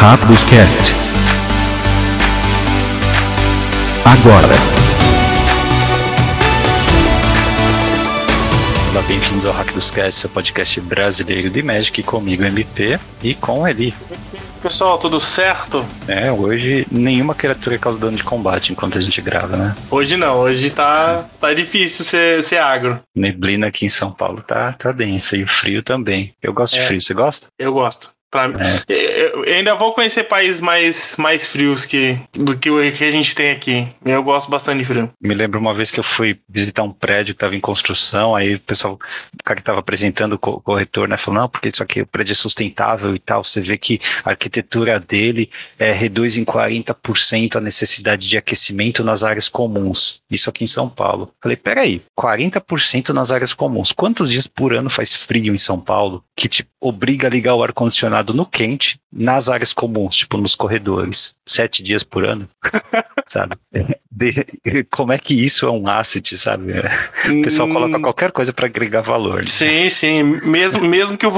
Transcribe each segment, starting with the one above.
Rápidos Cast. Agora. Olá, bem-vindos ao Hack dos Cast, seu podcast brasileiro de Magic, comigo MP e com Eli. Pessoal, tudo certo? É, hoje nenhuma criatura causa dano de combate enquanto a gente grava, né? Hoje não, hoje tá, tá difícil ser, ser agro. Neblina aqui em São Paulo tá, tá densa e o frio também. Eu gosto É. de frio, você gosta? Eu gosto. Pra É. eu, eu ainda vou conhecer países mais, mais frios que, do que o que a gente tem aqui. Eu gosto bastante de frio. Me lembro uma vez que eu fui visitar um prédio que estava em construção, aí o pessoal, o cara que estava apresentando o co- corretor, né, falou, não, porque isso aqui, o prédio é sustentável e tal, você vê que a arquitetura dele é, reduz em 40% a necessidade de aquecimento nas áreas comuns. Isso aqui em São Paulo. Falei, peraí, 40% nas áreas comuns. Quantos dias por ano faz frio em São Paulo que te obriga a ligar o ar-condicionado no quente nas áreas comuns, tipo nos corredores? Sete dias por ano? Sabe? De- como é que isso é um asset, sabe? O pessoal Hum, coloca qualquer coisa para agregar valor. né? Sim, sim. Mesmo, mesmo, que, o,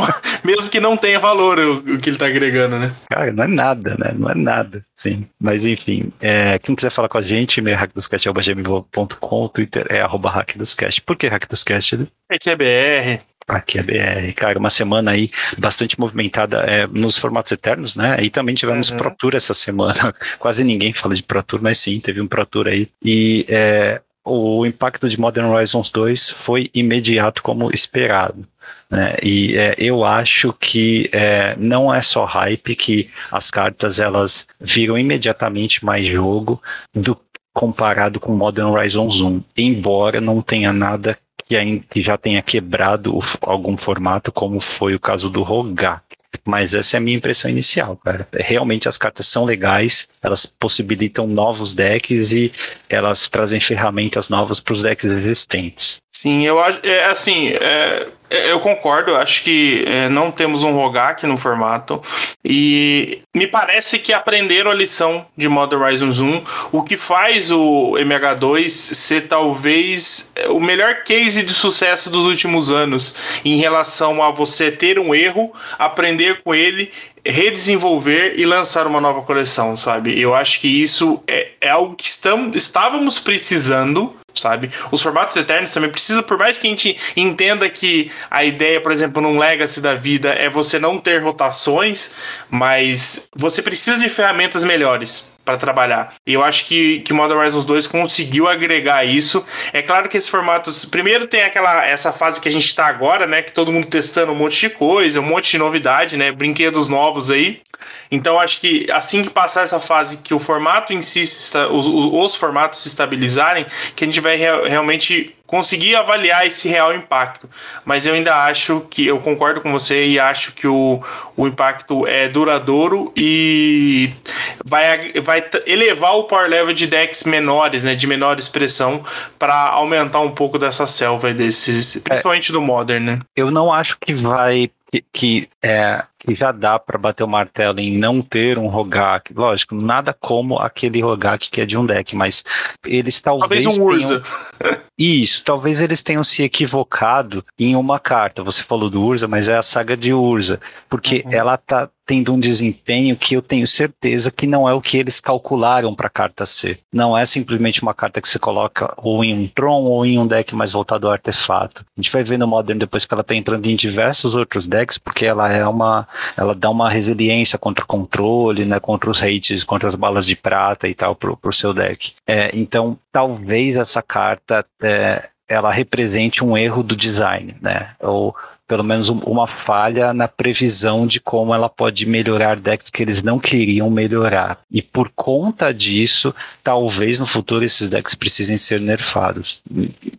mesmo que não tenha valor o, o que ele tá agregando, né? Cara, não é nada, né? Não é nada, sim. Mas enfim, é, quem quiser falar com a gente, e-mail hackdoscast.gmail.com, o Twitter é arroba hackdoscast. Por que hackdoscast? né? Aqui é BR. Aqui é BR, cara, uma semana aí bastante movimentada é, nos formatos eternos, né? E também tivemos Uhum. Pro Tour essa semana. Quase ninguém fala de Pro Tour, mas sim, teve um Pro Tour aí. E é, o impacto de Modern Horizons 2 foi imediato como esperado. Né? E é, eu acho que é, não é só hype que as cartas elas viram imediatamente mais jogo do comparado com Modern Horizons 1, embora não tenha nada que, ain- que já tenha quebrado algum formato, como foi o caso do Rogak. Mas essa é a minha impressão inicial, cara. Realmente as cartas são legais, elas possibilitam novos decks e elas trazem ferramentas novas para os decks existentes. Sim, eu acho. É, assim, é, é, eu concordo. Acho que é, não temos um Rogak no formato. E me parece que aprenderam a lição de Modern Horizons 1. O que faz o MH2 ser talvez é, o melhor case de sucesso dos últimos anos em relação a você ter um erro, aprender com ele. Redesenvolver e lançar uma nova coleção, sabe? Eu acho que isso é, é algo que estamos, estávamos precisando sabe? Os formatos eternos também precisa, por mais que a gente entenda que a ideia, por exemplo, num Legacy da vida é você não ter rotações, mas você precisa de ferramentas melhores para trabalhar. E eu acho que, que Modern Horizons 2 conseguiu agregar isso. É claro que esses formatos, primeiro tem aquela essa fase que a gente está agora, né, que todo mundo testando um monte de coisa, um monte de novidade, né, brinquedos novos aí. Então acho que assim que passar essa fase que o formato em si, os, os, os formatos se estabilizarem, que a gente vai rea- realmente conseguir avaliar esse real impacto. Mas eu ainda acho que eu concordo com você e acho que o, o impacto é duradouro e vai, vai elevar o power level de decks menores, né, de menor expressão, para aumentar um pouco dessa selva desses, principalmente do modern, né? Eu não acho que vai que, que, é, que já dá para bater o martelo em não ter um Rogak. Lógico, nada como aquele Rogak que é de um deck, mas eles talvez, Talvez um tenham- Urza. Isso, talvez eles tenham se equivocado em uma carta. Você falou do Urza, mas é a saga de Urza, porque Uhum. ela tá tendo um desempenho que eu tenho certeza que não é o que eles calcularam para a carta ser. Não é simplesmente uma carta que você coloca ou em um Tron ou em um deck mais voltado ao artefato. A gente vai ver no Modern depois que ela tá entrando em diversos outros decks, porque ela é uma, ela dá uma resiliência contra controle, né, contra os hates, contra as balas de prata e tal pro, pro seu deck. É, então, talvez essa carta é, ela represente um erro do design, né? Ou pelo menos um- uma falha na previsão de como ela pode melhorar decks que eles não queriam melhorar. E por conta disso, talvez no futuro esses decks precisem ser nerfados.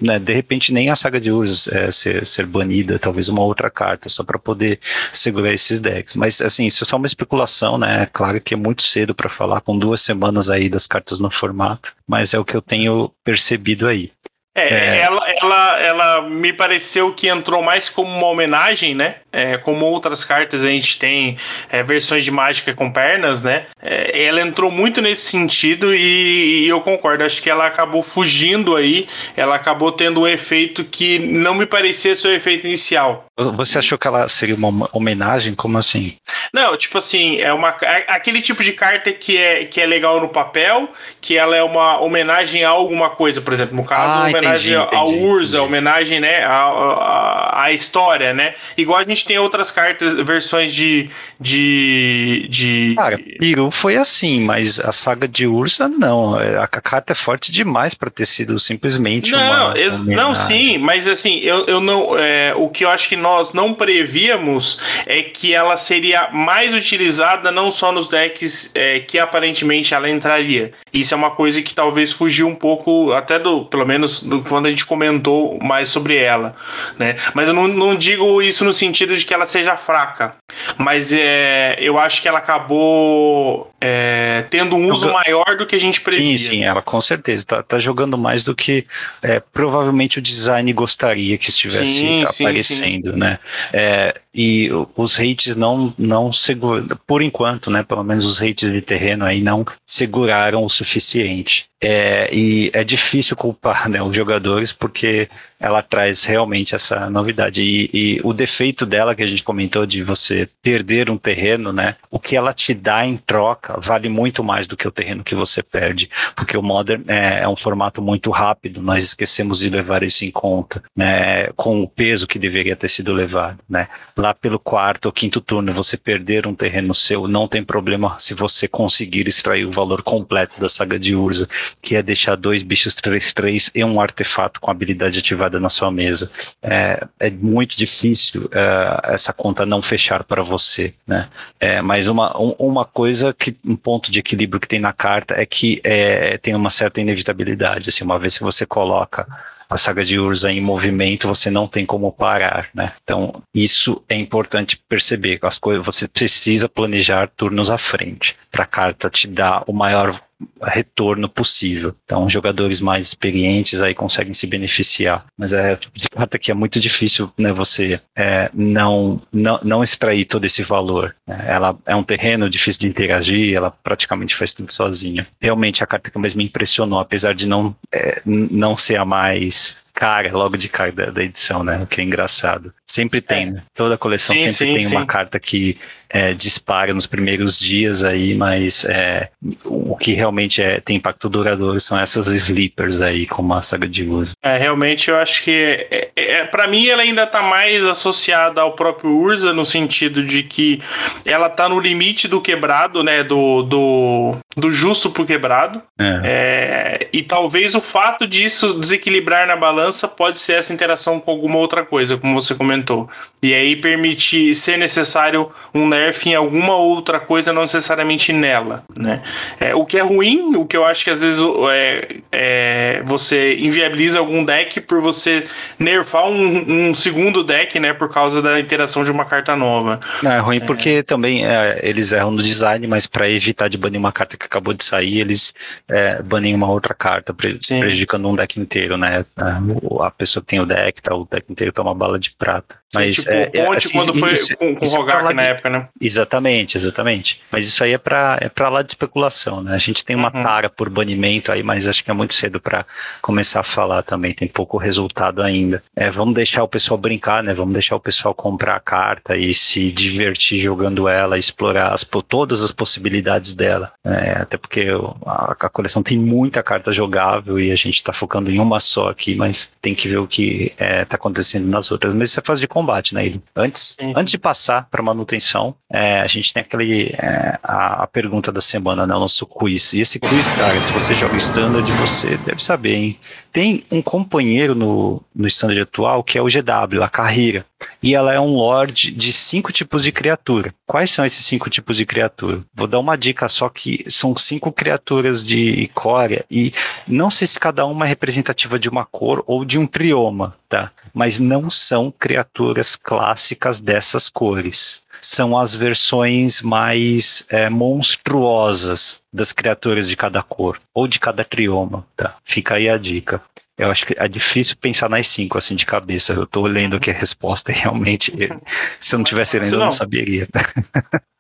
Né? De repente nem a saga de Urus é, ser, ser banida, talvez uma outra carta, só para poder segurar esses decks. Mas assim, isso é só uma especulação, né? É claro que é muito cedo para falar, com duas semanas aí das cartas no formato, mas é o que eu tenho percebido aí. É, É. Ela, ela, ela me pareceu que entrou mais como uma homenagem, né? é, como outras cartas a gente tem é, versões de mágica com pernas, né? É, ela entrou muito nesse sentido e, e, eu concordo. Acho que ela acabou fugindo aí, ela acabou tendo um efeito que não me parecia ser o efeito inicial. Você achou que ela seria uma homenagem? Como assim? Não, tipo assim, é uma é aquele tipo de carta que é, que é legal no papel, que ela é uma homenagem a alguma coisa, por exemplo, no caso, ah, homenagem entendi, ao entendi, Urza, entendi. homenagem, né, à, à, à, história, né? Igual a gente tem outras cartas, versões de. de, de... Cara, Peru foi assim, mas a saga de Urza não. A, a carta é forte demais para ter sido simplesmente não, uma. Não, sim, mas assim, eu, eu não. É, o que eu acho que nós não prevíamos é que ela seria mais utilizada não só nos decks é, que aparentemente ela entraria. Isso é uma coisa que talvez fugiu um pouco, até do, pelo menos do, quando a gente comentou mais sobre ela, né? Mas eu não, não digo isso no sentido de que ela seja fraca, mas é, eu acho que ela acabou é, tendo um uso maior do que a gente previa. Sim, sim, ela com certeza tá, tá jogando mais do que é, provavelmente o design gostaria que estivesse sim, aparecendo, sim, né? É, e os hates não não seguram, por enquanto, né? Pelo menos os hates de terreno aí não seguraram o suficiente. É, e é difícil culpar né, os jogadores porque ela traz realmente essa novidade. E, e, o defeito dela que a gente comentou de você perder um terreno, né? O que ela te dá em troca vale muito mais do que o terreno que você perde, porque o Modern é, é um formato muito rápido. Nós esquecemos de levar isso em conta, né? Com o peso que deveria ter sido levado, né? Lá pelo quarto ou quinto turno, você perder um terreno seu não tem problema se você conseguir extrair o valor completo da saga de Urza, que é deixar dois bichos 3-3 e um artefato com habilidade ativada na sua mesa. É, é muito difícil é, essa conta não fechar para você, né? É, mas uma, um, uma coisa que um ponto de equilíbrio que tem na carta é que é, tem uma certa inevitabilidade. Assim, uma vez que você coloca a saga de Urza em movimento, você não tem como parar, né? Então, isso é importante perceber. As coisas, você precisa planejar turnos à frente para a carta te dar o maior retorno possível. Então, jogadores mais experientes aí conseguem se beneficiar. Mas é de carta que é muito difícil, né? Você é, não, não não extrair todo esse valor. Né? Ela é um terreno difícil de interagir. Ela praticamente faz tudo sozinha. Realmente a carta que mais me impressionou, apesar de não é, não ser a mais cara logo de cara da, da, edição, né? O que é engraçado. Sempre tem, é. né? Toda coleção sim, sempre sim, tem sim. uma carta que é, dispara nos primeiros dias aí, mas é, o que realmente é, tem impacto duradouro são essas sleepers aí, como a saga de uso. É, realmente eu acho que, é, é, é para mim, ela ainda tá mais associada ao próprio Urza, no sentido de que ela tá no limite do quebrado, né, do, do, do justo pro quebrado, é. é e talvez o fato disso desequilibrar na balança pode ser essa interação com alguma outra coisa, como você comentou, e aí permitir ser necessário um nerf em alguma outra coisa, não necessariamente nela, né? É, o que é ruim, o que eu acho que às vezes é, é você inviabiliza algum deck por você nerfar um, um, segundo deck, né? Por causa da interação de uma carta nova. Não, é ruim é. porque também é, eles erram no design, mas para evitar de banir uma carta que acabou de sair, eles é, banem uma outra carta, prejudicando um deck inteiro, né? A pessoa que tem o deck, tá, o deck inteiro toma bala de prata. Mas tipo, é, o Ponte assim, quando foi isso, com, com o Rogak na época, né? Exatamente, exatamente. Mas isso aí é para é pra lá de especulação, né? A gente tem uma uhum. tara por banimento aí, mas acho que é muito cedo para começar a falar também. Tem pouco resultado ainda. É, vamos deixar o pessoal brincar, né? Vamos deixar o pessoal comprar a carta e se divertir jogando ela, explorar as, todas as possibilidades dela. É, até porque a, a, coleção tem muita carta jogável e a gente está focando em uma só aqui, mas tem que ver o que está é, acontecendo nas outras. Mas isso é fase de combate, né? Antes, antes de passar para manutenção, é, a gente tem aquele é, a, a, pergunta da semana, né? O nosso quiz. E esse quiz, cara, se você joga standard, você deve saber, hein? Tem um companheiro no, no standard atual que é o GW, a carreira. E ela é um lord de cinco tipos de criatura. Quais são esses cinco tipos de criatura? Vou dar uma dica só que são cinco criaturas de Icória e não sei se cada uma é representativa de uma cor ou de um trioma, tá? Mas não são criaturas clássicas dessas cores são as versões mais é, monstruosas das criaturas de cada cor ou de cada trioma, tá? Fica aí a dica. Eu acho que é difícil pensar nas cinco, assim, de cabeça. Eu tô lendo aqui a resposta e realmente, se eu não tivesse lendo, eu não saberia.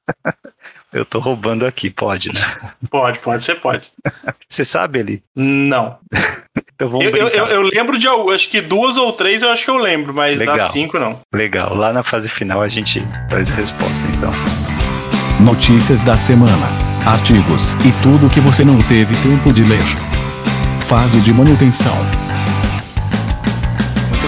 Eu tô roubando aqui, pode, né? Pode, pode, você pode. Você sabe ele? Não. então eu, eu, eu, eu, lembro de acho que duas ou três eu acho que eu lembro, mas Legal. das cinco não. Legal. Lá na fase final a gente faz a resposta, então. Notícias da semana, artigos e tudo que você não teve tempo de ler. Fase de manutenção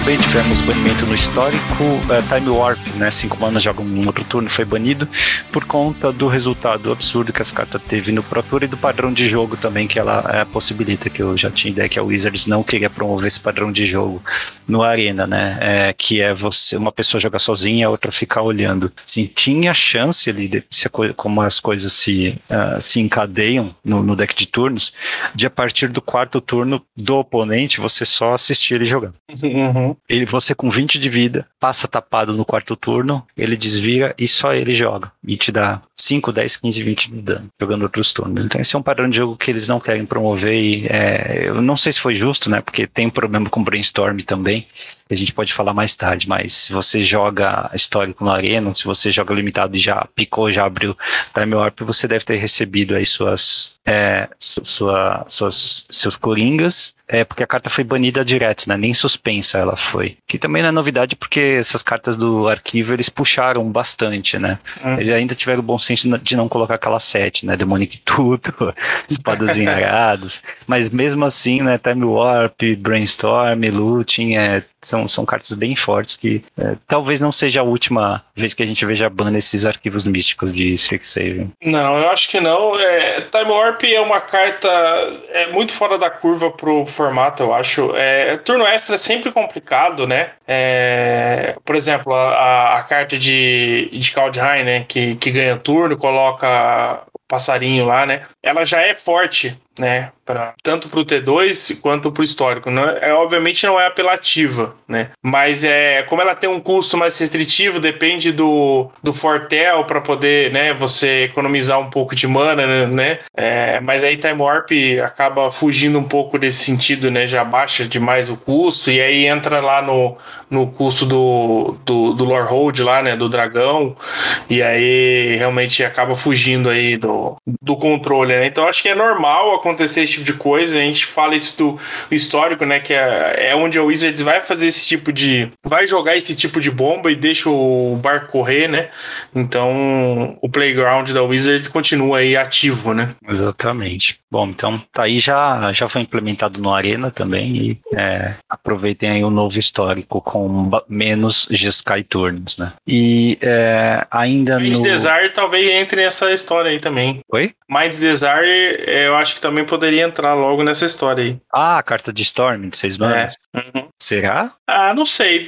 também tivemos banimento no histórico. Uh, Time Warp, né? Cinco manas jogam um outro turno, foi banido por conta do resultado absurdo que as cartas teve no Pro Tour e do padrão de jogo também que ela é, possibilita, que eu já tinha ideia que a Wizards não queria promover esse padrão de jogo no Arena, né? É, que é você, uma pessoa jogar sozinha a outra ficar olhando. Sim, tinha chance ali, se, como as coisas se, uh, se encadeiam no, no deck de turnos, de a partir do quarto turno do oponente você só assistir ele jogar. Uhum. Ele, você com 20 de vida, passa tapado no quarto turno, ele desvira e só ele joga. E te dá 5, 10, 15, 20 de dano, jogando outros turnos. Então esse é um padrão de jogo que eles não querem promover e é, eu não sei se foi justo, né? Porque tem problema com brainstorm também a gente pode falar mais tarde, mas se você joga histórico no Arena, se você joga limitado e já picou, já abriu Time Warp, você deve ter recebido aí suas, é, sua, suas, seus coringas, é porque a carta foi banida direto, né? Nem suspensa ela foi. Que também não é novidade porque essas cartas do arquivo eles puxaram bastante, né? Hum. Eles ainda tiveram o bom senso de não colocar aquela sete, né? Demonic tudo, espadas enharadas. Mas mesmo assim, né? Time Warp, Brainstorm, Looting, é, são, são cartas bem fortes que é, talvez não seja a última vez que a gente veja ban esses arquivos místicos de Strixhaven. Não, eu acho que não. É, Time Warp é uma carta é muito fora da curva pro formato, eu acho. É, turno extra é sempre complicado, né? É, por exemplo, a, a carta de, de Kaldheim, né? Que, que ganha turno, coloca passarinho lá, né? Ela já é forte, né? Pra, tanto para o T2 quanto para o histórico. Não é, obviamente não é apelativa, né? Mas é como ela tem um custo mais restritivo, depende do, do Fortel para poder, né? Você economizar um pouco de mana, né? É, mas aí Time Warp acaba fugindo um pouco desse sentido, né? Já baixa demais o custo e aí entra lá no, no custo do, do, do Lore Hold lá, né? Do dragão e aí realmente acaba fugindo aí do, do controle, né? Então acho que é normal acontecer esse tipo de coisa. A gente fala isso do, histórico, né? Que é, é onde a Wizards vai fazer esse tipo de. vai jogar esse tipo de bomba e deixa o barco correr, né? Então o playground da Wizards continua aí ativo, né? Exatamente. Bom, então tá aí já, já foi implementado no Arena também e é, aproveitem aí o novo histórico com menos G-Sky turnos, né? E é, ainda Mind no... Desire talvez entre nessa história aí também. Oi? Mind Desire eu acho que também poderia entrar logo nessa história aí. Ah, a carta de Storm de seis manas. É. Uhum. Será? Ah, não sei.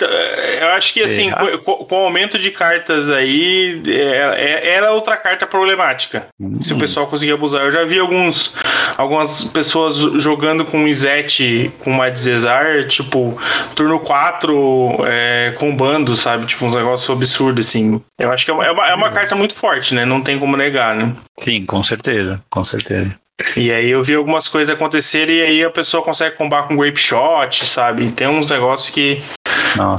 Eu acho que assim, com, com, o aumento de cartas aí, é, é, era outra carta problemática. Hum. Se o pessoal conseguir abusar. Eu já vi alguns algumas pessoas jogando com Izete com uma Zezar, tipo, turno 4 é, com bando, sabe? Tipo, um negócio absurdo, assim. Eu acho que é uma, é uma, é uma carta muito forte, né? Não tem como negar, né? Sim, com certeza, com certeza. E aí eu vi algumas coisas acontecerem e aí a pessoa consegue combar com grape shot, sabe? Tem uns negócios que,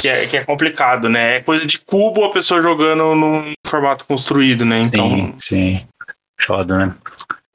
que é, que, é, complicado, né? É coisa de cubo a pessoa jogando num formato construído, né? Então... Sim, sim. Foda, né?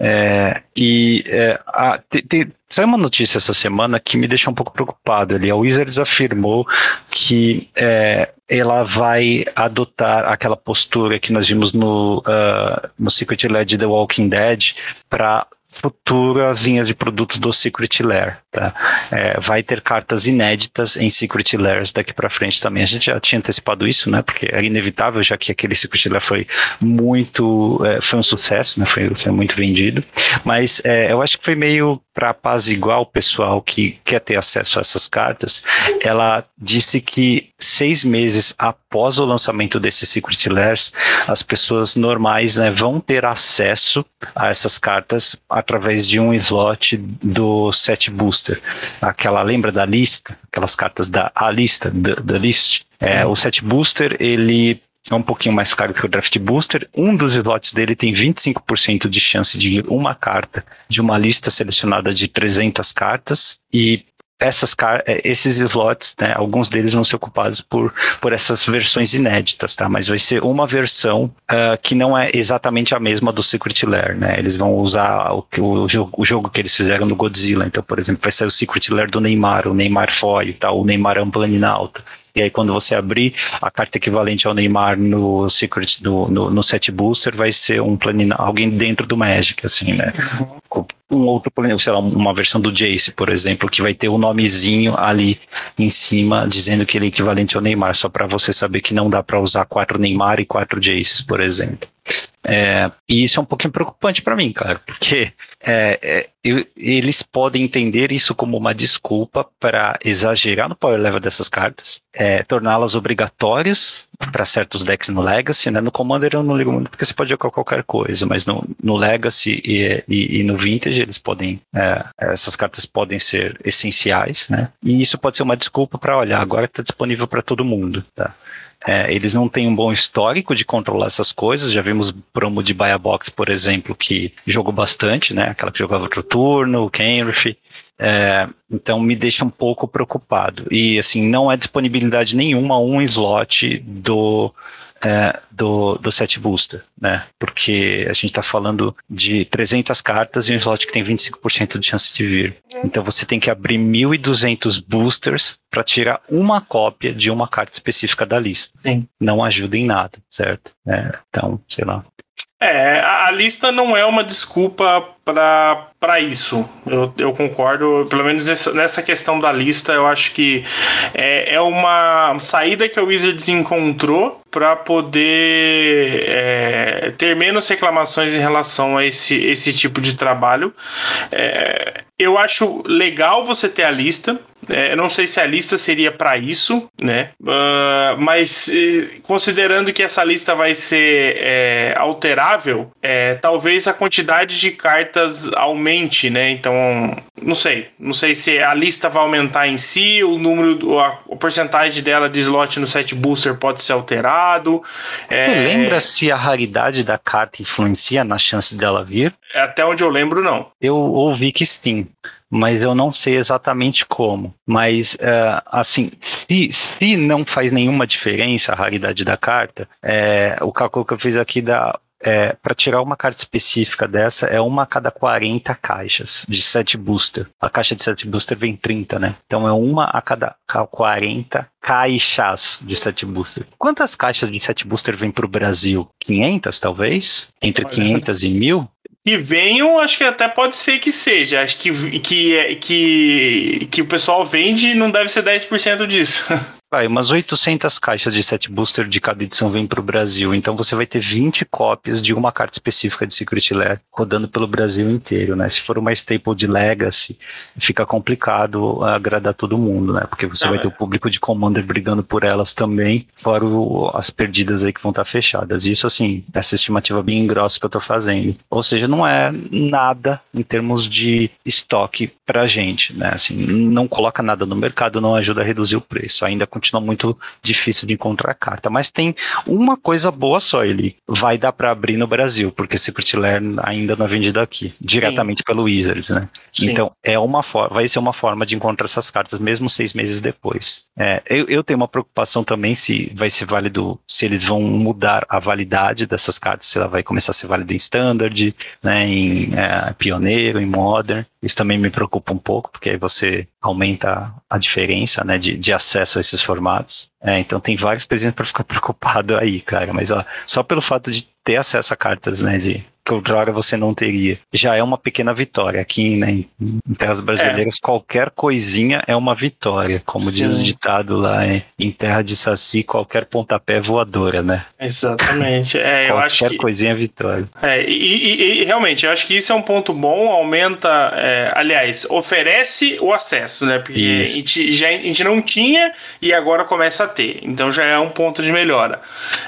É, e é, a, te, te, saiu uma notícia essa semana que me deixou um pouco preocupado ali. A Wizards afirmou que é, ela vai adotar aquela postura que nós vimos no, uh, no Secret Led The Walking Dead para futuras linhas de produtos do Secret Lair. Tá? É, vai ter cartas inéditas em Secret Lairs daqui para frente também. A gente já tinha antecipado isso, né? Porque era inevitável, já que aquele Secret Lair foi muito, é, foi um sucesso, né? Foi, foi muito vendido. Mas é, eu acho que foi meio para apaziguar o pessoal que quer ter acesso a essas cartas. Ela disse que seis meses após o lançamento desses Secret Lairs, as pessoas normais né, vão ter acesso a essas cartas através de um slot do set booster. Aquela lembra da lista, aquelas cartas da a lista, da list. É, o set booster ele é um pouquinho mais caro que o Draft Booster. Um dos slots dele tem 25% de chance de vir uma carta de uma lista selecionada de 300 cartas e essas, é, esses slots, né, alguns deles vão ser ocupados por, por essas versões inéditas, tá? Mas vai ser uma versão uh, que não é exatamente a mesma do Secret Lair, né? Eles vão usar o, o, jogo, o jogo que eles fizeram no Godzilla. Então, por exemplo, vai sair o Secret Lair do Neymar, o Neymar Foy, tá? o Neymar Amplaninalta. E aí, quando você abrir a carta equivalente ao Neymar no Secret, no, no, no set booster, vai ser um planina, alguém dentro do Magic, assim, né? Uhum. Um outro planina, sei lá, uma versão do Jace, por exemplo, que vai ter o um nomezinho ali em cima, dizendo que ele é equivalente ao Neymar, só para você saber que não dá para usar quatro Neymar e quatro Jaces, por exemplo. É, e isso é um pouquinho preocupante para mim, cara, porque é, é, eles podem entender isso como uma desculpa para exagerar no power level dessas cartas, é, torná-las obrigatórias para certos decks no Legacy, né? No Commander eu não ligo muito porque você pode jogar qualquer coisa, mas no, no Legacy e, e, e, no Vintage eles podem, é, essas cartas podem ser essenciais, né? E isso pode ser uma desculpa para olhar, agora está disponível para todo mundo, tá? É, eles não têm um bom histórico de controlar essas coisas. Já vimos promo de Buy Box, por exemplo, que jogou bastante, né? Aquela que jogava outro turno, o Kenrith. É, então me deixa um pouco preocupado. E assim, não é disponibilidade nenhuma um slot do é, do, do set booster, né? Porque a gente está falando de 300 cartas e um slot que tem 25% de chance de vir. Então você tem que abrir 1.200 boosters para tirar uma cópia de uma carta específica da lista. Sim. Não ajuda em nada, certo? É, então, sei lá. É, a lista não é uma desculpa para isso. Eu, eu concordo, pelo menos nessa questão da lista, eu acho que é, é uma saída que a Wizards encontrou para poder é, ter menos reclamações em relação a esse, esse tipo de trabalho. É, eu acho legal você ter a lista. É, eu não sei se a lista seria para isso, né? Uh, mas considerando que essa lista vai ser é, alterável, é, talvez a quantidade de cartas aumente, né? Então, não sei. Não sei se a lista vai aumentar em si, o número, a, a porcentagem dela de slot no set booster pode ser alterado. É... lembra se a raridade da carta influencia na chance dela vir? Até onde eu lembro, não. Eu ouvi que sim mas eu não sei exatamente como. Mas, uh, assim, se, se não faz nenhuma diferença a raridade da carta, é, o cálculo que eu fiz aqui dá é, para tirar uma carta específica dessa é uma a cada 40 caixas de 7 booster. A caixa de 7 booster vem 30, né? Então é uma a cada 40 caixas de 7 booster. Quantas caixas de 7 booster vem para o Brasil? 500, talvez? Entre 500 e 1000? Que venham, acho que até pode ser que seja. Acho que, que, que, que o pessoal vende e não deve ser 10% disso. Vai, umas 800 caixas de set booster de cada edição vem para o Brasil, então você vai ter 20 cópias de uma carta específica de Secret Lair rodando pelo Brasil inteiro, né? Se for uma staple de Legacy, fica complicado agradar todo mundo, né? Porque você vai ter o público de Commander brigando por elas também, fora o, as perdidas aí que vão estar tá fechadas. Isso, assim, essa estimativa bem grossa que eu estou fazendo. Ou seja, não é nada em termos de estoque para a gente, né? Assim, não coloca nada no mercado, não ajuda a reduzir o preço. Ainda continua muito difícil de encontrar carta. Mas tem uma coisa boa só, ele vai dar para abrir no Brasil, porque Secret Lair ainda não é vendido aqui, diretamente Sim. pelo Wizards, né? Sim. Então, é uma vai ser uma forma de encontrar essas cartas, mesmo seis meses depois. É, eu, eu tenho uma preocupação também se vai ser válido, se eles vão mudar a validade dessas cartas, se ela vai começar a ser válida em Standard, né, em é, Pioneiro, em Modern. Isso também me preocupa um pouco, porque aí você aumenta a diferença né, de, de acesso a esses formatos. É, então tem vários presentes para ficar preocupado aí, cara. Mas ó, só pelo fato de ter acesso a cartas, né, de outrora você não teria. Já é uma pequena vitória. Aqui né, em terras brasileiras, é. qualquer coisinha é uma vitória. Como Sim. diz o ditado lá em, em, terra de Saci, qualquer pontapé é voadora, né? Exatamente. É, eu acho que... coisinha é vitória. É, e, e, e, realmente, eu acho que isso é um ponto bom, aumenta, é, aliás, oferece o acesso, né? Porque a gente, já, a gente não tinha e agora começa a ter. Então já é um ponto de melhora.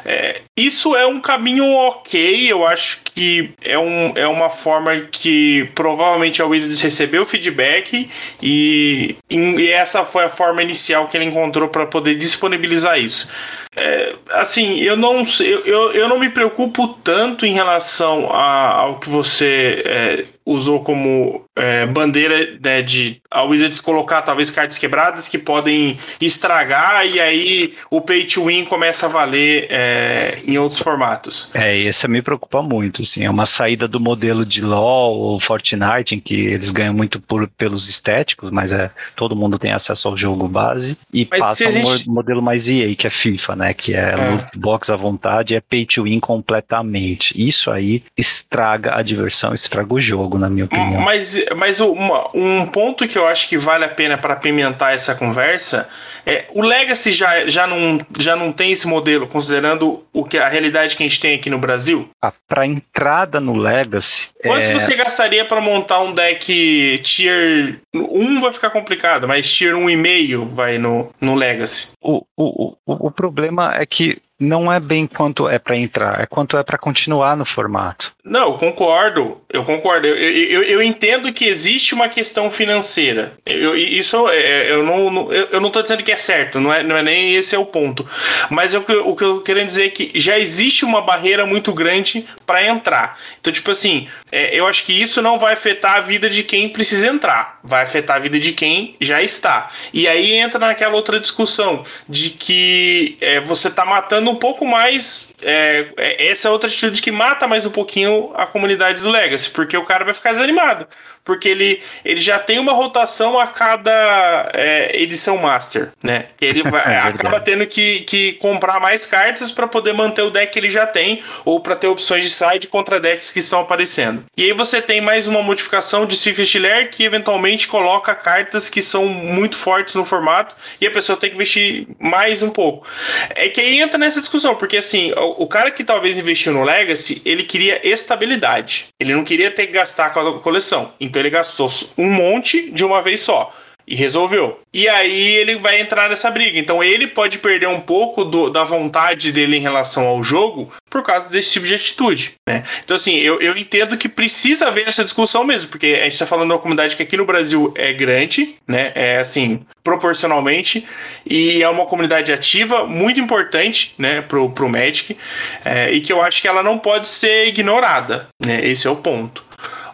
É, isso é um caminho ok, eu acho que é, um, é uma forma que provavelmente a Wizards recebeu feedback e, e essa foi a forma inicial que ele encontrou para poder disponibilizar isso. É, assim, eu não, eu, eu não me preocupo tanto em relação a, ao que você é, usou como é, bandeira né, de a Wizards colocar talvez cartas quebradas que podem estragar e aí o pay to win começa a valer é, em outros formatos. É, esse me preocupa muito, assim, é uma saída do modelo de LoL ou Fortnite em que eles ganham muito por, pelos estéticos, mas é todo mundo tem acesso ao jogo base e mas passa existe... um modelo mais EA, que é FIFA, né, que é, é. loot box à vontade, é pay to win completamente. Isso aí estraga a diversão, estraga o jogo, na minha opinião. Mas, mas uma, um ponto que eu acho que vale a pena para pimentar essa conversa é o Legacy já, já, não, já não tem esse modelo, considerando o que a realidade que a gente tem aqui no Brasil? Ah, para entrada no Legacy. Quanto é... você gastaria para montar um deck tier 1 vai ficar complicado, mas tier 1,5 vai no, no Legacy? O, o, o, o problema é que não é bem quanto é para entrar, é quanto é para continuar no formato. Não, eu concordo, eu concordo. Eu, eu, eu, entendo que existe uma questão financeira. Eu, isso é, eu não, eu não tô dizendo que é certo, não é, não é nem esse é o ponto. Mas o que, o que eu quero dizer é que já existe uma barreira muito grande para entrar. Então, tipo assim, é, eu acho que isso não vai afetar a vida de quem precisa entrar, vai afetar a vida de quem já está. E aí entra naquela outra discussão de que é, você tá matando um pouco mais. É, é, essa é outra atitude que mata mais um pouquinho a comunidade do Legacy, porque o cara vai ficar desanimado porque ele, ele já tem uma rotação a cada é, edição Master, né? Ele vai, é acaba tendo que, que comprar mais cartas para poder manter o deck que ele já tem, ou para ter opções de side contra decks que estão aparecendo. E aí você tem mais uma modificação de Secret Lair que eventualmente coloca cartas que são muito fortes no formato e a pessoa tem que investir mais um pouco. É que aí entra nessa discussão, porque assim, o, o cara que talvez investiu no Legacy, ele queria estabilidade. Ele não queria ter que gastar com a coleção. Então ele gastou um monte de uma vez só e resolveu. E aí ele vai entrar nessa briga. Então ele pode perder um pouco do, da vontade dele em relação ao jogo por causa desse tipo de atitude, né? Então assim, eu, eu entendo que precisa haver essa discussão mesmo, porque a gente tá falando de uma comunidade que aqui no Brasil é grande, né? É assim, proporcionalmente, e é uma comunidade ativa, muito importante, né, pro, pro Magic, é, e que eu acho que ela não pode ser ignorada, né? Esse é o ponto.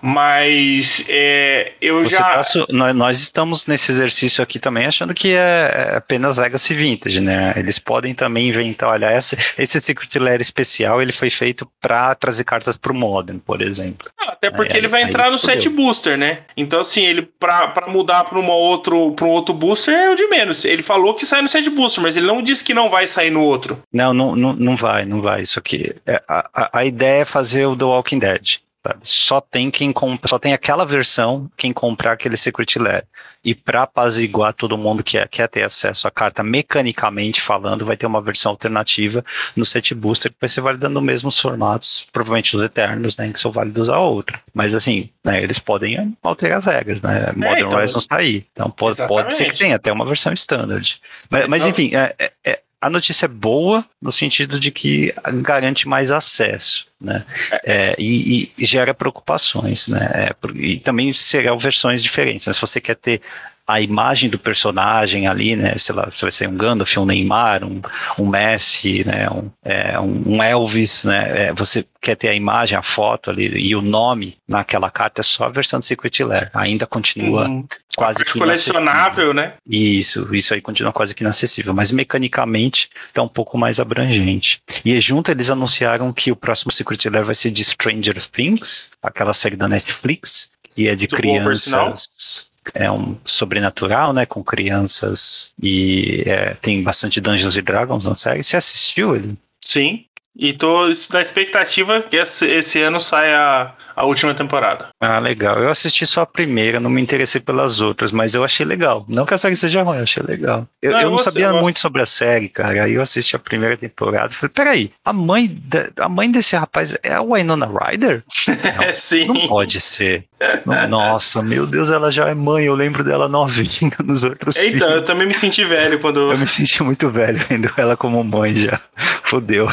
Mas é, eu Você já. Nós, estamos nesse exercício aqui também achando que é, é apenas Legacy Vintage, né? Eles podem também inventar, olha, esse, esse Secret Lair especial ele foi feito para trazer cartas para o Modern, por exemplo. até porque ele vai entrar no set booster, né? Então, assim, ele para mudar para um outro booster é o de menos. Ele falou que sai no set booster, mas ele não disse que não vai sair no outro. Não, não, não, não vai, não vai. Isso aqui. É, a, a, a ideia é fazer o The Walking Dead. Sabe? Só tem quem compra, só tem aquela versão quem comprar aquele Secret Lair. E para apaziguar todo mundo que é, quer ter acesso à carta mecanicamente falando, vai ter uma versão alternativa no set booster que vai ser validando os mesmos formatos, provavelmente os eternos, né, que são válidos a outra. Mas assim, né, eles podem alterar as regras, né? É, Modern então, Horizons está aí. Então pode, pode ser que tenha até uma versão standard. Mas, mas enfim, é, é, é a notícia é boa no sentido de que garante mais acesso, né? É, e, e, gera preocupações, né? É, e também serão versões diferentes. Né? Se você quer ter a imagem do personagem ali, né? Sei lá, se vai ser um Gandalf, um Neymar, um, um Messi, né? Um, é, um Elvis, né? É, você quer ter a imagem, a foto ali e o nome naquela carta é só a versão do Secret Lair. Ainda continua uhum. quase que colecionável, né? Isso, isso aí continua quase que inacessível, mas mecanicamente está um pouco mais abrangente. E junto eles anunciaram que o próximo Secret Lair vai ser de Stranger Things, aquela série da Netflix, que é de Muito crianças é um sobrenatural, né, com crianças e é, tem bastante Dungeons e Dragons na série. Você assistiu ele? Sim, e tô na expectativa que esse, esse ano saia a última temporada. Ah, legal. Eu assisti só a primeira, não me interessei pelas outras, mas eu achei legal. Não que a série seja ruim, eu achei legal. Eu não, eu eu não sabia muito sobre a série, cara. Aí eu assisti a primeira temporada e falei, peraí, a mãe, de, a mãe desse rapaz é a Winona Ryder? Não, Sim. Não pode ser. Nossa, meu Deus, ela já é mãe. Eu lembro dela novinha nos outros Então, filmes. eu também me senti velho quando. Eu me senti muito velho vendo ela como mãe já. Fudeu.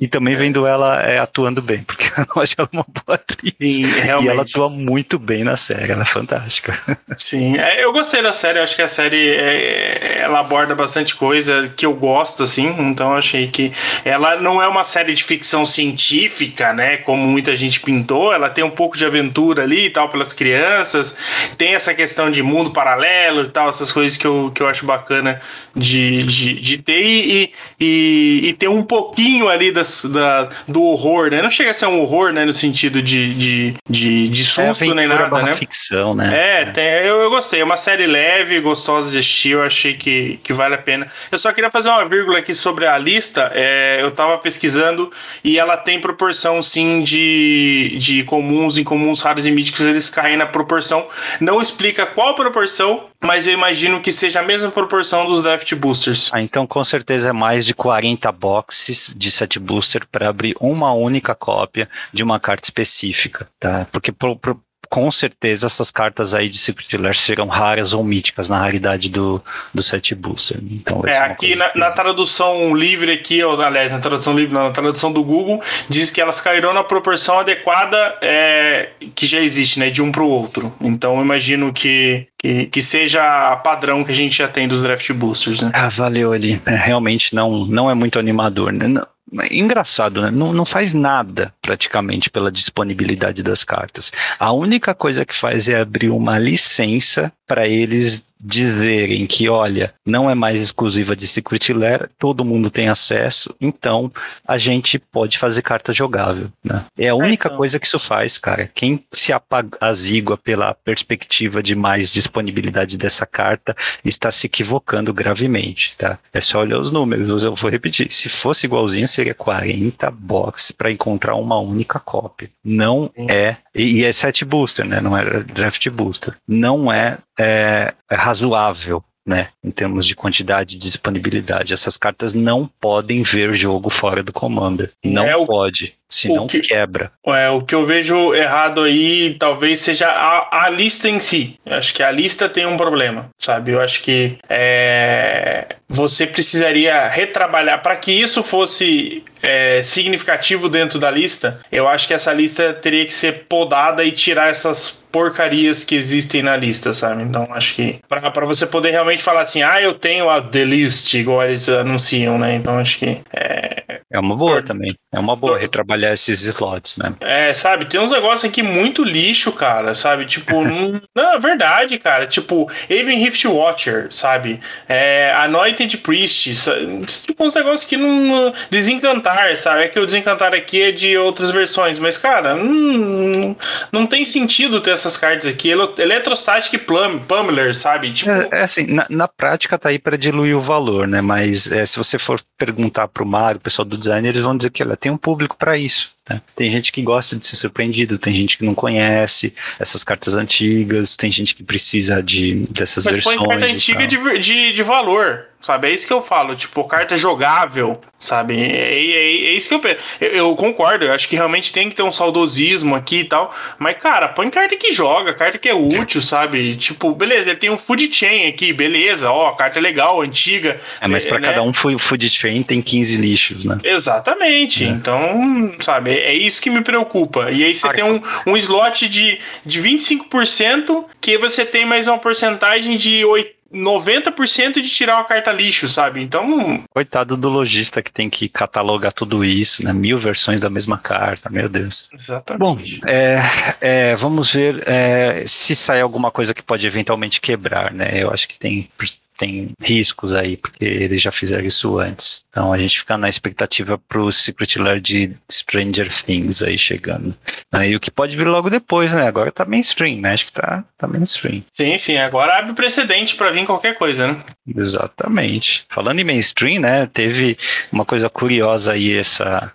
E também vendo ela é, atuando bem, porque eu acho ela uma boa atriz. Sim, realmente. E ela atua muito bem na série, ela é fantástica. Sim, é, eu gostei da série, acho que a série é, ela aborda bastante coisa que eu gosto, assim, então achei que ela não é uma série de ficção científica, né, como muita gente pintou, ela tem um pouco de aventura ali e tal pelas crianças, tem essa questão de mundo paralelo e tal, essas coisas que eu, que eu acho bacana de, de, de ter e, e, e, ter um pouquinho ali das, da, do horror, né? Não chega a ser um horror, né? No sentido de, de, de, de é susto é nem nada, né? ficção, né? É, tem, eu, eu gostei. É uma série leve, gostosa de assistir. Eu achei que, que vale a pena. Eu só queria fazer uma vírgula aqui sobre a lista. É, eu tava pesquisando e ela tem proporção, sim, de, de comuns, incomuns, raros e míticos. Eles caem na proporção. Não explica qual proporção, mas eu imagino que seja a mesma proporção dos Draft Boosters. Ah, então com certeza é mais de 40 boxes de set booster para abrir uma única cópia de uma carta específica, tá? Porque pro, pro, com certeza essas cartas aí de Secret Lair serão raras ou míticas na raridade do, do set booster. Então é, aqui na, na, tradução livre aqui, ou aliás, na tradução livre, não, na tradução do Google, diz que elas cairão na proporção adequada é, que já existe, né, de um para o outro. Então eu imagino que, que, que seja padrão que a gente já tem dos draft boosters, né? Ah, valeu ali. É, realmente não, não é muito animador, né? Não, engraçado, né? Não, não faz nada praticamente pela disponibilidade das cartas. A única coisa que faz é abrir uma licença para eles dizerem que, olha, não é mais exclusiva de Secret Lair, todo mundo tem acesso, então a gente pode fazer carta jogável, né? É a é, única então. coisa que isso faz, cara. Quem se apazigua pela perspectiva de mais disponibilidade dessa carta está se equivocando gravemente, tá? É só olhar os números, eu vou repetir. Se fosse igualzinho, seria 40 boxes para encontrar uma única cópia. Não Sim. é e, e é set booster, né? Não é draft booster. Não é, é, é razoável né, em termos de quantidade de disponibilidade. Essas cartas não podem ver jogo fora do Commander. Não é o, pode, senão que, quebra. É, o que eu vejo errado aí talvez seja a, a lista em si. Eu acho que a lista tem um problema, sabe? Eu acho que é, você precisaria retrabalhar para que isso fosse é, significativo dentro da lista. Eu acho que essa lista teria que ser podada e tirar essas porcarias que existem na lista, sabe? Então acho que para você poder realmente falar assim, ah, eu tenho a The List, igual eles anunciam, né? Então acho que é. É uma boa também. É uma boa retrabalhar esses slots, né? É, sabe? Tem uns negócios aqui muito lixo, cara, sabe? Tipo, não, não, é verdade, cara. Tipo, Even Rift Watcher, sabe? É, Anointed Priest, sabe? tipo, uns negócios que não. Desencantar, sabe? É que o desencantar aqui é de outras versões, mas, cara, não, não tem sentido ter essa essas cartas aqui. Eletrostatic Plum, Pummeler, sabe? Tipo... É, é, assim, na, na, prática tá aí para diluir o valor, né? Mas é, se você for perguntar pro Mário, o pessoal do design, eles vão dizer que ela tem um público para isso. Né? Tem gente que gosta de ser surpreendido, tem gente que não conhece essas cartas antigas, tem gente que precisa de dessas Mas versões. Mas põe carta antiga de, de, de valor, sabe? É isso que eu falo, tipo, carta jogável, sabe? É, é, é, isso que eu, eu, eu concordo, eu acho que realmente tem que ter um saudosismo aqui e tal, mas, cara, põe carta que joga, carta que é útil, sabe? Tipo, beleza, ele tem um food chain aqui, beleza, ó, carta é legal, antiga. É, mas para né? cada um food chain tem 15 lixos, né? Exatamente, é. então, sabe? É, é isso que me preocupa. E aí você tem um, um slot de, de 25% que você tem mais uma porcentagem de 8, 90% de tirar uma carta lixo, sabe? Então. Coitado do lojista que tem que catalogar tudo isso, né? Mil versões da mesma carta, meu Deus. Exatamente. Bom, é, é, vamos ver é, se sai alguma coisa que pode eventualmente quebrar, né? Eu acho que tem tem riscos aí, porque eles já fizeram isso antes. Então a gente fica na expectativa pro Secret Lair de Stranger Things aí chegando. Aí o que pode vir logo depois, né? Agora tá mainstream, né? Acho que tá, tá mainstream. Sim, sim. Agora abre precedente para vir qualquer coisa, né? Exatamente. Falando em mainstream, né? Teve uma coisa curiosa aí essa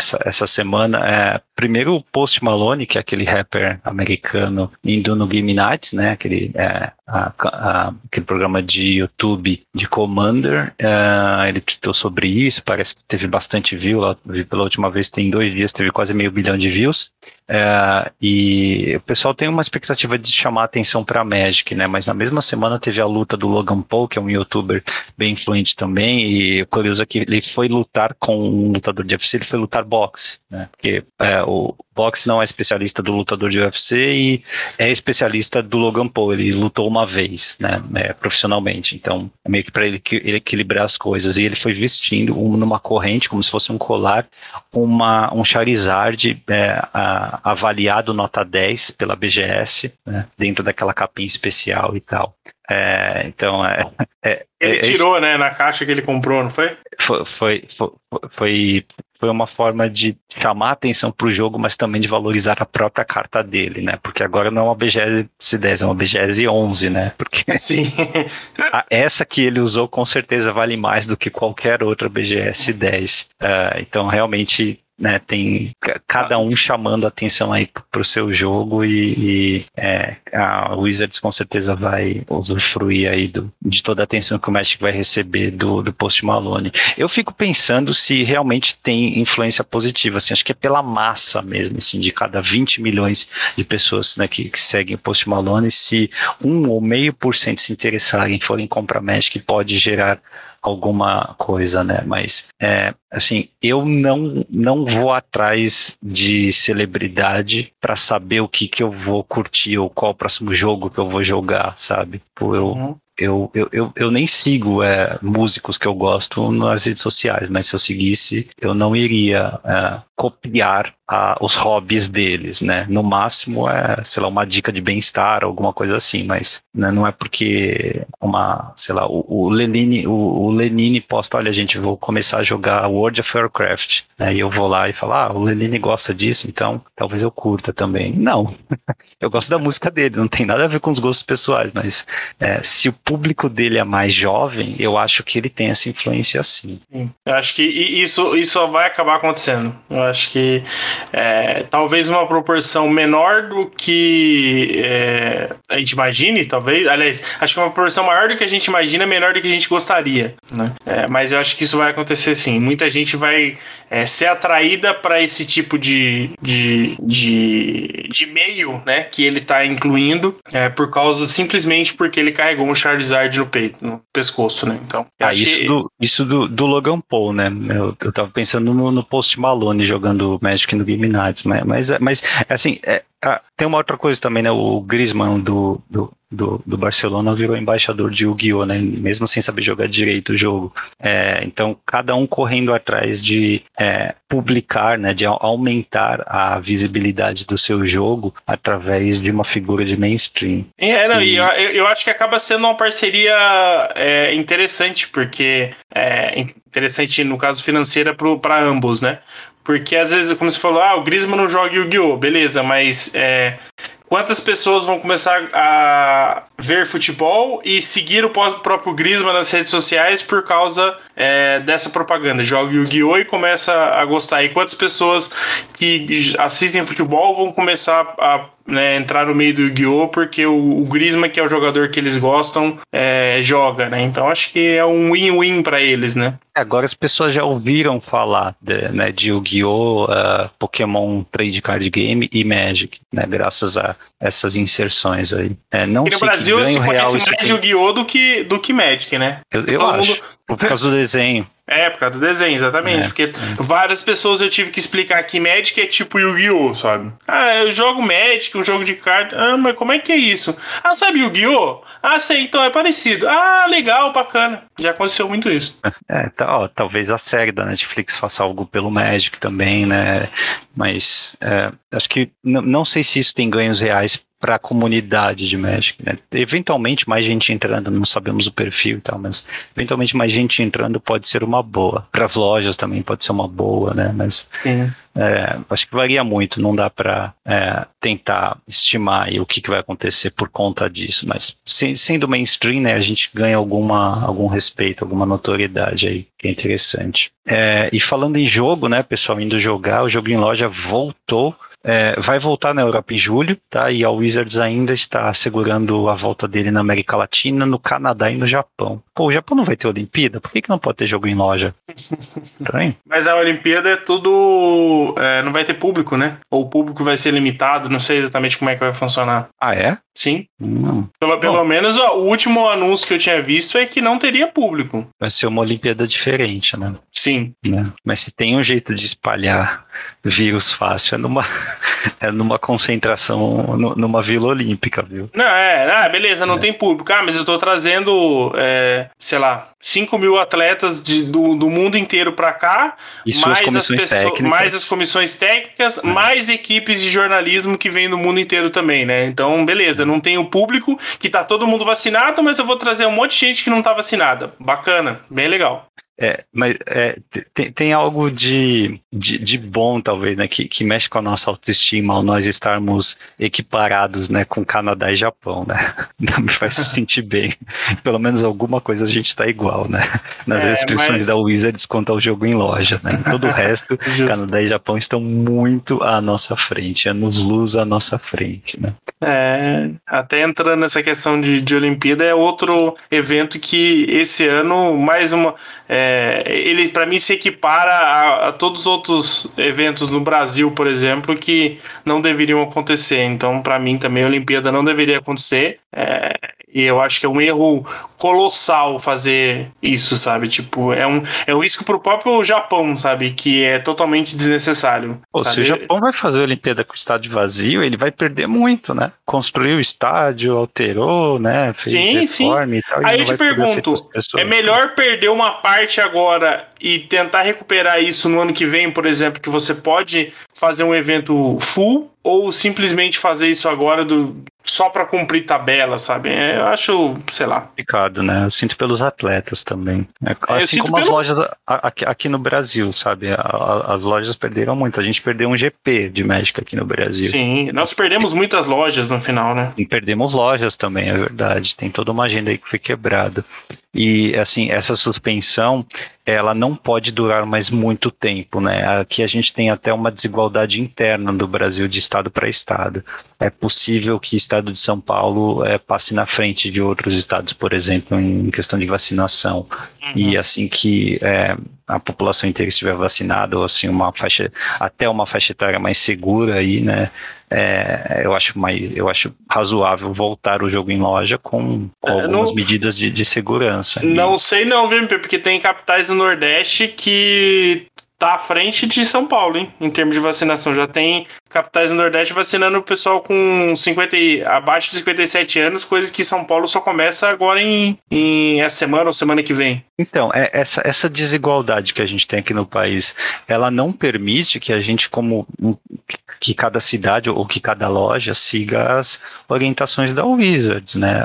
essa, essa semana. É, primeiro o Post Malone, que é aquele rapper americano indo no Game Nights, né? Aquele, é, a, a, aquele programa de YouTube de Commander. É, ele tweetou sobre isso, parece que teve bastante view. Lá, pela última vez tem dois dias, teve quase meio bilhão de views. É, e o pessoal tem uma expectativa de chamar atenção para Magic, né? Mas na mesma semana teve a luta do Logan Paul, que é um youtuber bem influente também, e o curioso é que ele foi lutar com um lutador de UFC, ele foi lutar boxe, né? Porque é, o boxe não é especialista do lutador de UFC e é especialista do Logan Paul, ele lutou uma vez, né? É, profissionalmente, então é meio que para ele, ele, equilibrar as coisas, e ele foi vestindo um, numa corrente, como se fosse um colar, uma, um Charizard é, a, avaliado nota 10 pela BGS, né, dentro daquela capinha especial e tal. É, então, é, é Ele é, tirou, né, na caixa que ele comprou, não foi? Foi, foi, foi, foi uma forma de chamar atenção para o jogo, mas também de valorizar a própria carta dele, né? Porque agora não é uma BGS 10, é uma BGS 11, né? Porque Sim. a, essa que ele usou com certeza vale mais do que qualquer outra BGS 10. Uh, então, realmente né, tem cada um chamando atenção aí para o seu jogo e, e é, a Wizards com certeza vai usufruir aí do, de toda a atenção que o Magic vai receber do, do Post Malone. Eu fico pensando se realmente tem influência positiva, assim, acho que é pela massa mesmo, assim, de cada 20 milhões de pessoas né, que, que seguem o Post Malone, se um ou meio por cento se interessarem, forem comprar Magic, pode gerar alguma coisa, né? Mas, é, assim, eu não, não vou atrás de celebridade para saber o que, que eu vou curtir ou qual o próximo jogo que eu vou jogar, sabe? Eu, uhum. eu, eu, eu, eu, nem sigo é, músicos que eu gosto nas redes sociais, mas se eu seguisse, eu não iria é, copiar a, os hobbies deles, né? No máximo é, sei lá, uma dica de bem-estar, alguma coisa assim, mas né, não é porque uma, sei lá, o, o Lenine, o, o Lenine posta, olha, gente, vou começar a jogar World of Warcraft, né? E eu vou lá e falo, ah, o Lenine gosta disso, então talvez eu curta também. Não, eu gosto da música dele, não tem nada a ver com os gostos pessoais, mas é, se o público dele é mais jovem, eu acho que ele tem essa influência sim. Eu acho que isso, isso vai acabar acontecendo. Eu acho que é, talvez uma proporção menor do que é, a gente imagine, talvez. Aliás, acho que uma proporção maior do que a gente imagina, menor do que a gente gostaria. Né? É, mas eu acho que isso vai acontecer sim. Muita gente vai é, ser atraída para esse tipo de, de, de, de, meio né, que ele está incluindo é, por causa simplesmente porque ele carregou um Charizard no peito, no pescoço. Né? Então, ah, isso, que... do, isso do, do Logan Paul, né? Eu, eu tava pensando no, no Post Malone jogando Magic no Game Nights, mas, mas, mas assim, é, ah, tem uma outra coisa também, né? O Griezmann do, do, do, do Barcelona virou embaixador de Yu-Gi-Oh!, né? Mesmo sem saber jogar direito o jogo. É, então, cada um correndo atrás de é, publicar, né? De aumentar a visibilidade do seu jogo através de uma figura de mainstream. É, não, e... eu, eu acho que acaba sendo uma parceria é, interessante, porque é interessante no caso financeira para ambos, né? Porque às vezes, como você falou, ah, o Griezmann não joga Yu-Gi-Oh! Beleza, mas é, quantas pessoas vão começar a ver futebol e seguir o próprio Griezmann nas redes sociais por causa é, dessa propaganda? Joga Yu-Gi-Oh! e começa a gostar. E quantas pessoas que assistem futebol vão começar a né, entrar no meio do Yu-Gi-Oh! porque o, o Griezmann, que é o jogador que eles gostam, é, joga, né? Então acho que é um win-win para eles, né? Agora as pessoas já ouviram falar de, né, de Yu-Gi-Oh!, uh, Pokémon Trade Card Game e Magic, né? Graças a essas inserções aí. É, não e no Brasil se conhece mais Yu-Gi-Oh! do que, do que Magic, né? Eu, eu acho, mundo... por causa do desenho. É, por causa do desenho, exatamente. É, porque é. várias pessoas eu tive que explicar que Magic é tipo Yu-Gi-Oh!, sabe? Ah, eu jogo Magic, um jogo de carta. Ah, mas como é que é isso? Ah, sabe Yu-Gi-Oh! Ah, sei, então é parecido. Ah, legal, bacana. Já aconteceu muito isso. É, tá, ó, talvez a série da Netflix faça algo pelo Magic também, né? Mas é, acho que não sei se isso tem ganhos reais para a comunidade de Magic, né? Eventualmente mais gente entrando, não sabemos o perfil e tal, mas eventualmente mais gente entrando pode ser uma boa. Para as lojas também pode ser uma boa, né? Mas é, acho que varia muito, não dá para é, tentar estimar o que, que vai acontecer por conta disso, mas sendo mainstream, né, a gente ganha alguma, algum respeito, alguma notoriedade aí, que é interessante. É, e falando em jogo, né, pessoal indo jogar, o jogo em loja voltou é, vai voltar na Europa em julho, tá? E a Wizards ainda está segurando a volta dele na América Latina, no Canadá e no Japão. Pô, o Japão não vai ter Olimpíada? Por que, que não pode ter jogo em loja? Mas a Olimpíada é tudo. É, não vai ter público, né? Ou o público vai ser limitado, não sei exatamente como é que vai funcionar. Ah, é? Sim. Hum. Pelo, pelo menos ó, o último anúncio que eu tinha visto é que não teria público. Vai ser uma Olimpíada diferente, né? Sim. Né? Mas se tem um jeito de espalhar vírus fácil, é numa, é numa concentração, numa vila olímpica, viu? Não, é, ah, beleza, não é. tem público. Ah, mas eu tô trazendo, é, sei lá, 5 mil atletas de, do, do mundo inteiro para cá, e mais, comissões as pessoas, mais as comissões técnicas, é. mais equipes de jornalismo que vêm do mundo inteiro também, né? Então, beleza, não tem o público, que tá todo mundo vacinado, mas eu vou trazer um monte de gente que não tá vacinada. Bacana, bem legal. É, mas é, tem, tem algo de, de, de, bom, talvez, né, que, que mexe com a nossa autoestima ao nós estarmos equiparados né, com Canadá e Japão, né? Me faz se sentir bem. Pelo menos alguma coisa a gente está igual, né? Nas é, restrições mas... da Wizards quanto ao jogo em loja, né? Todo o resto, Canadá e Japão estão muito à nossa frente, é nos luz à nossa frente, né? É, até entrando nessa questão de, de Olimpíada, é outro evento que esse ano, mais uma. É, é, ele para mim se equipara a, a, todos os outros eventos no Brasil, por exemplo, que não deveriam acontecer. Então, para mim também a Olimpíada não deveria acontecer. É, e eu acho que é um erro colossal fazer isso, sabe? Tipo, é um, é um risco pro próprio Japão, sabe? Que é totalmente desnecessário. Pô, se o Japão vai fazer a Olimpíada com o estádio vazio, ele vai perder muito, né? Construiu o estádio, alterou, né? Fez sim, sim. E tal, Aí eu te pergunto, é melhor perder uma parte agora e tentar recuperar isso no ano que vem, por exemplo, que você pode fazer um evento full ou simplesmente fazer isso agora do, só para cumprir tabela, sabe? É, eu acho, sei lá. Complicado, né? Eu sinto pelos atletas também. É, assim como pelo... as lojas aqui, aqui, no Brasil, sabe? as lojas perderam muito. A gente perdeu um GP de México aqui no Brasil. Sim, nós perdemos muitas lojas no final, né? E perdemos lojas também, é verdade. Tem toda uma agenda aí que foi quebrada. E assim, essa suspensão, ela não pode durar mais muito tempo, né? Aqui a gente tem até uma desigualdade interna do Brasil de estado para estado. É possível que o estado de São Paulo é, passe na frente de outros estados, por exemplo, em questão de vacinação. Uhum. E assim que é, a população inteira estiver vacinada, ou assim, uma faixa, até uma faixa etária mais segura aí, né? É, eu acho mais, eu acho razoável voltar o jogo em loja com, com é, algumas não, medidas de, de segurança. Não sei não, viu, porque tem capitais no Nordeste que tá à frente de São Paulo, hein, em termos de vacinação. Já tem capitais do Nordeste vacinando o pessoal com 50 e, abaixo de 57 anos, coisa que São Paulo só começa agora em, em essa semana ou semana que vem. Então, é, essa, essa desigualdade que a gente tem aqui no país, ela não permite que a gente, como que cada cidade ou que cada loja siga as orientações da Wizards, né?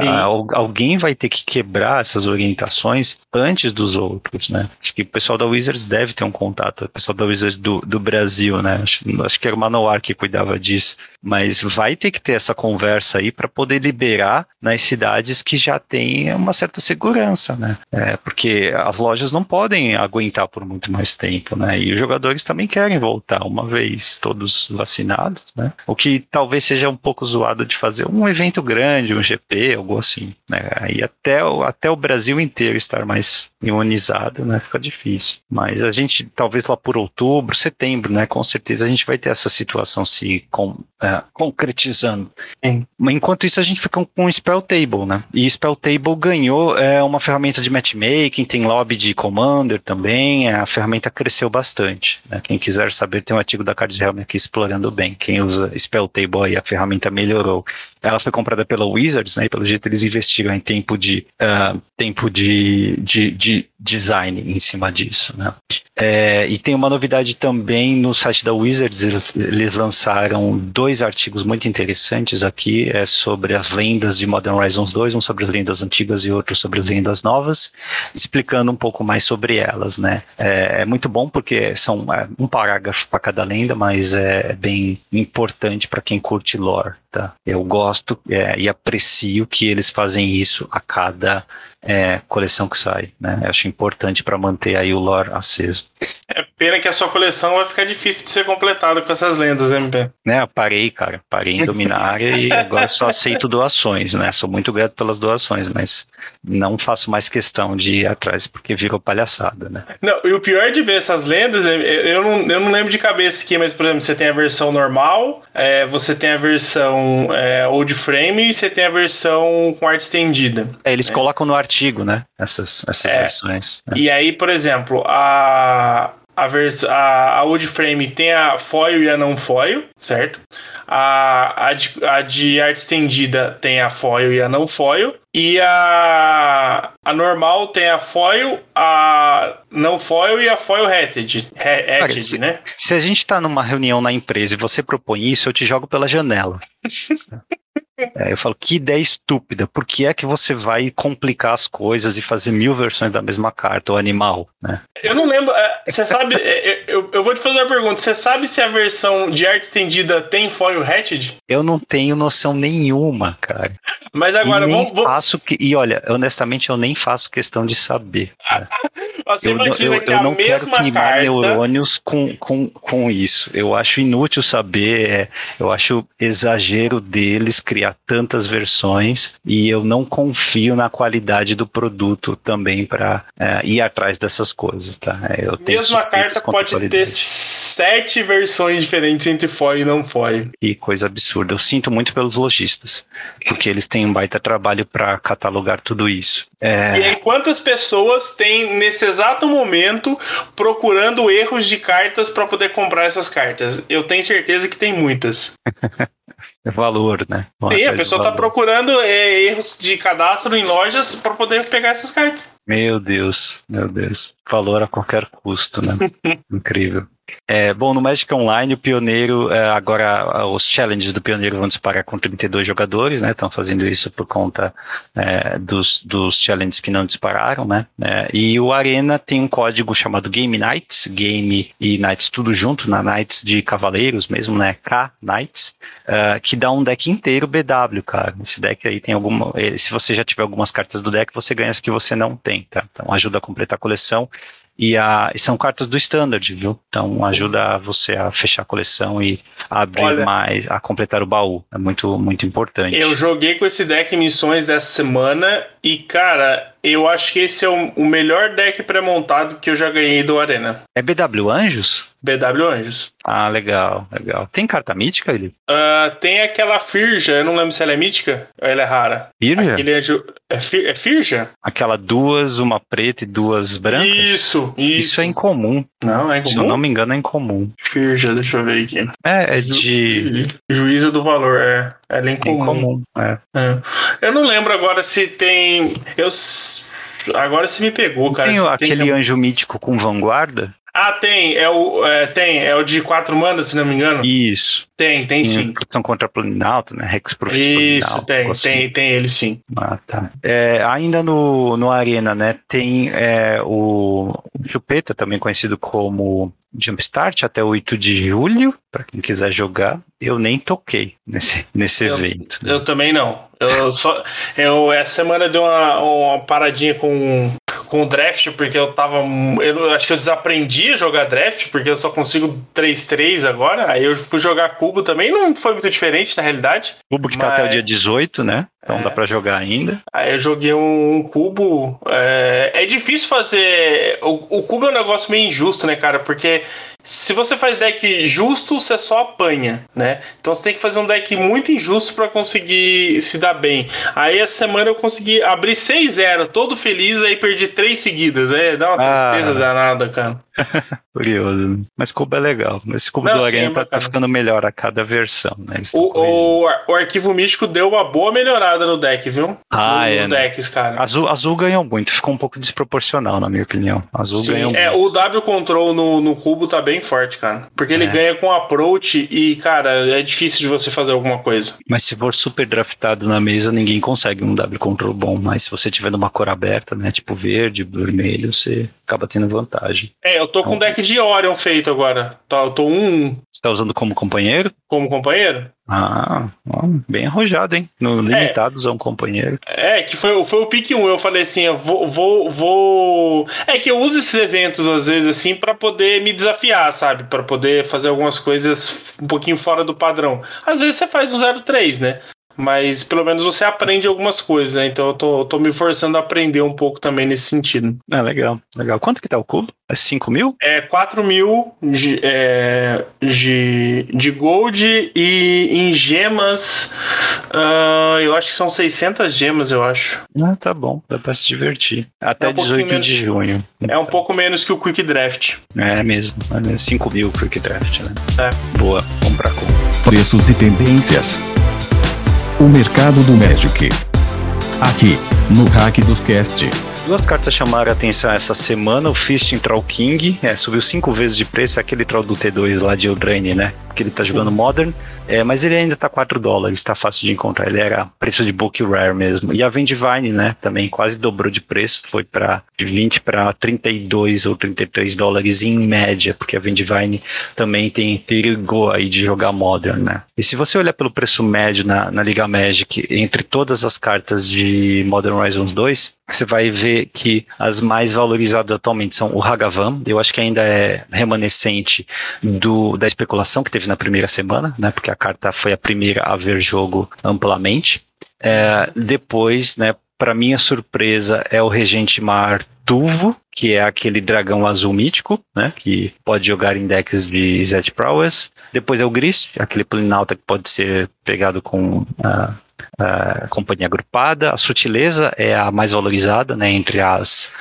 Alguém vai ter que quebrar essas orientações antes dos outros, né? Acho que o pessoal da Wizards deve ter um contato o pessoal da Wizards do, do Brasil, né? Acho, acho que era o Manoar que cuidava disso. Mas vai ter que ter essa conversa aí para poder liberar nas cidades que já têm uma certa segurança, né? É, porque as lojas não podem aguentar por muito mais tempo, né? E os jogadores também querem voltar uma vez todos vacinados, né? O que talvez seja um pouco zoado de fazer um evento grande, um GP, algo assim, né? Aí até, até o Brasil inteiro estar mais imunizado, né? Fica difícil. Mas a gente talvez lá por outubro, setembro, né? Com certeza a gente vai ter essa situação se com, é, concretizando. Sim. Enquanto isso, a gente fica com o Spell Table, né? E Spell Table ganhou é, uma ferramenta de matchmaking, tem lobby de Commander também, a ferramenta cresceu bastante. Né? Quem quiser saber, tem um artigo da Card Helm aqui explorando bem. Quem usa Spell Table aí, a ferramenta melhorou. Ela foi comprada pela Wizards, né? E pelo jeito eles investiram em tempo de uh, tempo de, de, de, design em cima disso, né? É, e tem uma novidade também no site da Wizards, eles lançaram dois artigos muito interessantes aqui é, sobre as lendas de Modern Horizons 2, um sobre as lendas antigas e outro sobre as lendas novas, explicando um pouco mais sobre elas, né? É, é muito bom porque são é, um parágrafo para cada lenda, mas é bem importante para quem curte lore, tá? Eu gosto é, e aprecio que eles fazem isso a cada é, coleção que sai, né? Eu acho importante para manter aí o lore aceso. É pena que a sua coleção vai ficar difícil de ser completada com essas lendas, MP. Né, eu parei, cara, parei em Dominária e agora só aceito doações, né? Sou muito grato pelas doações, mas não faço mais questão de ir atrás porque virou palhaçada, né? Não, e o pior de ver essas lendas, eu não, eu não lembro de cabeça aqui, mas por exemplo, você tem a versão normal, é, você tem a versão é, old frame e você tem a versão com arte estendida. É, eles né? colocam no artigo artigo, né? Essas, essas é. versões. Né? E aí, por exemplo, a, a, vers a, a Wood Frame tem a foil e a não foil, certo? A, a, de, a de arte estendida tem a foil e a não foil. E a, a normal tem a foil, a não foil e a foil hatched, hatched se, né? Se a gente está numa reunião na empresa e você propõe isso, eu te jogo pela janela. É, eu falo, que ideia estúpida. Por que é que você vai complicar as coisas e fazer mil versões da mesma carta, o animal, né? Eu não lembro. É, você sabe, é, eu, eu vou te fazer uma pergunta. Você sabe se a versão de arte estendida tem foil hatched? Eu não tenho noção nenhuma, cara. Mas agora, e vamos, vamos... faço que E olha, honestamente, eu nem faço questão de saber. Você eu, imagina eu, que eu não quero queimar carta... neurônios com, com, com isso. Eu acho inútil saber, é, eu acho exagero deles criar criar tantas versões e eu não confio na qualidade do produto também para é, ir atrás dessas coisas, tá? É, eu tenho Mesma carta pode ter sete versões diferentes entre foil e não foil. Que coisa absurda. Eu sinto muito pelos lojistas, porque eles têm um baita trabalho para catalogar tudo isso. É... E aí, quantas pessoas têm nesse exato momento procurando erros de cartas para poder comprar essas cartas? Eu tenho certeza que tem muitas. valor, né? Sim, a pessoa está procurando é, erros de cadastro em lojas para poder pegar essas cartas. Meu Deus, meu Deus. Valor a qualquer custo, né? Incrível. É, bom, no Magic Online, o Pioneiro, é, agora os challenges do Pioneiro vão disparar com 32 jogadores, né? Estão fazendo isso por conta é, dos, dos challenges que não dispararam, né? É, e o Arena tem um código chamado Game Nights, Game e Nights tudo junto, na Nights de Cavaleiros mesmo, né? K Nights, é, que dá um deck inteiro BW, cara. Esse deck aí tem alguma. Se você já tiver algumas cartas do deck, você ganha as que você não tem, tá? Então ajuda a completar a coleção. E, a, e são cartas do standard, viu? Então ajuda você a fechar a coleção e a abrir Olha, mais, a completar o baú. É muito, muito importante. Eu joguei com esse deck missões dessa semana e, cara, eu acho que esse é o, o melhor deck pré-montado que eu já ganhei do Arena. É BW Anjos? BW Anjos. Ah, legal, legal. Tem carta mítica, ele? Uh, tem aquela Firja, eu não lembro se ela é mítica ou ela é rara. Firja? Aquele anjo... é, fir... é Firja? Aquela duas, uma preta e duas brancas? Isso, isso. Isso é incomum. Não, é incomum? Se eu não me engano, é incomum. Firja, deixa eu ver aqui. É, é de... Juízo do valor, é. É incomum. incomum é. É. Eu não lembro agora se tem... Eu Agora você me pegou, cara. Tem aquele tem... anjo mítico com vanguarda? Ah, tem. É o, é, tem. É o de quatro manas, se não me engano. Isso. Tem, tem, sim. Proteção contra Planinalto, né? Rex Profit Isso, tem, assim. tem, tem ele sim. Ah, tá. É, ainda no, no Arena, né? Tem é, o Chupeta, também conhecido como Jumpstart, até 8 de julho, para quem quiser jogar. Eu nem toquei nesse, nesse eu, evento. Né? Eu também não. Eu só. Eu, essa semana deu uma, uma paradinha com com o draft, porque eu tava. Eu acho que eu desaprendi a jogar draft, porque eu só consigo 3-3 agora. Aí eu fui jogar cubo também, não foi muito diferente na realidade. Cubo que mas... tá até o dia 18, né? Então é. dá para jogar ainda. Aí eu joguei um, um cubo. É, é difícil fazer. O, o, cubo é um negócio meio injusto, né, cara? Porque se você faz deck justo, você só apanha, né? Então você tem que fazer um deck muito injusto para conseguir se dar bem. Aí essa semana eu consegui abrir 6-0, todo feliz, aí perdi três seguidas, né? Dá uma tristeza ah. danada, cara. Curioso. Mas cubo é legal. Esse cubo Não, do Aranha é tá, tá ficando melhor a cada versão, né? O, o, o arquivo místico deu uma boa melhorada no deck, viu? Ah, Nos é, né? decks, cara. Azul, azul ganhou muito, ficou um pouco desproporcional, na minha opinião. Azul Sim, ganhou é, muito. o W control no, no cubo tá bem forte, cara. Porque ele É. ganha com approach e, cara, é difícil de você fazer alguma coisa. Mas se for super draftado na mesa, ninguém consegue um W control bom. Mas se você tiver numa cor aberta, né? Tipo verde, vermelho, você acaba tendo vantagem. É, eu tô com um deck de Orion feito agora. Tá, eu tô um Você tá usando como companheiro? como companheiro. Ah, bem arrojado, hein? No limitados a um companheiro. É, que foi, foi o pick 1. Eu falei assim, eu vou, vou, vou. É que eu uso esses eventos às vezes assim pra poder me desafiar, sabe? Pra poder fazer algumas coisas um pouquinho fora do padrão. Às vezes você faz um 03, né? Mas pelo menos você aprende algumas coisas, né? Então eu tô, eu tô me forçando a aprender um pouco também nesse sentido. Ah, legal, legal. Quanto que tá o cubo? É 5 mil? É 4 mil de, é, de, de gold e em gemas. ah, eu acho que são 600 gemas, eu acho. Ah, tá bom, dá pra se divertir. Até É um pouquinho 18 de junho. É um pouco menos que o Quick Draft. É mesmo, é mesmo. 5 mil Quick Draft, né? É. Boa, vamos pra. Preços e tendências. O mercado do Magic. Aqui, no Hack dos Cast. Duas cartas chamaram a atenção essa semana. O Fishing Troll King é, subiu cinco vezes de preço. É aquele troll do T2 lá de Eldraine, né? Que ele tá jogando Modern. É, mas ele ainda tá 4 dólares, tá fácil de encontrar. Ele era preço de book rare mesmo. E a Vendivine, né? Também quase dobrou de preço. Foi para de 20 para 32 ou 33 dólares em média, porque a Vendivine também tem perigo aí de jogar Modern, né? E se você olhar pelo preço médio na, na Liga Magic, entre todas as cartas de Modern Horizons 2, você vai ver que as mais valorizadas atualmente são o Hagavan, eu acho que ainda é remanescente do, da especulação que teve na primeira semana, né? Porque a carta foi a primeira a ver jogo amplamente. É, depois, né, para minha surpresa, é o Regente Mar Tuvo, que é aquele dragão azul mítico, né, que pode jogar em decks de Zed Prowess. Depois é o Grist, aquele Plinalta que pode ser pegado com a companhia agrupada. A sutileza é a mais valorizada, né, entre as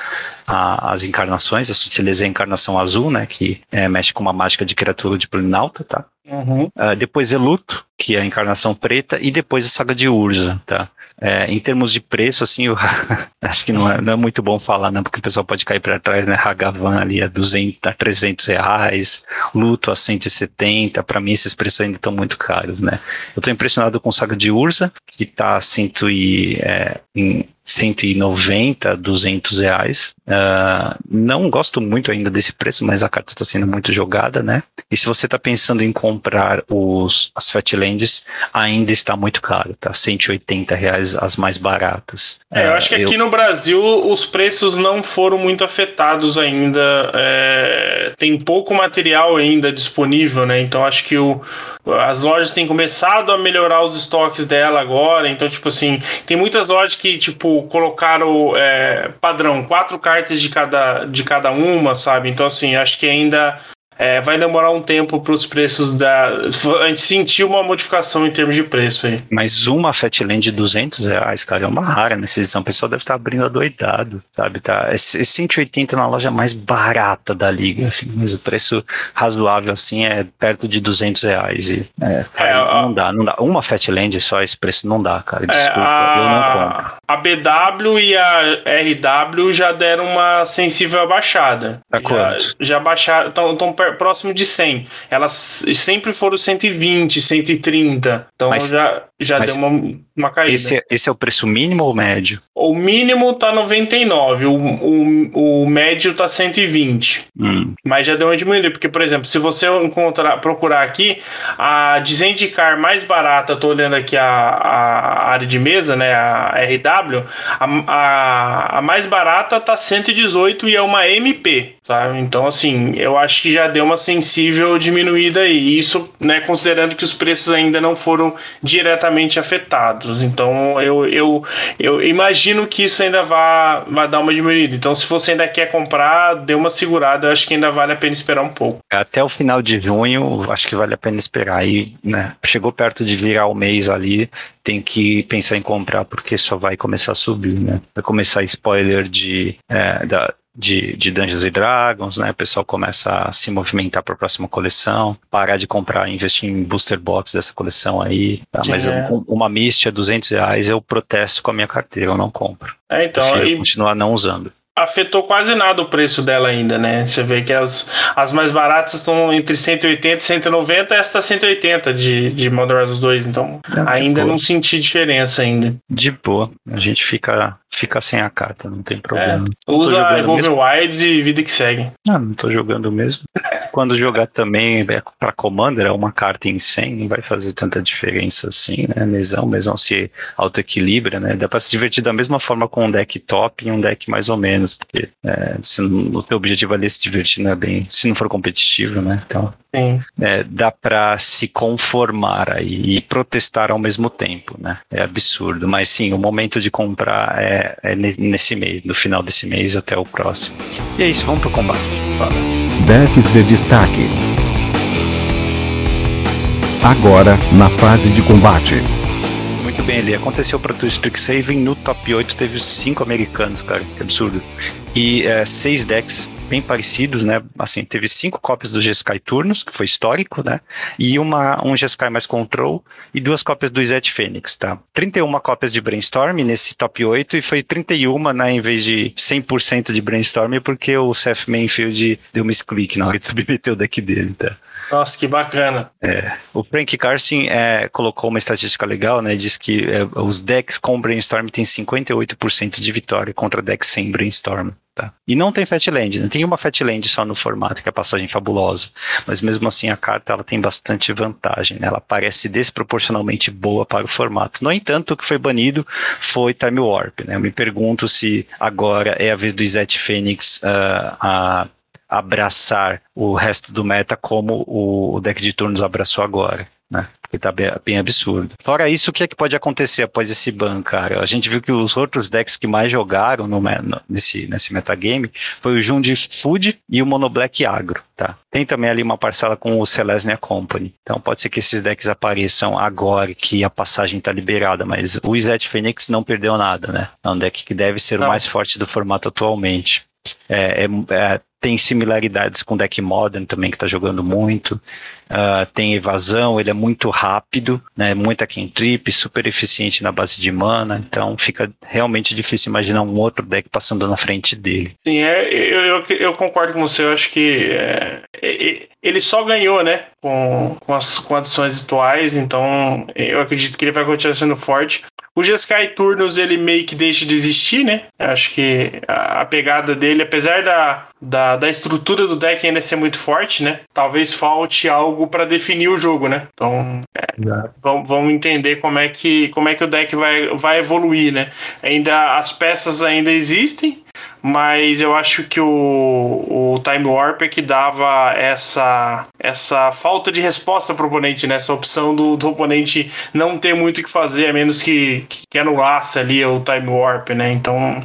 a, as encarnações. A sutileza é a encarnação azul, né, que é, mexe com uma mágica de criatura de Plinalta, tá? Uhum. Uh, depois é Luto, que é a encarnação preta, e depois a saga de Urza, tá? É, em termos de preço, assim, eu acho que não é, não é, muito bom falar, não, porque o pessoal pode cair para trás, né? Hagavan ali a 200, a 300 reais, Luto a 170, para mim esses preços ainda estão muito caros, né? Eu estou impressionado com Saga de Urza, que está cento e, é, em 190, 200 reais. Uh, não gosto muito ainda desse preço, mas a carta está sendo muito jogada, né? E se você está pensando em comprar os, as Fatlands, ainda está muito caro, tá? 180 reais as mais baratas. É, eu acho que aqui eu... no Brasil os preços não foram muito afetados ainda. É, tem pouco material ainda disponível, né? Então acho que o, as lojas têm começado a melhorar os estoques dela agora. Então, tipo assim, tem muitas lojas que, tipo, colocaram é, padrão, quatro cartas de cada, de cada uma, sabe? Então, assim, acho que ainda é, vai demorar um tempo para os preços da. A gente sentir uma modificação em termos de preço aí. Mas uma Fatland de 200 reais, cara, é uma rara nessa edição. O pessoal deve estar abrindo adoidado, sabe? Tá, é 180 na loja mais barata da liga, assim, mas o preço razoável, assim, é perto de 200 reais. E, é, cara, é, não a... dá, não dá. Uma Fatland só, esse preço não dá, cara. Desculpa, a... eu não compro. A BW e a RW já deram uma sensível abaixada. Tá quanto? Já, já baixaram, estão próximo de 100. Elas sempre foram 120, 130. Então mas, já, já deu uma, uma caída. Esse, esse, é o preço mínimo ou médio? O mínimo tá 99, o, o, o médio tá 120. Hum. Mas já deu uma diminuída, porque, por exemplo, se você encontrar, procurar aqui, a de Zendikar mais barata, tô olhando aqui a, a área de mesa, né, a RW, a, a, a mais barata tá 118 e é uma MP, sabe? Então, assim, eu acho que já deu uma sensível diminuída aí. Isso, né, considerando que os preços ainda não foram diretamente afetados. Então, eu, eu, eu imagino que isso ainda vai, vai dar uma diminuída. Então, se você ainda quer comprar, dê uma segurada. Eu acho que ainda vale a pena esperar um pouco. Até o final de junho, acho que vale a pena esperar. Aí, né, chegou perto de virar o mês ali, tem que pensar em comprar porque só vai começar a subir, né? Vai começar spoiler de, é, da, de, de Dungeons Dragons, né? O pessoal começa a se movimentar para a próxima coleção, parar de comprar, investir em booster box dessa coleção aí. Tá? Mas é. uma Mistia, 200 reais, eu protesto com a minha carteira, eu não compro. É, então. E... continuar não usando afetou quase nada o preço dela ainda, né? Você vê que as, as mais baratas estão entre 180 e 190, esta 180 de, de Modern Warfare 2, então ainda não senti diferença ainda. De boa, a gente fica fica sem a carta, não tem problema. É, usa Evolve Wilds e vida que segue. Ah, não tô jogando mesmo. Quando jogar também é para Commander, é uma carta em 100, não vai fazer tanta diferença assim, né? Mesão, mesão se auto-equilibra, né? Dá pra se divertir da mesma forma com um deck top e um deck mais ou menos, porque é, se o teu objetivo ali é se divertir, não é bem, se não for competitivo, né? Então, é, dá para se conformar aí e protestar ao mesmo tempo, né? É absurdo, mas sim, o momento de comprar é, é nesse mês, no final desse mês até o próximo. E é isso, vamos pro combate. Fala. Decks de destaque. Agora, na fase de combate. Muito bem, ali aconteceu para tu Strixhaven no top 8 teve cinco americanos, cara, que absurdo. E é, seis decks bem parecidos, né? Assim, teve cinco cópias do G-Sky Turnos, que foi histórico, né? E uma, um G-Sky mais Control e duas cópias do Zed Fênix, tá? 31 cópias de Brainstorm nesse top 8 e foi 31, né, em vez de 100% de Brainstorm, porque o Seth Mainfield deu um misclick na hora de submeter o deck dele, tá? Nossa, que bacana. É, o Frank Carson é, colocou uma estatística legal, né? Diz que é, os decks com Brainstorm têm 58% de vitória contra decks sem Brainstorm. Tá? E não tem Fatland, não tem uma Fatland só no formato, que é a passagem fabulosa. Mas mesmo assim a carta ela tem bastante vantagem, né? ela parece desproporcionalmente boa para o formato. No entanto, o que foi banido foi Time Warp. Né? Eu me pergunto se agora é a vez do Zet Phoenix uh, a abraçar o resto do meta como o, deck de turnos abraçou agora. Né? Porque tá bem, bem, absurdo. Fora isso, o que é que pode acontecer após esse ban, cara? A gente viu que os outros decks que mais jogaram no, no, nesse, nesse metagame foi o Jundi Food e o Mono Black Agro, tá? Tem também ali uma parcela com o Celestia Company. Então pode ser que esses decks apareçam agora que a passagem tá liberada, mas o Sled Phoenix não perdeu nada, né? É um deck que deve ser não. o mais forte do formato atualmente. É, é, é, tem similaridades com o deck Modern também, que está jogando muito. Uh, tem evasão, ele é muito rápido, né, muita cantrip, super eficiente na base de mana, então fica realmente difícil imaginar um outro deck passando na frente dele. Sim, é, eu, eu, eu concordo com você, eu acho que é, ele só ganhou, né, com, com as condições atuais, então eu acredito que ele vai continuar sendo forte. O Jeskai Turnos ele meio que deixa de existir, né? Acho que a, a pegada dele, apesar da, da, da, estrutura do deck ainda ser muito forte, né? Talvez falte algo para definir o jogo, né? Então, é, vamos, vamos entender como é que como é que o deck vai, vai evoluir, né? Ainda as peças ainda existem, mas eu acho que o, o Time Warp é que dava essa, essa falta de resposta para o oponente, né? Essa opção do, do oponente não ter muito o que fazer, a menos que, que anulasse ali o Time Warp, né? Então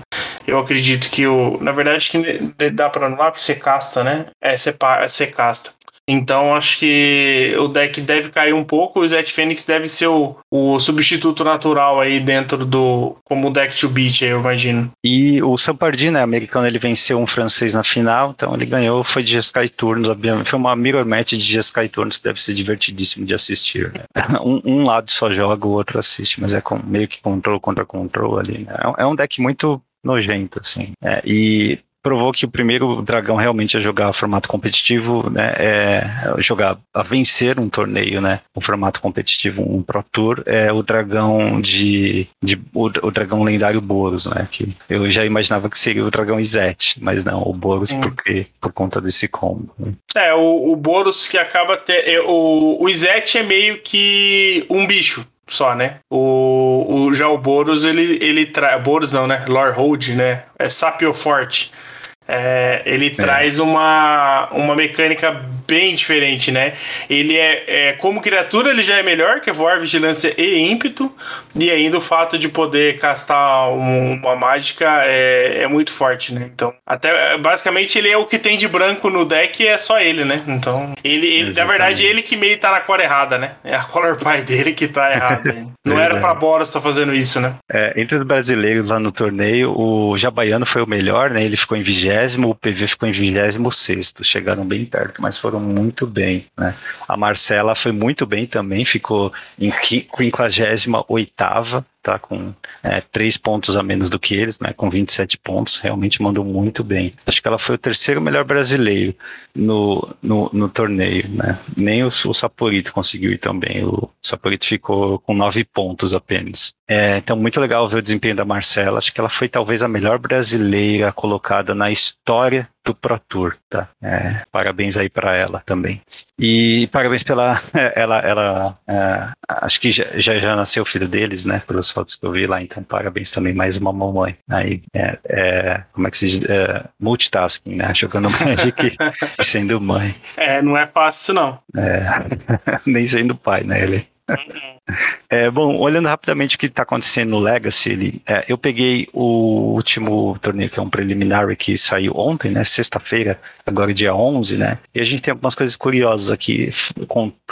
eu acredito que o. Na verdade, que dá para anular porque você casta, né? É, você, você casta. Então acho que o deck deve cair um pouco. O Zet Fênix deve ser o, o substituto natural aí dentro do. como deck to beat, eu imagino. E o Sampardino, né, americano, ele venceu um francês na final, então ele ganhou, foi de Turns, obviamente. Foi uma mirror match de Sky Turns que deve ser divertidíssimo de assistir. Né? Um, um, lado só joga, o outro assiste, mas é com, meio que control contra control ali. Né? É um é deck muito nojento, assim. É, e provou que o primeiro dragão realmente a jogar formato competitivo, né, é jogar a vencer um torneio, né, um formato competitivo, um Pro Tour, é o dragão de, de o, o, dragão lendário Boros, né, que eu já imaginava que seria o dragão Izete, mas não, o Boros porque por conta desse combo. Né. É, o, o Boros que acaba ter, é, o, o Izete é meio que um bicho, só, né? O, o já o Boros, ele, ele traz. Boros não, né? Lorhold, né? É Sapio Forte. É, ele é. traz uma, uma mecânica bem diferente, né? Ele é, é, como criatura, ele já é melhor, que é voar, vigilância e ímpeto. E ainda o fato de poder castar um, uma mágica é, é muito forte, né? Então, até basicamente ele é o que tem de branco no deck é só ele, né? Então, ele, ele na verdade, ele que meio tá na cor errada, né? É a color pie dele que tá errada. Não era pra Boros estar tá fazendo isso, né? É, entre os brasileiros lá no torneio, o Jabaiano foi o melhor, né? Ele ficou em vigésimo, o PV ficou em vigésimo sexto. Chegaram bem perto, mas foram muito bem, né? A Marcela foi muito bem também, ficou em quinquagésima oitava tá com é, três pontos a menos do que eles, né, com 27 pontos, realmente mandou muito bem. Acho que ela foi o terceiro melhor brasileiro no, no, no torneio, né, nem o, o Saporito conseguiu ir também, o Saporito ficou com nove pontos apenas. É, então, muito legal ver o desempenho da Marcela, acho que ela foi talvez a melhor brasileira colocada na história do Pro Tour, tá? É, parabéns aí para ela também. E parabéns pela, ela, ela, é, acho que já, já, já nasceu o filho deles, né? Pelas fotos que eu vi lá, então parabéns também mais uma mamãe. Aí, é, é como é que se diz? É, multitasking, né? Jogando Magic e sendo mãe. É, não é fácil não. É, nem sendo pai, né? Ele. É, bom, olhando rapidamente o que está acontecendo no Legacy, ele, é, eu peguei o último torneio, que é um preliminar que saiu ontem, né, sexta-feira, agora dia 11, né, e a gente tem algumas coisas curiosas aqui,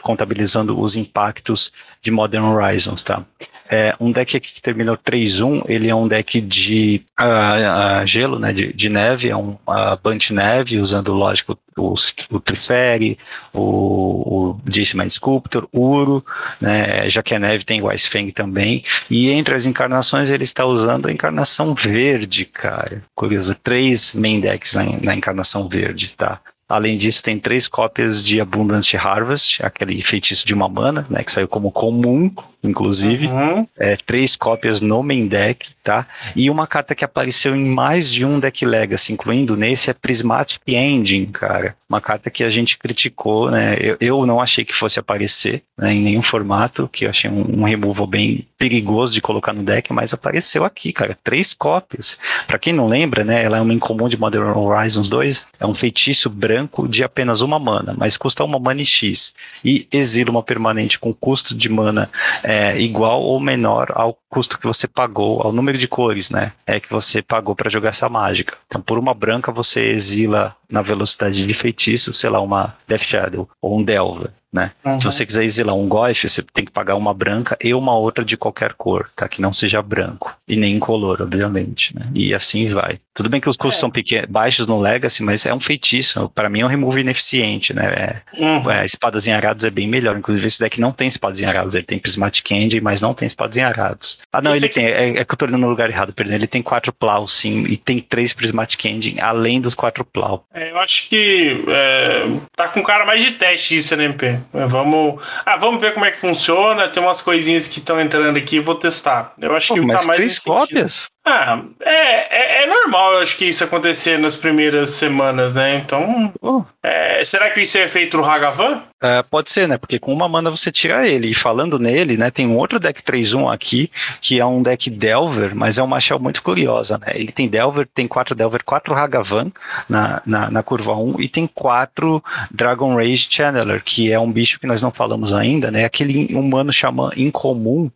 contabilizando os impactos de Modern Horizons, tá. É, um deck aqui que terminou 3-1, ele é um deck de uh, uh, gelo, né, de, de, neve, é um uh, Bunt Neve, usando, lógico, os, o Trifere, o, o Discman Sculptor, Uro, né, já que a neve tem Wise Fang também, e entre as encarnações ele está usando a encarnação verde, cara. Curioso, três main decks na, na encarnação verde, tá? Além disso, tem três cópias de Abundant Harvest, aquele feitiço de uma mana, né, que saiu como comum, inclusive. Uhum. É, três cópias no main deck, tá? E uma carta que apareceu em mais de um deck Legacy, incluindo nesse, é Prismatic Engine, cara. Uma carta que a gente criticou, né? Eu, eu não achei que fosse aparecer né, em nenhum formato, que eu achei um, um removal bem perigoso de colocar no deck, mas apareceu aqui, cara. Três cópias. Para quem não lembra, né? Ela é uma incomum de Modern Horizons 2. É um feitiço branco de apenas uma mana, mas custa uma mana X. E exila uma permanente com custo de mana é, igual ou menor ao custo que você pagou, ao número de cores, né? É que você pagou para jogar essa mágica. Então, por uma branca, você exila na velocidade de feitiço, sei lá, uma Death Shadow ou um Delver né? Uhum. Se você quiser exilar um Goif, você tem que pagar uma branca e uma outra de qualquer cor, tá? Que não seja branco. E nem incolor, obviamente, né? E assim vai. Tudo bem que os custos é. são pequenos, baixos no Legacy, mas é um feitiço. Para mim é um remove ineficiente, né? É, uhum. é, espadas em arados é bem melhor. Inclusive esse deck não tem espadas em arados. Ele tem Prismatic Candy, mas não tem espadas em arados. Ah, não, esse ele aqui... tem. É, é, que eu tô olhando no lugar errado, perdão. Ele tem quatro plow, sim, e tem três Prismatic Candy, além dos quatro plow. É, eu acho que é, tá com cara mais de teste isso, né, MP? Vamos. Ah, vamos ver como é que funciona. Tem umas coisinhas que estão entrando aqui, vou testar. Eu acho Pô, que tá mais. Três cópias? Ah, é, é, é, normal, eu acho que isso acontecer nas primeiras semanas, né? Então. Oh. É, será que isso é feito no Hagavan? É, pode ser, né? Porque com uma mana você tira ele. E falando nele, né? Tem um outro deck 3-1 aqui, que é um deck Delver, mas é uma shell muito curiosa, né? Ele tem Delver, tem quatro Delver, quatro Hagavan na, na, na curva 1 e tem quatro Dragon Rage Channeler, que é um bicho que nós não falamos ainda, né? Aquele humano xamã incomum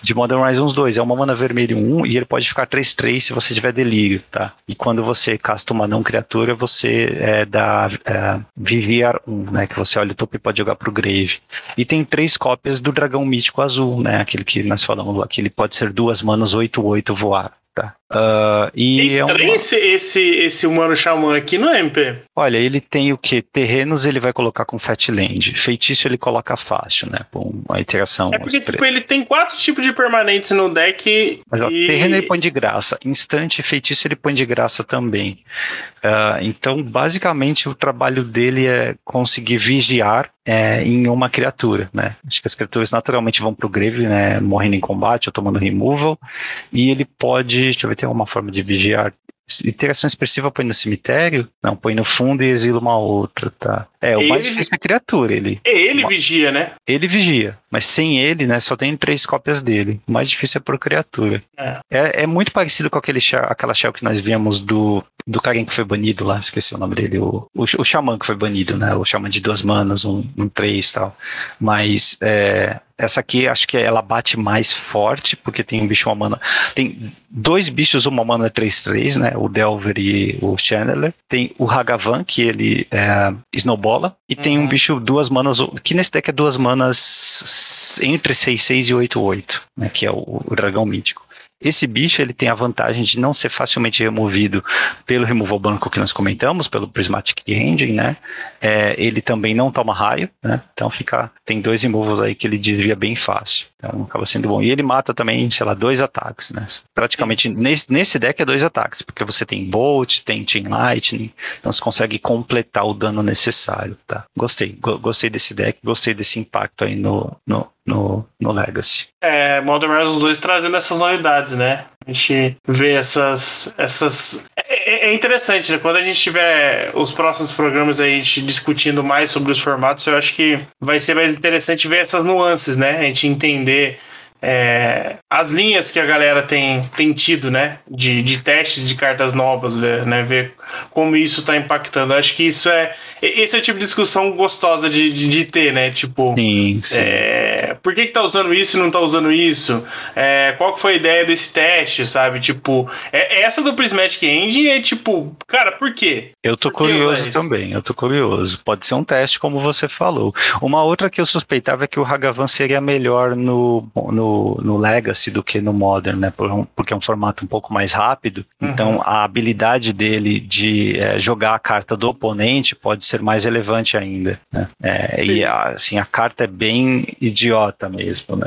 de Modern Horizons 2. É uma mana vermelho 1 e ele pode ficar 3-3 se você tiver delírio, tá? E quando você casta uma não criatura, você é, dá é, Viviar 1, né? Que você olha o topo e pode jogar pro Grave. E tem três cópias do Dragão Mítico Azul, né? Aquele que nós falamos lá, que ele pode ser duas manas 8-8 voar. Tá. Uh, e é estranho é esse, esse, esse humano xamã aqui no MP. Olha, ele tem o que? Terrenos ele vai colocar com Fatland. Feitiço ele coloca fácil, né? Com uma iteração. É porque tipo, ele tem quatro tipos de permanentes no deck. Mas, ó, e... Terreno ele põe de graça. Instante feitiço ele põe de graça também. Uh, então, basicamente, o trabalho dele é conseguir vigiar é, em uma criatura, né? Acho que as criaturas naturalmente vão pro grave, né? Morrendo em combate ou tomando removal. E ele pode, deixa eu ver, tem alguma forma de vigiar interação expressiva põe no cemitério? Não, põe no fundo e exila uma outra, tá? É, o Ele- mais difícil é a criatura, ele. Ele vigia, né? Ele vigia, mas sem ele, né, só tem três cópias dele. O mais difícil é por criatura. É. É, é muito parecido com aquele shell, aquela shell que nós víamos do, do carinha que foi banido lá, esqueci o nome dele, o, o, o xamã que foi banido, né? O xamã de duas manas, um, um três e tal. Mas é, essa aqui acho que ela bate mais forte, porque tem um bicho uma mana. Tem dois bichos, uma mana 3-3, né? O Delver e o Channeler. Tem o Hagavan, que ele é, snowbola. E tem um Uhum. bicho duas manas, que nesse deck é duas manas entre 6-6 e 8-8, né? Que é o, o dragão mítico. Esse bicho ele tem a vantagem de não ser facilmente removido pelo removal branco que nós comentamos, pelo Prismatic Engine, né? É, ele também não toma raio, né? Então fica tem dois removals aí que ele desvia bem fácil. Então acaba sendo bom. E ele mata também, sei lá, dois ataques, né? Praticamente nesse, nesse deck é dois ataques, porque você tem Bolt, tem Chain Lightning, então você consegue completar o dano necessário, tá? Gostei, go- gostei desse deck, gostei desse impacto aí no, no, no, no Legacy. É, Modern Warfare 2 trazendo essas novidades, né? A gente vê essas. essas... É, é interessante, né? Quando a gente tiver os próximos programas aí, a gente discutindo mais sobre os formatos, eu acho que vai ser mais interessante ver essas nuances, né? A gente entender é, as linhas que a galera tem, tem tido, né? De, de testes de cartas novas, ver, né? Ver como isso tá impactando. Acho que isso é. Esse é o tipo de discussão gostosa de, de, de ter, né? Tipo. Sim, sim. É, por que, que tá usando isso e não tá usando isso? É, qual que foi a ideia desse teste, sabe? Tipo, é, essa do Prismatic Engine é tipo, cara, por quê? Eu tô curioso também, eu tô curioso. Pode ser um teste, como você falou. Uma outra que eu suspeitava é que o Hagavan seria melhor no, no, no Legacy do que no Modern, né? Por Porque é um formato um pouco mais rápido. Uhum. Então a habilidade dele de eh, jogar a carta do oponente pode ser mais relevante ainda. Né? É, e a- assim, a carta é bem idiota mesmo. Né?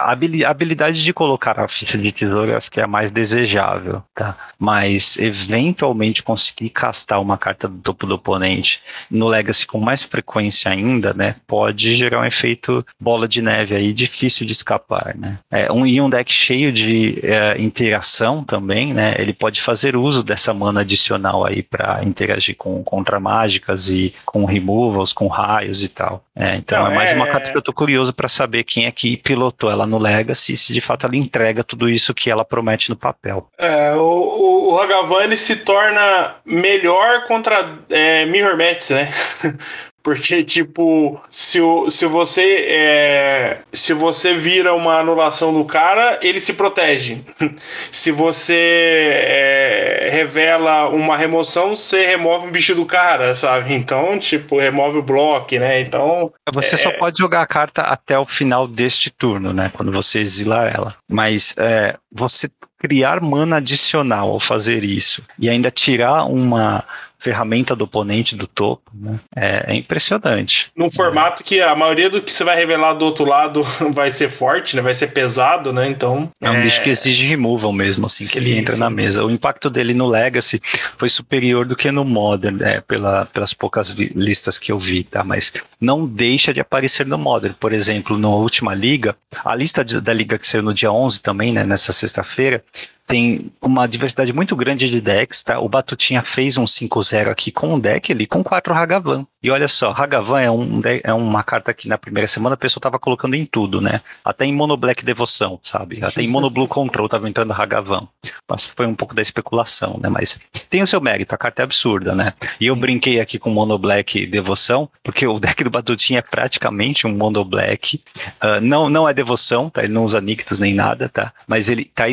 A habili- a habilidade de colocar a ficha de tesouro acho que é a mais desejável. Tá? Mas eventualmente conseguir castar uma carta do topo do oponente no Legacy com mais frequência ainda, né, pode gerar um efeito bola de neve aí difícil de escapar, né. É, um, e um deck cheio de é, interação também, né, ele pode fazer uso dessa mana adicional aí para interagir com contra mágicas e com removals, com raios e tal. É, então Não, é mais uma é- carta que eu tô curioso para saber quem é que pilotou ela no Legacy se de fato ela entrega tudo isso que ela promete no papel. É, o, o, o Hagavan ele se torna melhor contra é, Mirror Mets, né? Porque, tipo, se, o, se você é, se você vira uma anulação do cara, ele se protege. se você é, revela uma remoção, você remove um bicho do cara, sabe? Então, tipo, remove o bloco, né? Então, Você É. só pode jogar a carta até o final deste turno, né? Quando você exila ela. Mas é, você criar mana adicional ao fazer isso e ainda tirar uma ferramenta do oponente do topo, né? é, é impressionante. num formato que a maioria do que você vai revelar do outro lado vai ser forte, né? Vai ser pesado, né? Então. É um bicho que exige removal mesmo, assim, que ele Sim, entra sim. na mesa. O impacto dele no Legacy foi superior do que no Modern, né, pela, pelas poucas listas que eu vi, tá? Mas não deixa de aparecer no Modern. Por exemplo, na última liga, a lista de- da liga que saiu no dia 11 também, né, nessa sexta-feira, tem uma diversidade muito grande de decks, tá? O Batutinha fez um 5-0 aqui com um deck ali com quatro Hagavan. E olha só, Hagavan é, um, é uma carta que na primeira semana a pessoa tava colocando em tudo, né? Até em Mono Black Devoção, sabe? Até em Mono Blue Control tava entrando Hagavan. Mas foi um pouco da especulação, né? Mas tem o seu mérito, a carta é absurda, né? E eu brinquei aqui com Mono Black Devoção, porque o deck do Batutinha é praticamente um Mono Black. Ah, não, não é devoção, tá? Ele não usa Nictus nem nada, tá? Mas ele tá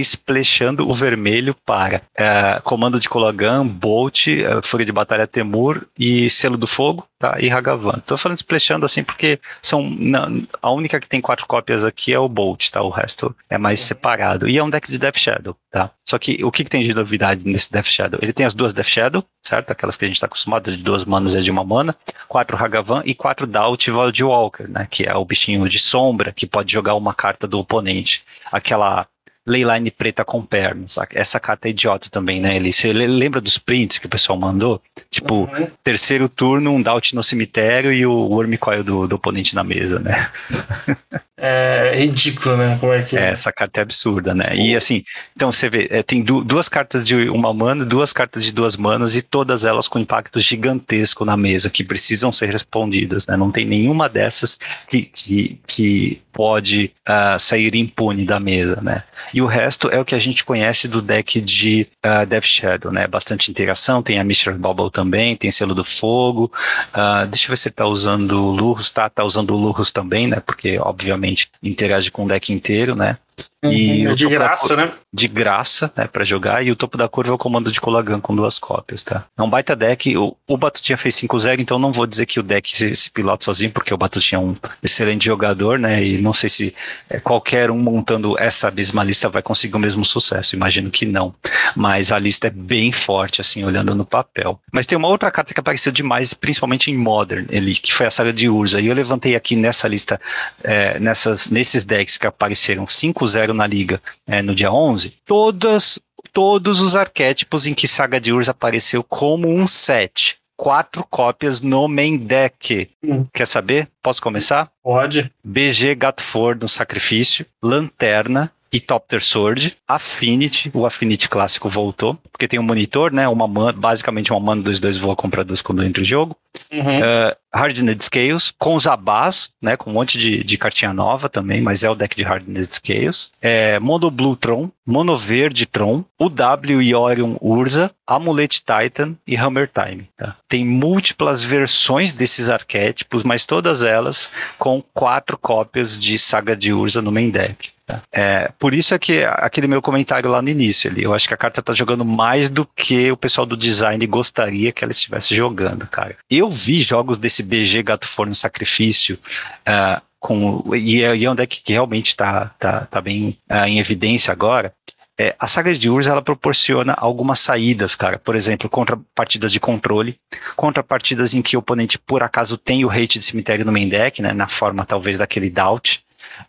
o vermelho para ah, comando de Kologan, Bolt, ah, Fúria de Batalha Temur e Selo do Fogo, tá? E Hagavan. Tô falando splashando assim porque são não, a única que tem quatro cópias aqui é o Bolt, tá? O resto é mais separado. E é um deck de Death Shadow, tá? Só que o que, que tem de novidade nesse Death Shadow? Ele tem as duas Death Shadow, certo? Aquelas que a gente tá acostumado de duas manas e de uma mana, quatro Hagavan e quatro Doubt Void Walker, né? Que é o bichinho de sombra que pode jogar uma carta do oponente. Aquela Leyline preta com pernas. Essa carta é idiota também, né? Ele, você le- lembra dos prints que o pessoal mandou? Tipo, Uhum. terceiro turno, um Doubt no cemitério e o Wormcoil do, do oponente na mesa, né? é ridículo, né? Como é que... É, essa carta é absurda, né? E assim, então você vê, é, tem du duas cartas de uma mana, duas cartas de duas manas e todas elas com impacto gigantesco na mesa que precisam ser respondidas, né? Não tem nenhuma dessas que, que, que pode uh, sair impune da mesa, né? E o resto é o que a gente conhece do deck de uh, Death Shadow, né? Bastante interação, tem a Mystery Bubble também, tem selo do fogo. Uh, deixa eu ver se ele tá usando o tá? Tá usando o também, né? Porque, obviamente, interage com o deck inteiro, né? Uhum, e é de graça, né? De graça, né, para jogar. E o topo da curva é o comando de Colagan com duas cópias, tá? É um baita deck. O, o Batutinha fez 5-0, então não vou dizer que o deck se, se, pilota sozinho, porque o Batutinha é um excelente jogador, né? E não sei se é, qualquer um montando essa mesma lista vai conseguir o mesmo sucesso. Imagino que não. Mas a lista é bem forte, assim, olhando no papel. Mas tem uma outra carta que apareceu demais, principalmente em Modern, ele, que foi a saga de Urza. E eu levantei aqui nessa lista, é, nessas, nesses decks que apareceram 5 0 na liga é, no dia 11, todas, todos os arquétipos em que Saga de Urs apareceu como um set. Quatro cópias no main deck. Hum. Quer saber? Posso começar? Pode. BG Gato For no Sacrifício, Lanterna, e Topter Sword, Affinity, o Affinity clássico voltou, porque tem um monitor, né? Uma man, basicamente uma mana 2-2 voa comprar duas quando entra o jogo. Uhum. Uh, Hardened Scales, com os Abás, né? Com um monte de, de cartinha nova também, mas é o deck de Hardened Scales. É, Mono Blue Tron, Mono Verde Tron, o W e Orion Urza, Amulet Titan e Hammer Time. Tá? Tem múltiplas versões desses arquétipos, mas todas elas com quatro cópias de Saga de Urza no main deck. É, por isso é que aquele meu comentário lá no início ali, eu acho que a carta tá jogando mais do que o pessoal do design gostaria que ela estivesse jogando, cara. Eu vi jogos desse BG Gato Forno Sacrifício uh, com, e, é, e é um deck que realmente está tá, tá bem uh, em evidência agora. É, a saga de Urs ela proporciona algumas saídas, cara. Por exemplo, contra partidas de controle, contra partidas em que o oponente por acaso tem o hate de cemitério no main deck, né, na forma talvez daquele doubt.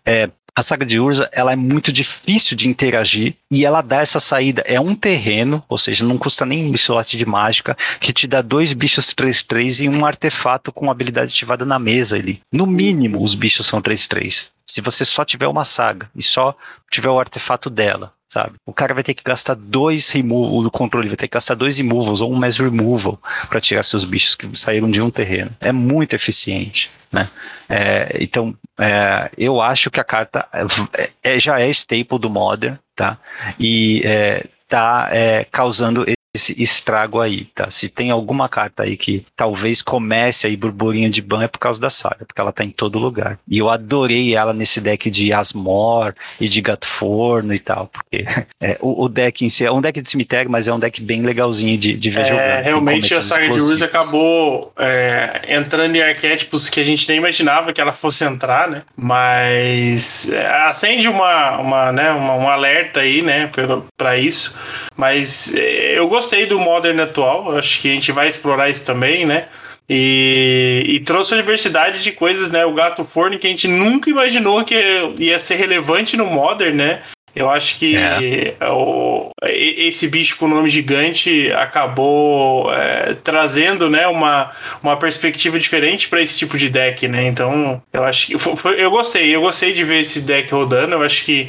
É, a saga de Urza ela é muito difícil de interagir e ela dá essa saída. É um terreno, ou seja, não custa nem um slot de mágica, que te dá dois bichos 3-3 e um artefato com habilidade ativada na mesa ali. No mínimo, os bichos são 3-3. Se você só tiver uma saga e só tiver o artefato dela, sabe? O cara vai ter que gastar dois removal, o controle vai ter que gastar dois removals ou um mass removal para tirar seus bichos que saíram de um terreno. É muito eficiente, né? É, então, é, eu acho que a carta é, é já é staple do Modern, tá? E é, tá é, causando esse estrago aí, tá? Se tem alguma carta aí que talvez comece aí burburinho de ban é por causa da saga, porque ela tá em todo lugar. E eu adorei ela nesse deck de Asmor e de Gato Forno e tal, porque é, o, o, deck em si é um deck de cemitério, mas é um deck bem legalzinho de, de ver é. Realmente a saga de Urza acabou é, entrando em arquétipos que a gente nem imaginava que ela fosse entrar, né? Mas é, acende uma, uma, né, uma, um alerta aí, né, para isso. Mas é, eu gostei do Modern atual, acho que a gente vai explorar isso também, né? E, e, trouxe a diversidade de coisas, né? O gato forno que a gente nunca imaginou que ia ser relevante no Modern, né? Eu acho que é. o, esse bicho com nome gigante acabou é, trazendo né, uma, uma perspectiva diferente para esse tipo de deck, né? Então, eu acho que foi, foi, eu gostei, eu gostei de ver esse deck rodando. Eu acho que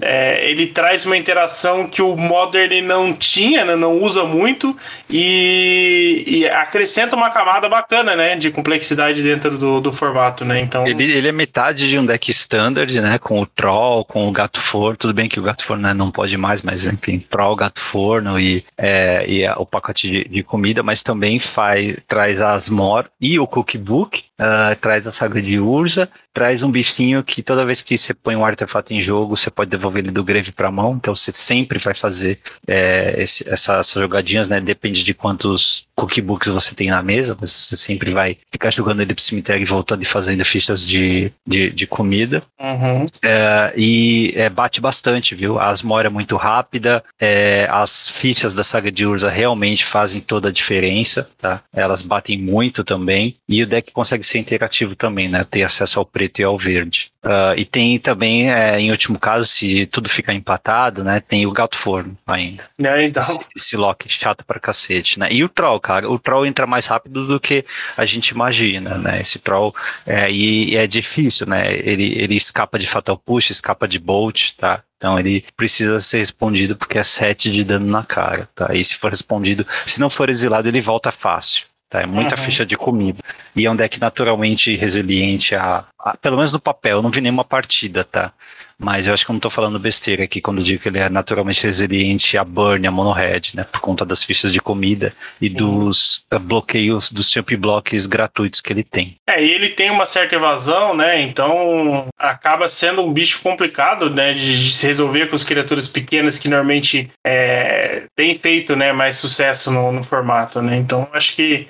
é, ele traz uma interação que o Modern não tinha, né, não usa muito e, e, acrescenta uma camada bacana, né, de complexidade dentro do, do formato, né? Então, ele, ele é metade de um deck standard, né, com o Troll, com o Gato For, tudo bem bem que o gato forno né, não pode mais, mas enfim, para o gato forno e, é, e o pacote de, de, comida, mas também faz, traz as mor e o cookbook, uh, traz a saga de Urza, traz um bichinho que toda vez que você põe um artefato em jogo, você pode devolver ele do grave para a mão, então você sempre vai fazer é, esse, essa, essas jogadinhas, né? Depende de quantos cookbooks você tem na mesa, mas você sempre vai ficar jogando ele pro cemitério e voltando e fazendo fichas de, de, de comida. Uhum. É, e é, bate bastante, viu? A Asmora é muito rápida, é, as fichas da saga de Urza realmente fazem toda a diferença, tá? Elas batem muito também, e o deck consegue ser interativo também, né? Ter acesso ao preto e ao verde. Uh, e tem também, é, em último caso, se tudo ficar empatado, né? Tem o Gato Forno ainda. É, então. Esse, esse Loki chato pra cacete, né? E o Troll, cara. O Troll entra mais rápido do que a gente imagina, né? Esse Troll. É, e, e é difícil, né? Ele, ele escapa de Fatal Push, escapa de Bolt, tá? Então ele precisa ser respondido porque é 7 de dano na cara, tá? E se for respondido, se não for exilado, ele volta fácil. Tá? É muita uhum. ficha de comida. E é um deck naturalmente resiliente a, a, Pelo menos no papel, eu não vi nenhuma partida, tá? Mas eu acho que eu não tô falando besteira aqui quando digo que ele é naturalmente resiliente a burn, a mono-red, né? Por conta das fichas de comida e uhum. dos uh, bloqueios, dos champ blocks gratuitos que ele tem. É, e ele tem uma certa evasão, né? Então acaba sendo um bicho complicado, né? De, de se resolver com as criaturas pequenas que normalmente é, tem feito né, mais sucesso no, no formato, né? Então acho que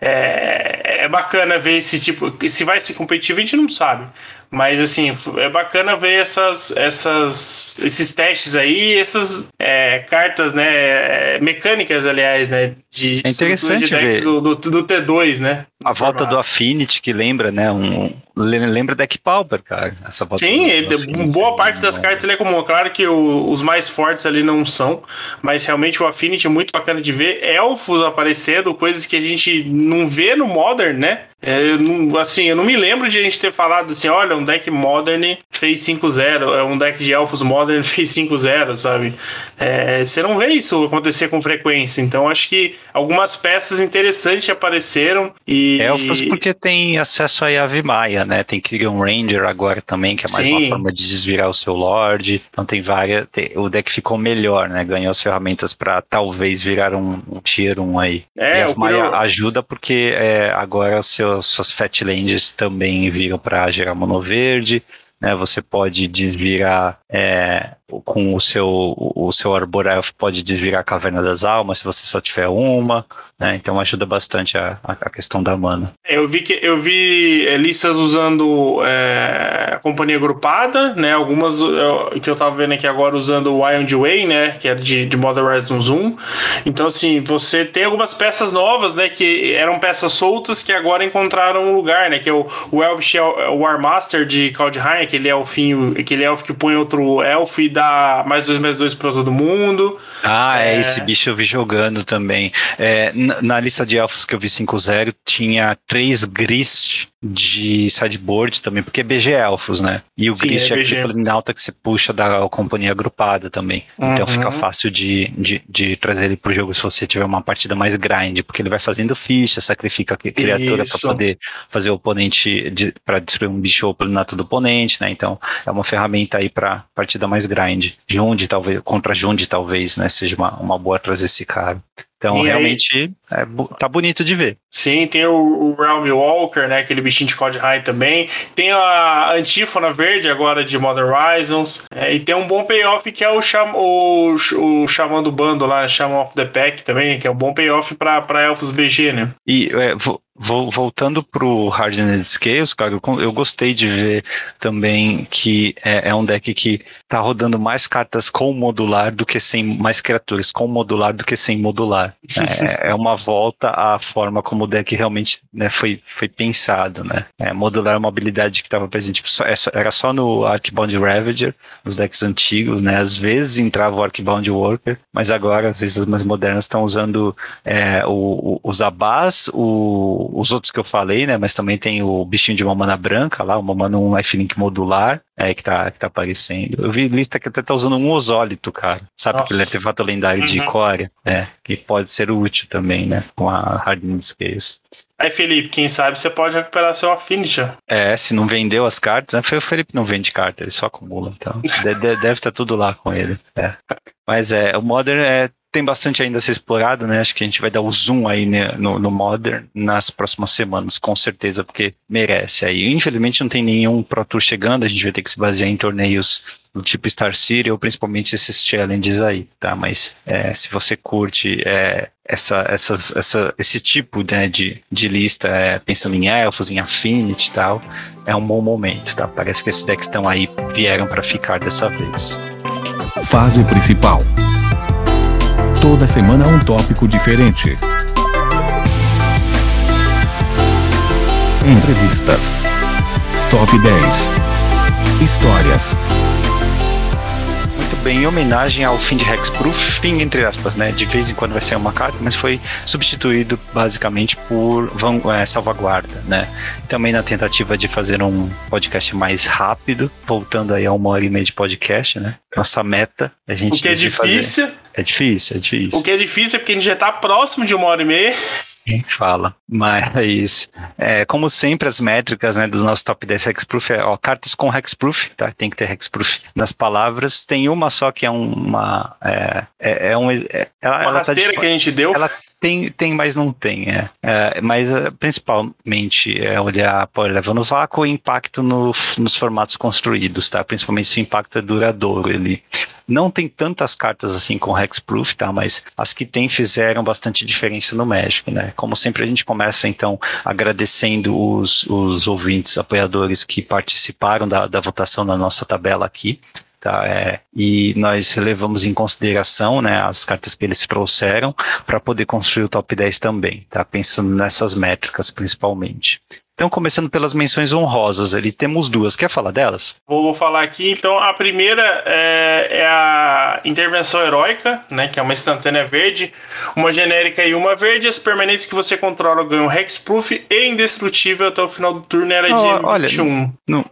é, é bacana ver esse tipo. Se vai ser competitivo, a gente não sabe. Mas assim, é bacana ver essas, essas, esses testes aí, essas é, cartas, né? Mecânicas, aliás, né? De, é interessante de ver. Do, do, do, T2, né? A volta do Affinity, que lembra, né? Um, lembra Deck Pauper, cara. Essa volta Sim, do, do boa parte das cartas ele é comum. Claro que o, os mais fortes ali não são, mas realmente o Affinity é muito bacana de ver. Elfos aparecendo, coisas que a gente não vê no Modern, né? É, eu não, assim, eu não me lembro de a gente ter falado assim, olha, um deck Modern fez 5-0, é um deck de Elfos Modern fez 5-0, sabe? É, você não vê isso acontecer com frequência, então acho que algumas peças interessantes apareceram e... Elfos porque tem acesso a Yavimaya, Maia, né? Tem Kyrian Ranger agora também, que é mais Sim. uma forma de desvirar o seu Lorde, então tem várias... Tem, o deck ficou melhor, né? Ganhou as ferramentas para talvez virar um, um Tier 1 aí. É, e ajuda porque é, agora o seu suas Fatlands também viram para gerar mono verde. Né, você pode desvirar é, com o seu, o seu Arbor Elf pode desvirar a Caverna das Almas se você só tiver uma, né? Então ajuda bastante a, a questão da mana. Eu vi que eu vi é, listas usando é, companhia agrupada, né? Algumas eu, que eu tava vendo aqui agora usando o Wild Way, né? Que é de, de Modern Horizon Zoom. Então, assim, você tem algumas peças novas, né? Que eram peças soltas que agora encontraram um lugar, né? Que é o, o Elvish War Master de Kaldheim, aquele elfinho, aquele elfo que põe outro elfo e dá dá mais dois mais dois para todo mundo. Ah, é, é, esse bicho eu vi jogando também. É, na, na, lista de elfos que eu vi 5-0, tinha três Grist de sideboard também, porque é BG Elfos, né? E o Sim, Grist é, é aquele alta que você puxa da companhia agrupada também. Então uhum. fica fácil de, de, de, trazer ele pro jogo se você tiver uma partida mais grind, porque ele vai fazendo ficha, sacrifica a criatura para poder fazer o oponente de, para destruir um bicho ou planato do oponente, né? Então é uma ferramenta aí para partida mais grind. Jund, talvez, contra Jund, talvez, né? Seja uma, uma boa trazer esse cara. Então, e realmente, aí, é, tá bonito de ver. Sim, tem o, o Realm Walker, né? Aquele bichinho de Code High também. Tem a Antífona Verde agora de Modern Horizons. É, e tem um bom payoff que é o, cham, o, o Xamã do Bando lá, Shaman of the Pack também, que é um bom payoff pra, pra Elfos BG, né? E é, voltando pro Hardened Scales, cara, eu, eu, gostei de ver também que é, é, um deck que tá rodando mais cartas com modular do que sem, mais criaturas com modular do que sem modular. É, é uma volta à forma como o deck realmente né, foi, foi pensado, né? É, modular é uma habilidade que estava presente, é era só no Arcbound Ravager, nos decks antigos, né? Às vezes entrava o Arcbound Worker, mas agora, às vezes as mais modernas estão usando é, o, o, os Abás, o os outros que eu falei, né? Mas também tem o bichinho de mamana branca lá, o mamana um Lifelink modular, é, que tá, que tá aparecendo. Eu vi lista que até tá usando um osólito, cara. Sabe Nossa. aquele artefato lendário uhum. de Core? É, que pode ser útil também, né? Com a Hardened Scales. Aí, Felipe, quem sabe você pode recuperar seu Affinity. É, se não vendeu as cartas, né? O Felipe não vende carta, ele só acumula. Então, deve estar tá tudo lá com ele. É. Mas é, o Modern é, tem bastante ainda a ser explorado, né? Acho que a gente vai dar o zoom aí né, no, no, Modern nas próximas semanas, com certeza, porque merece aí. Infelizmente não tem nenhum Pro Tour chegando, a gente vai ter que se basear em torneios do tipo Star City ou principalmente esses challenges aí, tá? Mas é, se você curte é, essa, essa, esse tipo né, de, de lista, é, pensando em elfos, em Affinity e tal, é um bom momento, tá? Parece que esses decks estão aí, vieram para ficar dessa vez. Fase principal. Toda semana um tópico diferente. Entrevistas. Top 10. Histórias bem em homenagem ao fim de Hexproof, fim entre aspas, né? De vez em quando vai ser uma carta, mas foi substituído basicamente por é, salvaguarda, né? Também na tentativa de fazer um podcast mais rápido, voltando aí a uma hora e meia de podcast, né? Nossa meta, a gente. O que é difícil. Fazer. É difícil, é difícil. O que é difícil é porque a gente já tá próximo de uma hora e meia. Quem fala. Mas, é, como sempre, as métricas né, dos nossos top 10 Hexproof é ó, cartas com Hexproof, tá? Tem que ter Hexproof nas palavras. Tem uma só que é uma. É, é, é um. É, ela, uma ela tá rasteira tá que a gente deu. Ela tem, tem mas não tem. É. é mas é, principalmente é olhar Power Level no vácuo e impacto no, nos formatos construídos, tá? Principalmente se o impacto é duradouro. Ele não tem tantas cartas assim com Hexproof, tá? Mas as que tem fizeram bastante diferença no Magic, né? Como sempre a gente começa então agradecendo os, os ouvintes, apoiadores que participaram da, da votação na nossa tabela aqui. Tá, é, e nós levamos em consideração né, as cartas que eles trouxeram para poder construir o top 10 também, tá, pensando nessas métricas principalmente. Então, começando pelas menções honrosas, ali temos duas. Quer falar delas? Vou falar aqui. Então, a primeira é, é, a intervenção heróica, né? Que é uma instantânea verde, uma genérica e uma verde. As permanentes que você controla ganham Hexproof e indestrutível até o final do turno era de olha, 21. Não,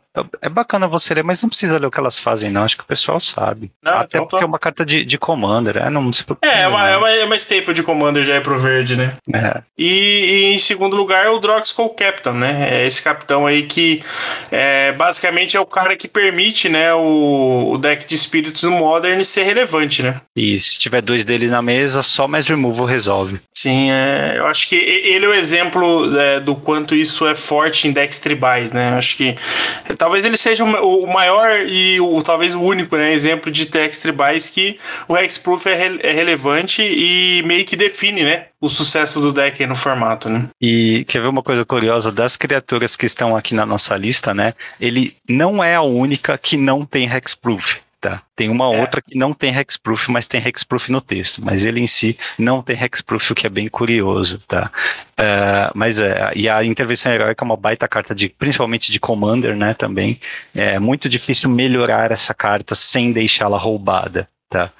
é bacana você ler, mas não precisa ler o que elas fazem, não. Acho que o pessoal sabe. Não, Até então, porque tá. é uma carta de, de Commander, né? Não se preocupe. É, é uma, é, uma, é uma staple de Commander já é pro verde, né? É. E, e, em segundo lugar é o Droxcall Captain, né? É esse capitão aí que é, basicamente é o cara que permite, né, o, o deck de espíritos no Modern ser relevante, né? E se tiver dois dele na mesa, só mais removal resolve. Sim, é, eu acho que ele é o exemplo é, do quanto isso é forte em decks tribais, né? Eu acho que talvez ele seja o maior e o talvez o único né, exemplo de decks tribais que o Hexproof é, re é relevante e meio que define né, o sucesso do deck no formato. Né? E quer ver uma coisa curiosa das criaturas que estão aqui na nossa lista, né? Ele não é a única que não tem Hexproof. Tá. Tem uma é. outra que não tem hexproof, mas tem hexproof no texto. Mas ele em si não tem hexproof, o que é bem curioso, tá? Uh, mas é, e a intervenção heróica é uma baita carta de, principalmente de commander, né? Também é muito difícil melhorar essa carta sem deixá-la roubada, tá?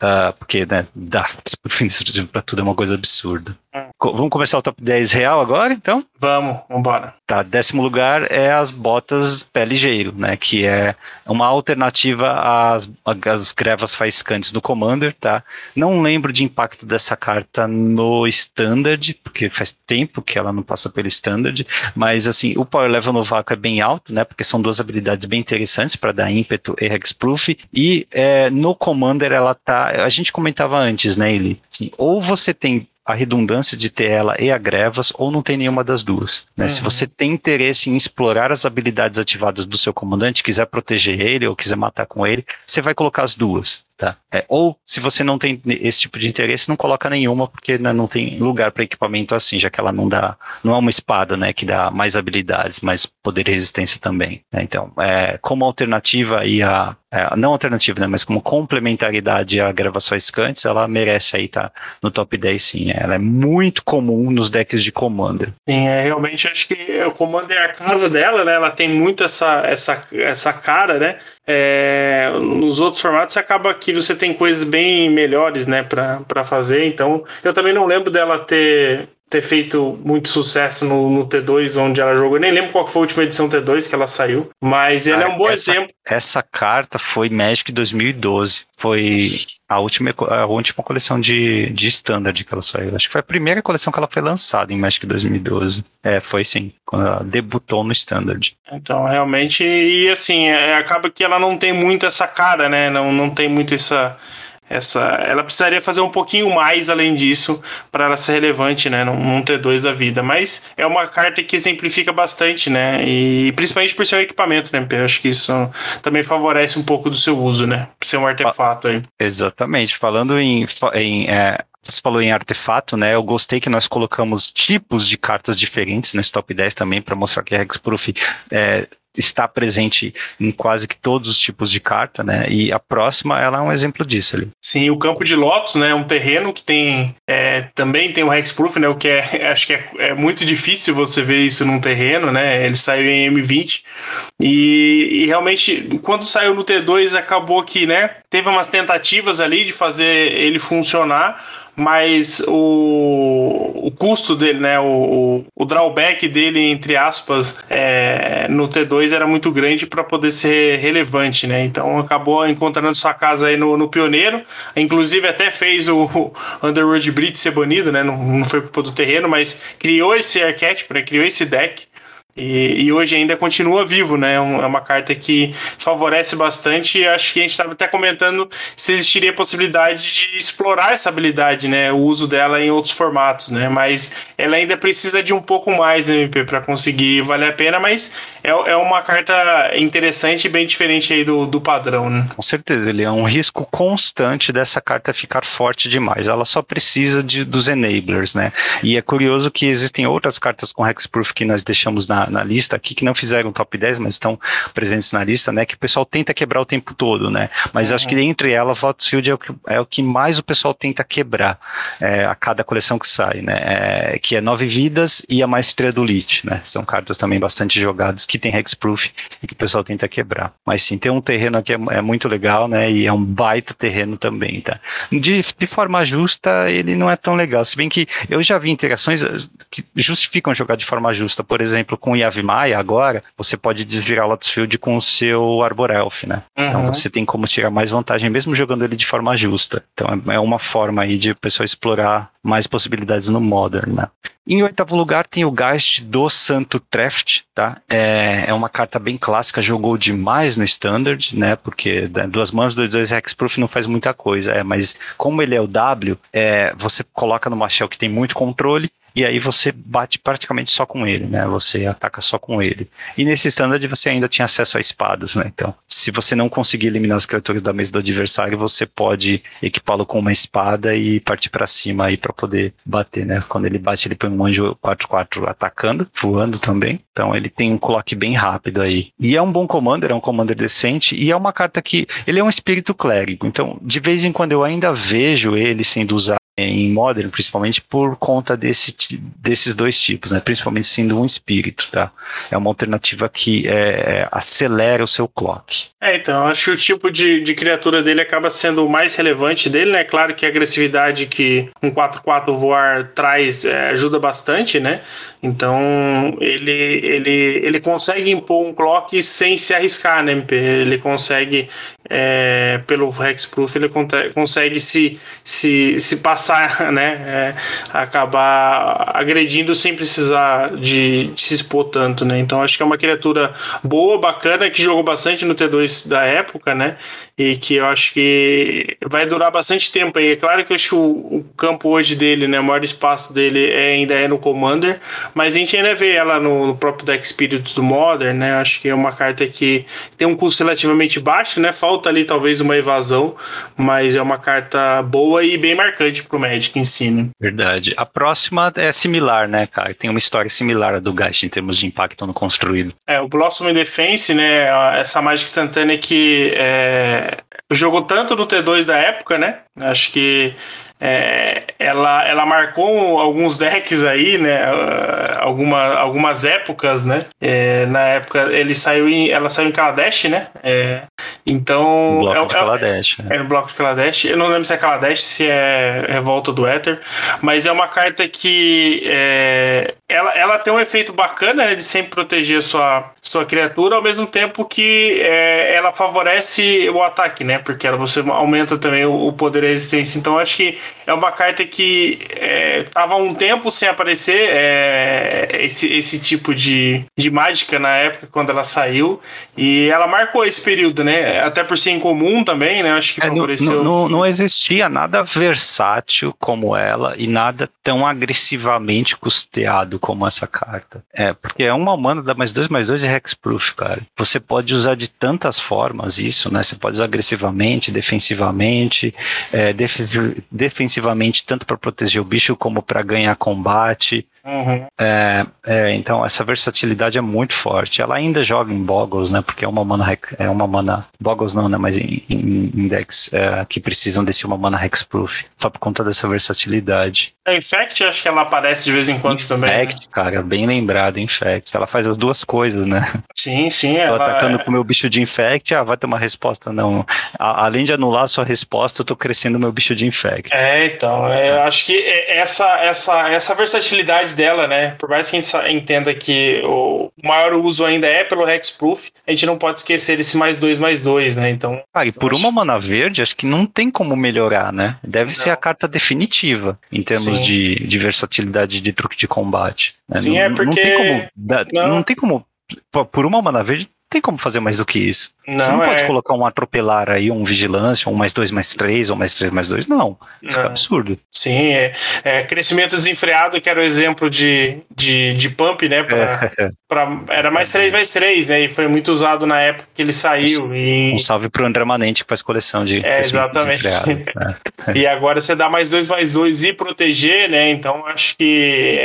Uh, porque, né, dar hexproof para tudo é uma coisa absurda. Vamos começar o top 10 real agora, então? Vamos, vambora. Tá, décimo lugar é as botas pé ligeiro, né? Que é uma alternativa às, às grevas faiscantes do Commander, tá? Não lembro de impacto dessa carta no Standard, porque faz tempo que ela não passa pelo Standard, mas assim, o power level no vácuo é bem alto, né? Porque são duas habilidades bem interessantes para dar ímpeto e hexproof, e é, no Commander ela tá, a gente comentava antes, né, Eli? Assim, ou você tem a redundância de ter ela e a grevas, ou não tem nenhuma das duas. Né? Uhum. Se você tem interesse em explorar as habilidades ativadas do seu comandante, quiser proteger ele ou quiser matar com ele, você vai colocar as duas. Tá? É, ou, se você não tem esse tipo de interesse, não coloca nenhuma, porque né, não tem lugar para equipamento assim, já que ela não dá, não é uma espada, né, que dá mais habilidades, mais poder e resistência também. Né? Então, é, como alternativa e a, é, não alternativa, né, mas como complementaridade a gravações cantes, ela merece aí estar tá no top 10 sim. Ela é muito comum nos decks de Commander. Sim, é, realmente acho que o Commander é a casa dela, né? Ela tem muito essa, essa, essa cara, né? É, nos outros formatos acaba que você tem coisas bem melhores, né, para fazer. Então, eu também não lembro dela ter ter feito muito sucesso no, no, T2 onde ela jogou. Eu nem lembro qual foi a última edição T2 que ela saiu, mas ele ah, é um bom essa, exemplo. Essa carta foi Magic 2012. Foi a última, a última coleção de, de standard que ela saiu. Acho que foi a primeira coleção que ela foi lançada em Magic 2012. É, foi sim, quando ela debutou no standard. Então, realmente, e assim, é, acaba que ela não tem muito essa cara, né? Não, não tem muito essa essa, ela precisaria fazer um pouquinho mais além disso para ela ser relevante, né, num, num, T2 da vida. Mas é uma carta que exemplifica bastante, né, e principalmente por seu equipamento, né, eu acho que isso também favorece um pouco do seu uso, né, por ser um artefato aí. Exatamente. Falando em, em é, você falou em artefato, né? Eu gostei que nós colocamos tipos de cartas diferentes nesse top 10 também, para mostrar que a Hexproof é, está presente em quase que todos os tipos de carta, né? E a próxima, ela é um exemplo disso ali. Sim, o campo de Lotus, né? É um terreno que tem é, também tem o Hexproof, né? O que é, acho que é, é, muito difícil você ver isso num terreno, né? Ele saiu em M20 e, e realmente quando saiu no T2 acabou que, né? Teve umas tentativas ali de fazer ele funcionar, mas o, o custo dele, né, o, o drawback dele, entre aspas, é, no T2 era muito grande para poder ser relevante, né? Então acabou encontrando sua casa aí no, no Pioneiro, inclusive até fez o, Underworld Blitz ser banido, né? Não, não foi culpa do terreno, mas criou esse arquétipo, né? criou esse deck e, e, hoje ainda continua vivo, né? É uma carta que favorece bastante. Acho que a gente estava até comentando se existiria a possibilidade de explorar essa habilidade, né? O uso dela em outros formatos, né? Mas ela ainda precisa de um pouco mais, né, MP, para conseguir valer a pena. Mas é, é uma carta interessante e bem diferente aí do, do padrão, né? Com certeza, ele é um risco constante dessa carta ficar forte demais. Ela só precisa de, dos enablers, né? E é curioso que existem outras cartas com hexproof que nós deixamos na, na, lista aqui, que não fizeram top 10, mas estão presentes na lista, né? Que o pessoal tenta quebrar o tempo todo, né? Mas uhum. acho que entre elas, Lotusfield é o que, é o que mais o pessoal tenta quebrar é, a cada coleção que sai, né? É, que é Nove Vidas e a Maestria do Lich, né? São cartas também bastante jogadas que tem Hexproof e que o pessoal tenta quebrar. Mas sim, tem um terreno aqui é, é muito legal, né? E é um baita terreno também, tá? De, de forma justa, ele não é tão legal. Se bem que eu já vi interações eh, que justificam jogar de forma justa, por exemplo, com Yavimaya agora, você pode desvirar o Lotus Field com o seu Arbor Elf, né? Então, uhum. Então você tem como tirar mais vantagem, mesmo jogando ele de forma justa. Então é, é uma forma aí de a pessoa explorar mais possibilidades no Modern, né? Em oitavo lugar tem o Geist do Santo Treft, tá? É, é uma carta bem clássica, jogou demais no Standard, né? Porque né, duas mãos, dois, dois Hexproof não faz muita coisa, é, mas como ele é o W, é, você coloca numa shell que tem muito controle, e aí você bate praticamente só com ele, né? Você ataca só com ele. E nesse standard você ainda tinha acesso a espadas, né? Então, se você não conseguir eliminar as criaturas da mesa do adversário, você pode equipá-lo com uma espada e partir para cima aí para poder bater, né? Quando ele bate, ele põe um anjo 4-4 atacando, voando também. Então ele tem um clock bem rápido aí. E é um bom commander, é um commander decente e é uma carta que ele é um espírito clérigo. Então, de vez em quando eu ainda vejo ele sendo usado em Modern, principalmente por conta desse, desses dois tipos, né? principalmente sendo um espírito, tá? É uma alternativa que é, é, acelera o seu clock. É, então, acho que o tipo de, de criatura dele acaba sendo o mais relevante dele, né? Claro que a agressividade que um 4-4 voar traz é, ajuda bastante, né? Então, ele, ele, ele consegue impor um clock sem se arriscar, né, MP? Ele consegue, é, pelo Hexproof, ele consegue se, se, se passar, né? É, acabar agredindo sem precisar de, de, se expor tanto, né? Então, acho que é uma criatura boa, bacana, que jogou bastante no T2 da época, né? E que eu acho que vai durar bastante tempo aí. É claro que eu acho que o, o campo hoje dele, né? O maior espaço dele é, ainda é no Commander, mas a gente ainda vê ela no, no próprio deck Spirit do Modern, né? Acho que é uma carta que tem um custo relativamente baixo, né? Falta ali talvez uma evasão, mas é uma carta boa e bem marcante pro Magic em si, né? Verdade. A próxima é similar, né, cara? Tem uma história similar à do Gash em termos de impacto no construído. É, o Blossom Defense, né? Essa mágica instantânea que é, jogou tanto no T2 da época, né? Acho que é, ela, ela marcou alguns decks aí, né? Alguma, algumas épocas, né? É, na época ele saiu em, ela saiu em Kaladesh, né? É, então. No bloco é, de Kaladesh. É, né? é, no bloco de Kaladesh. Eu não lembro se é Kaladesh, se é Revolta do Éter, mas é uma carta que é, ela, ela tem um efeito bacana né, de sempre proteger a sua, sua criatura, ao mesmo tempo que é, ela favorece o ataque, né? Porque ela, você aumenta também o, o poder e a resistência. Então acho que é uma carta que estava é, um tempo sem aparecer é, esse, esse tipo de, de mágica na época quando ela saiu e ela marcou esse período, né? Até por ser incomum também, né? Acho que é, favoreceu. Não, não, não existia nada versátil como ela e nada tão agressivamente custeado como essa carta. É, porque é uma mana dá mais dois mais dois e hexproof, cara. Você pode usar de tantas formas isso, né? Você pode usar agressivamente, defensivamente, é, defensivamente tanto para proteger o bicho como para ganhar combate. Uhum. É, é, então essa versatilidade é muito forte. Ela ainda joga em Boggles, né? Porque é uma mana é uma mana Boggles não, né? Mas em, em Index é, que precisam desse uma mana Hexproof. Só por conta dessa versatilidade. A Infect acho que ela aparece de vez em quando Infect, também. Infect, né? cara, bem lembrado, Infect. Ela faz as duas coisas, né? Sim, sim. Ela, ela atacando é... com o meu bicho de Infect, ah, vai ter uma resposta, não. A, além de anular a sua resposta, eu tô crescendo meu bicho de Infect. É, então, é, eu acho que essa, essa, essa versatilidade dela, né? Por mais que a gente entenda que o maior uso ainda é pelo Hexproof, a gente não pode esquecer desse mais dois, mais dois, né? Então. Ah, e por acho... uma mana verde, acho que não tem como melhorar, né? Deve não. ser a carta definitiva em termos de, de versatilidade de truque de combate. Né? Sim, não, é porque. Não tem como, não. não tem como por uma mana verde tem como fazer mais do que isso. Não, Você não é... pode colocar um atropelar aí, um vigilância, um mais dois, mais três, ou mais três, mais dois. Não. Isso é absurdo. Sim, é, é, crescimento desenfreado, que era o exemplo de, de, de pump, né? Pra, é. pra, era mais três, mais três, né? E foi muito usado na época que ele saiu. E... Um salve pro André Manente que faz coleção de. É, exatamente. Né? e agora você dá mais dois, mais dois e proteger, né? Então acho que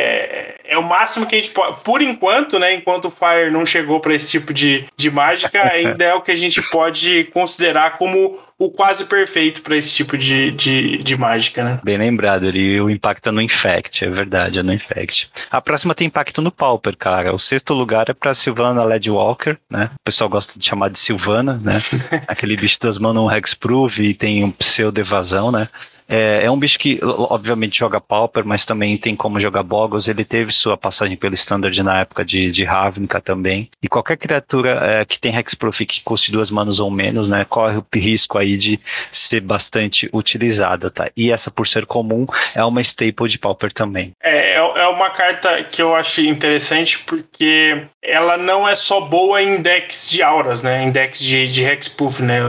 é, o máximo que a gente pode. Por enquanto, né? Enquanto o Fire não chegou para esse tipo de, de mágica, ainda é o que a gente pode considerar como o quase perfeito para esse tipo de, de, de, mágica, né? Bem lembrado, ele o impacto é no Infect, é verdade, é no Infect. A próxima tem impacto no Pauper, cara. O sexto lugar é para Silvana Ledwalker, né? O pessoal gosta de chamar de Silvana, né? Aquele bicho das mãos um Hexproof e tem um pseudo-evasão, né? É, é, um bicho que, obviamente, joga Pauper, mas também tem como jogar Boggles. Ele teve sua passagem pelo Standard na época de, de Ravnica também. E qualquer criatura é, que tem Hexproof que custe duas manos ou menos, né, corre o risco aí de ser bastante utilizada, tá? E essa, por ser comum, é uma staple de Pauper também. É, é, é uma carta que eu acho interessante porque ela não é só boa em decks de auras, né? Em decks de, de Hexproof, né?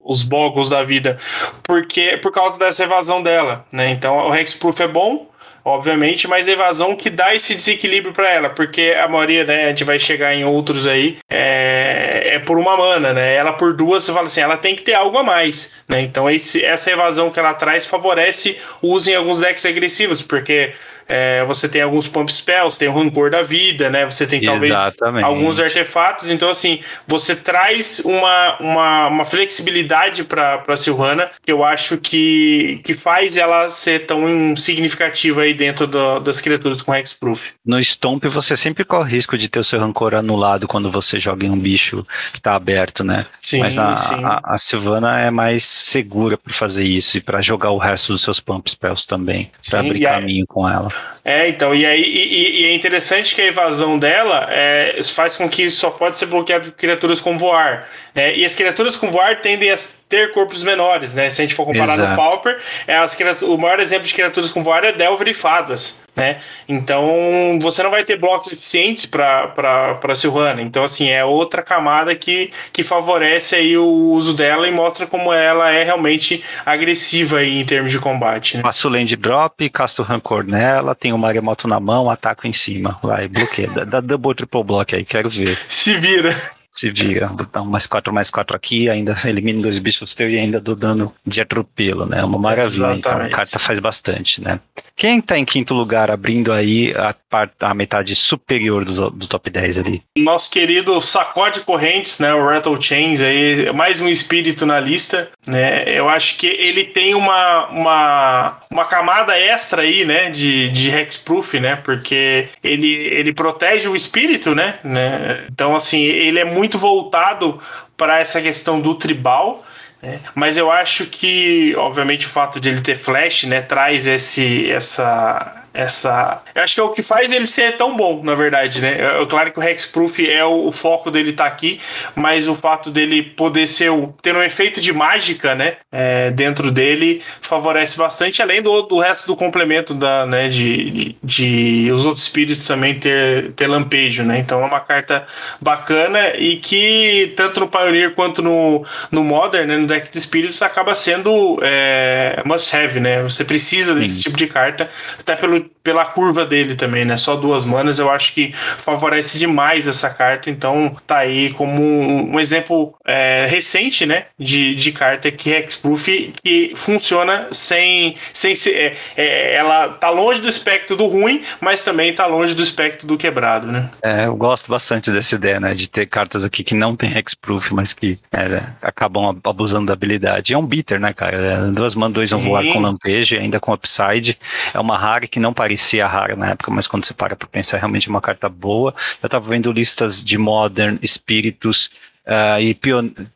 Os boggles da vida, porque por causa dessa evasão dela, né? Então o Hexproof é bom, obviamente, mas a evasão que dá esse desequilíbrio para ela, porque a maioria, né, a gente vai chegar em outros aí, é, é, por uma mana, né? Ela por duas, você fala assim, ela tem que ter algo a mais, né? Então esse, essa evasão que ela traz favorece o uso em alguns decks agressivos, porque é, você tem alguns pump spells, tem o rancor da vida, né? Você tem talvez Exatamente. alguns artefatos. Então, assim, você traz uma, uma, uma flexibilidade para a Silvana que eu acho que, que faz ela ser tão significativa aí dentro do, das criaturas com Hexproof. No Stomp, você sempre corre o risco de ter o seu rancor anulado quando você joga em um bicho que está aberto, né? Sim, Mas a, sim. A, a Silvana é mais segura para fazer isso e para jogar o resto dos seus pump spells também, para abrir caminho com ela. É, então, e aí e, e, é interessante que a evasão dela é, faz com que só pode ser bloqueado por criaturas com voar. Né? E as criaturas com voar tendem a ter corpos menores, né? Se a gente for comparar Exato. no Pauper, é as o maior exemplo de criaturas com voar é Delver e Fadas, né? Então você não vai ter blocos eficientes para Silvana. Então, assim, é outra camada que, que favorece aí o uso dela e mostra como ela é realmente agressiva aí em termos de combate. Né? Passo land drop, casto rancor nela, tem o Maremoto na mão, ataco em cima. Vai, bloqueia. dá double triple block aí, quero ver. Se vira se vira, botar um mais 4 mais 4 aqui, ainda elimina dois bichos teu e ainda do dano de atropelo, né? Uma maravilha. Então, a carta faz bastante, né? Quem tá em quinto lugar abrindo aí a, part, a metade superior do, do top 10 ali? Nosso querido Sacode Correntes, né? O Rattle Chains aí, mais um espírito na lista, né? Eu acho que ele tem uma, uma, uma camada extra aí, né? De, de Hexproof, né? Porque ele, ele protege o espírito, né? né? Então, assim, ele é muito muito voltado para essa questão do tribal. Né? Mas eu acho que, obviamente, o fato de ele ter flash, né, traz esse, essa, essa. Eu acho que é o que faz ele ser tão bom, na verdade, né? É, é claro que o Hexproof é o, o, foco dele tá aqui, mas o fato dele poder ser o, ter um efeito de mágica, né? É, dentro dele favorece bastante, além do, do resto do complemento da, né? De, de, de, os outros espíritos também ter, ter lampejo, né? Então é uma carta bacana e que tanto no Pioneer quanto no, no Modern, né? No deck de espíritos acaba sendo é, must have, né? Você precisa desse Sim. tipo de carta, até pelo pela curva dele também, né? Só duas manas, eu acho que favorece demais essa carta. Então tá aí como um, um exemplo é, recente, né? De, de carta que é Hexproof que funciona sem. sem ser, é, é, ela tá longe do espectro do ruim, mas também tá longe do espectro do quebrado, né? É, eu gosto bastante dessa ideia, né? De ter cartas aqui que não tem Hexproof, mas que é, acabam abusando da habilidade. É um beater, né, cara? É, duas manas, dois vão voar com lampejo, ainda com upside. É uma rara que não parecia rara na época, mas quando você para pra pensar, é realmente uma carta boa. Eu tava vendo listas de Modern, Espíritos, Uh, e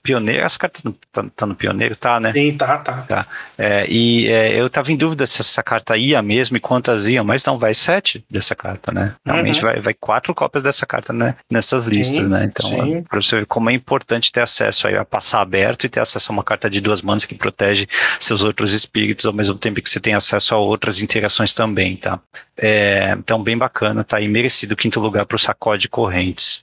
pioneiro, as cartas tá, tá, no pioneiro, tá, né? Sim, tá, tá. tá. É, e é, eu tava em dúvida se essa carta ia mesmo e quantas iam, mas não, vai sete dessa carta, né? Realmente uhum. vai, vai quatro cópias dessa carta né, nessas listas, sim, né? Então, é, pra você ver como é importante ter acesso aí a passar aberto e ter acesso a uma carta de duas manas que protege seus outros espíritos, ao mesmo tempo que você tem acesso a outras interações também, tá? É, então, bem bacana, tá aí merecido quinto lugar pro sacode correntes.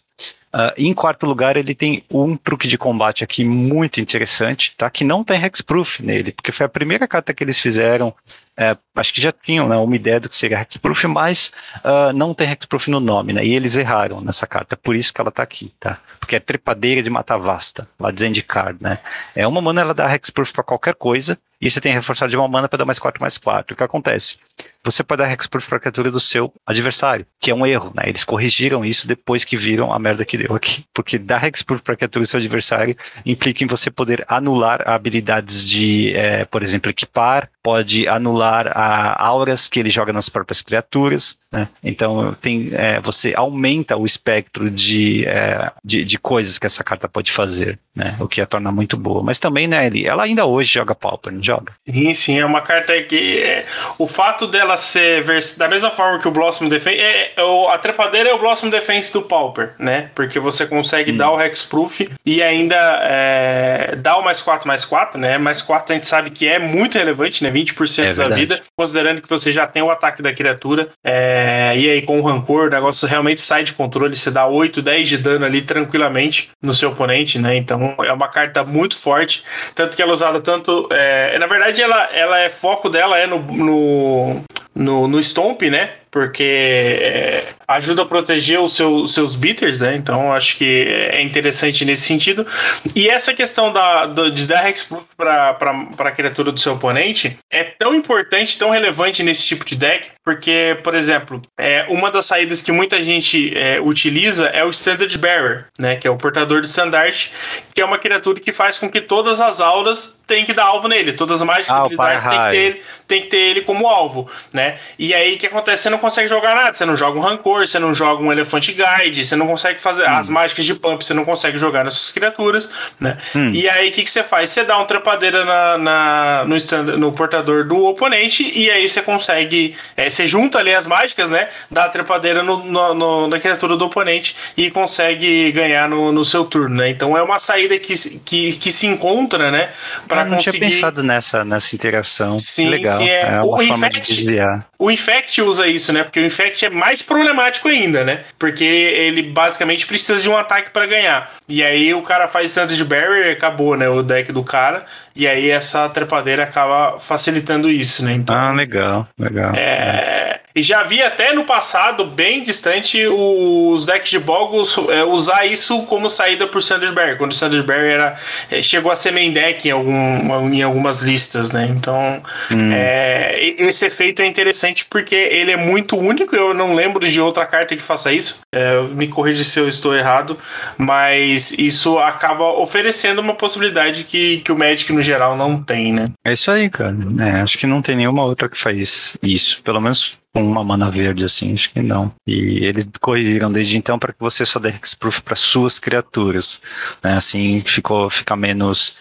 Uh, em quarto lugar, ele tem um truque de combate aqui muito interessante, tá? Que não tem hexproof nele, porque foi a primeira carta que eles fizeram. É, acho que já tinham né, uma ideia do que seria hexproof, mas uh, não tem hexproof no nome, né? E eles erraram nessa carta, por isso que ela tá aqui, tá? Porque é trepadeira de mata vasta, lá de Zendikar, né? É uma mana, ela dá hexproof para qualquer coisa, e você tem reforçado de uma mana para dar mais 4 mais 4. O que acontece? Você pode dar hexproof para criatura do seu adversário, que é um erro, né? Eles corrigiram isso depois que viram a merda que deu aqui. Porque dar hexproof para criatura do seu adversário implica em você poder anular habilidades de, é, por exemplo, equipar, pode anular a auras que ele joga nas próprias criaturas, né? Então tem, é, você aumenta o espectro de, é, de, de, coisas que essa carta pode fazer, né? O que a torna muito boa. Mas também, né, ele, ela ainda hoje joga Pauper, não joga? Sim, sim, é uma carta que é, o fato dela ser da mesma forma que o Blossom Defense, é, é, a trepadeira é o Blossom Defense do Pauper, né? Porque você consegue hum. dar o Hexproof e ainda é, dar o mais 4 mais 4, né? Mais 4 a gente sabe que é muito relevante, né? 20% é da vida, considerando que você já tem o ataque da criatura. É, e aí, com o rancor, o negócio realmente sai de controle. Você dá 8, 10 de dano ali tranquilamente no seu oponente, né? Então é uma carta muito forte. Tanto que ela é usada tanto. É, na verdade, ela, ela é foco dela é no, no, no, no Stomp, né? Porque é, ajuda a proteger os seu, seus bitters, né? Então acho que é interessante nesse sentido. E essa questão da, do, de dar hexproof para a criatura do seu oponente é tão importante, tão relevante nesse tipo de deck, porque, por exemplo, é, uma das saídas que muita gente é, utiliza é o Standard Bearer, né? Que é o portador de standard, que é uma criatura que faz com que todas as auras tenham que dar alvo nele, todas as mágicas ah, tem que, ter ele, tem que ter ele como alvo, né? E aí o que acontece? Você não consegue jogar nada. Você não joga um Rancor, você não joga um Elefante Guide, você não consegue fazer hum. as mágicas de pump, você não consegue jogar nas suas criaturas, né? Hum. E aí o que, que você faz? Você dá uma trepadeira na, na no, stand, no portador do oponente e aí você consegue. É, você junta ali as mágicas, né? Dá a trepadeira no, no, no, na criatura do oponente e consegue ganhar no, no seu turno, né? Então é uma saída que, que, que se encontra, né? Para conseguir. Eu não tinha pensado nessa, nessa interação. Sim, Legal. sim. É, é uma o forma Infect, de desviar. O Infect usa isso, né? Porque o Infect é mais problemático ainda, né? Porque ele basicamente precisa de um ataque para ganhar. E aí o cara faz tanto de barrier, acabou, né? O deck do cara. E aí essa trepadeira acaba facilitando isso, né? Então, ah, legal, legal. É... E já vi até no passado, bem distante, os decks de Boggles é, usar isso como saída por Sanders quando o Sanders era, é, chegou a ser main deck em, algum, em algumas listas, né? Então, hum. é, esse efeito é interessante porque ele é muito único, eu não lembro de outra carta que faça isso, é, me corrija se eu estou errado, mas isso acaba oferecendo uma possibilidade que, que o Magic no geral não tem, né? É isso aí, cara. É, acho que não tem nenhuma outra que faz isso, pelo menos com uma mana verde assim, acho que não. E eles corrigiram desde então para que você só dê hexproof para suas criaturas, né? Assim ficou fica menos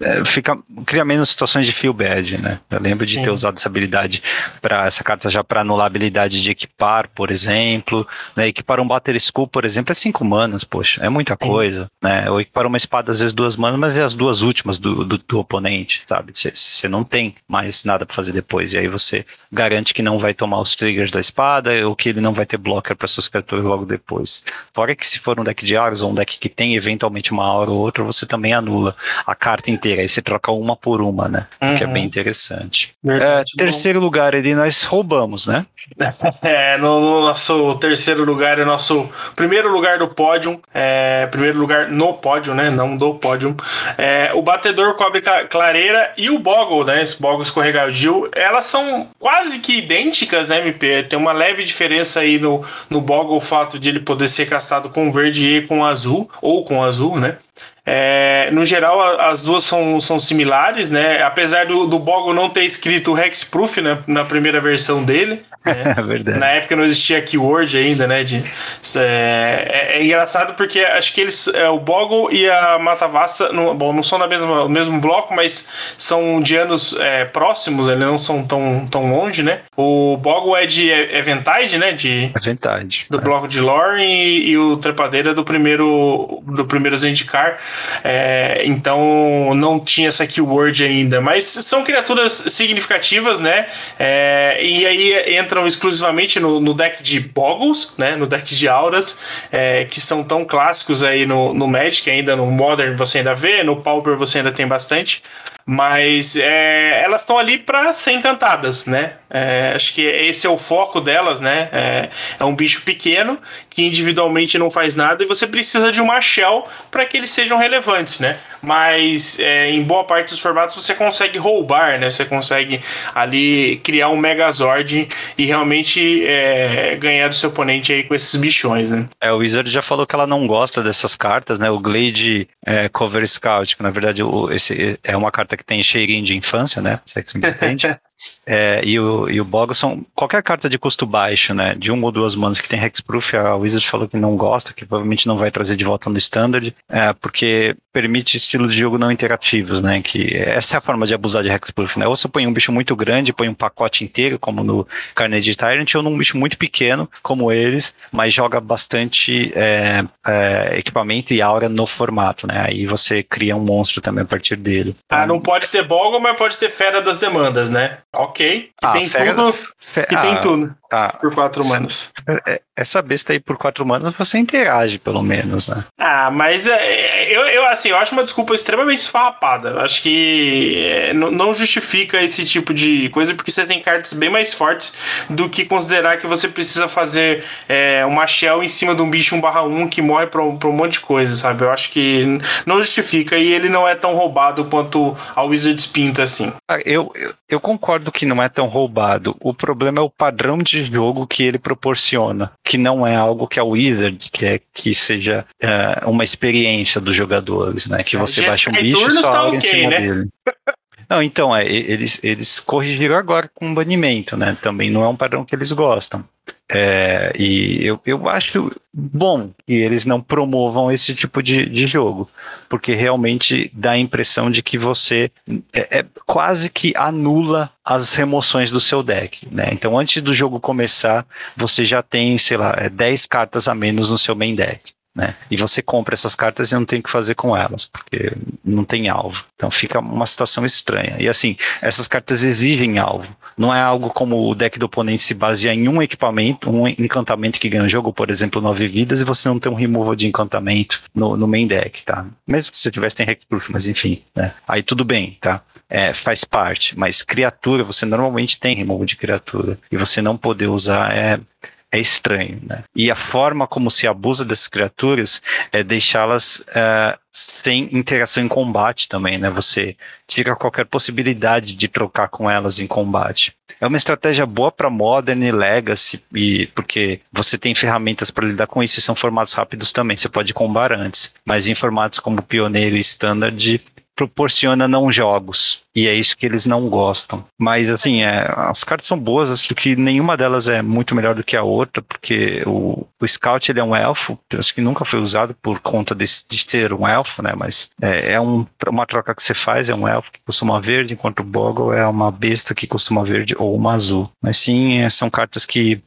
é, fica, cria menos situações de feel bad, né? Eu lembro de Sim. ter usado essa habilidade para essa carta já para anular a habilidade de equipar, por exemplo, né? Equipar um Batter Skull, por exemplo, é cinco manas, poxa, é muita Sim. coisa, né? Ou equipar uma espada às vezes duas manas, mas é as duas últimas do, do, do oponente, sabe? Você não tem mais nada para fazer depois, e aí você garante que não vai tomar os triggers da espada ou que ele não vai ter blocker para suas criaturas logo depois. Fora que se for um deck de Ares ou um deck que tem eventualmente uma aura ou outra, você também anula a carta inteira. Aí você troca uma por uma, né? Uhum. Que é bem interessante. Verdade, é, terceiro lugar ali nós roubamos, né? É, no, no, nosso terceiro lugar, o nosso primeiro lugar do pódio, é, primeiro lugar no pódio, né? Não do pódio. É, o batedor cobre clareira e o Boggle, né? Esse Boggle escorregadio, elas são quase que idênticas, né, MP? Tem uma leve diferença aí no, no Boggle, o fato de ele poder ser castado com verde e com azul, ou com azul, né? É, no geral, as duas são, são similares, né? Apesar do, do Bogo não ter escrito Hexproof né, na primeira versão dele. Né? É verdade. Na época não existia keyword ainda, né? De, é, é, é engraçado porque acho que eles, é, o Bogo e a Matavassa, não, bom, não são da mesma, mesmo bloco, mas são de anos é, próximos, eles não são tão, tão longe, né? O Bogo é de Eventide, né? De, Eventide. Do bloco de Lore e, e o Trepadeira do primeiro, do primeiro Zendikar. É, então não tinha essa keyword ainda, mas são criaturas significativas, né? É, e aí entram exclusivamente no, no, deck de Boggles, né? No deck de Auras, é, que são tão clássicos aí no, no Magic, ainda no Modern você ainda vê, no Pauper você ainda tem bastante. Mas é, elas estão ali para ser encantadas, né? É, acho que esse é o foco delas, né? É, é, um bicho pequeno que individualmente não faz nada e você precisa de uma shell para que eles sejam relevantes, né? Mas é, em boa parte dos formatos você consegue roubar, né? Você consegue ali criar um Megazord e realmente é, ganhar do seu oponente aí com esses bichões, né? É, o Wizard já falou que ela não gosta dessas cartas, né? O Glade é, Cover Scout, que na verdade esse é uma carta que tem cheirinho de infância, né? Se é que você me entende. É, e, o, e o Bogo são qualquer carta de custo baixo, né? De um ou duas manas que tem Hexproof, a Wizard falou que não gosta, que provavelmente não vai trazer de volta no Standard, é, porque permite estilos de jogo não interativos, né? Que essa é a forma de abusar de Hexproof, né? Ou você põe um bicho muito grande, põe um pacote inteiro, como no Carnage Tyrant, ou num bicho muito pequeno, como eles, mas joga bastante é, é, equipamento e aura no formato, né? Aí você cria um monstro também a partir dele. Ah, não pode ter Bogo, mas pode ter Fera das Demandas, né? Ok. Que ah, tem fera, tudo. Fe, que ah, tem tudo. Ah, por quatro manos. É, essa besta aí por quatro manos você interage, pelo menos, né? Ah, mas é, eu, eu, assim, eu acho uma desculpa extremamente esfarrapada. Acho que é, não justifica esse tipo de coisa, porque você tem cartas bem mais fortes do que considerar que você precisa fazer é, uma shell em cima de um bicho 1/1 que morre pra um, pra um monte de coisa, sabe? Eu acho que não justifica e ele não é tão roubado quanto a Wizards pinta assim. Ah, eu, eu, eu concordo que não é tão roubado. O problema é o padrão de jogo que ele proporciona, que não é algo que a Wizards quer que seja uh, uma experiência dos jogadores, né? Que você baixa um bicho e só tá okay, em cima né? dele. Não, então, é, eles, eles corrigiram agora com banimento, né? Também não é um padrão que eles gostam. É, e eu, eu acho bom que eles não promovam esse tipo de, de jogo, porque realmente dá a impressão de que você é, é quase que anula as remoções do seu deck. Né? Então, antes do jogo começar, você já tem, sei lá, 10 é, cartas a menos no seu main deck né? E você compra essas cartas e não tem o que fazer com elas, porque não tem alvo. Então fica uma situação estranha. E assim, essas cartas exigem alvo. Não é algo como o deck do oponente se baseia em um equipamento, um encantamento que ganha o jogo, por exemplo, nove vidas, e você não tem um removal de encantamento no, no main deck, tá? Mesmo se você tivesse tem Hexproof, mas enfim, né? Aí tudo bem, tá? É, faz parte, mas criatura, você normalmente tem removal de criatura. E você não poder usar é, é estranho, né? E a forma como se abusa dessas criaturas é deixá-las uh, sem interação em combate também, né? Você tira qualquer possibilidade de trocar com elas em combate. É uma estratégia boa para Modern e Legacy, e, porque você tem ferramentas para lidar com isso e são formatos rápidos também. Você pode combar antes, mas em formatos como Pioneiro e Standard proporciona não jogos. E é isso que eles não gostam. Mas, assim, é, as cartas são boas, acho que nenhuma delas é muito melhor do que a outra, porque o, o Scout ele é um elfo, acho que nunca foi usado por conta de, de ser um elfo, né? Mas é, é um, uma troca que você faz, é um elfo que costuma verde, enquanto o Boggle é uma besta que costuma verde ou uma azul. Mas sim, é, são cartas que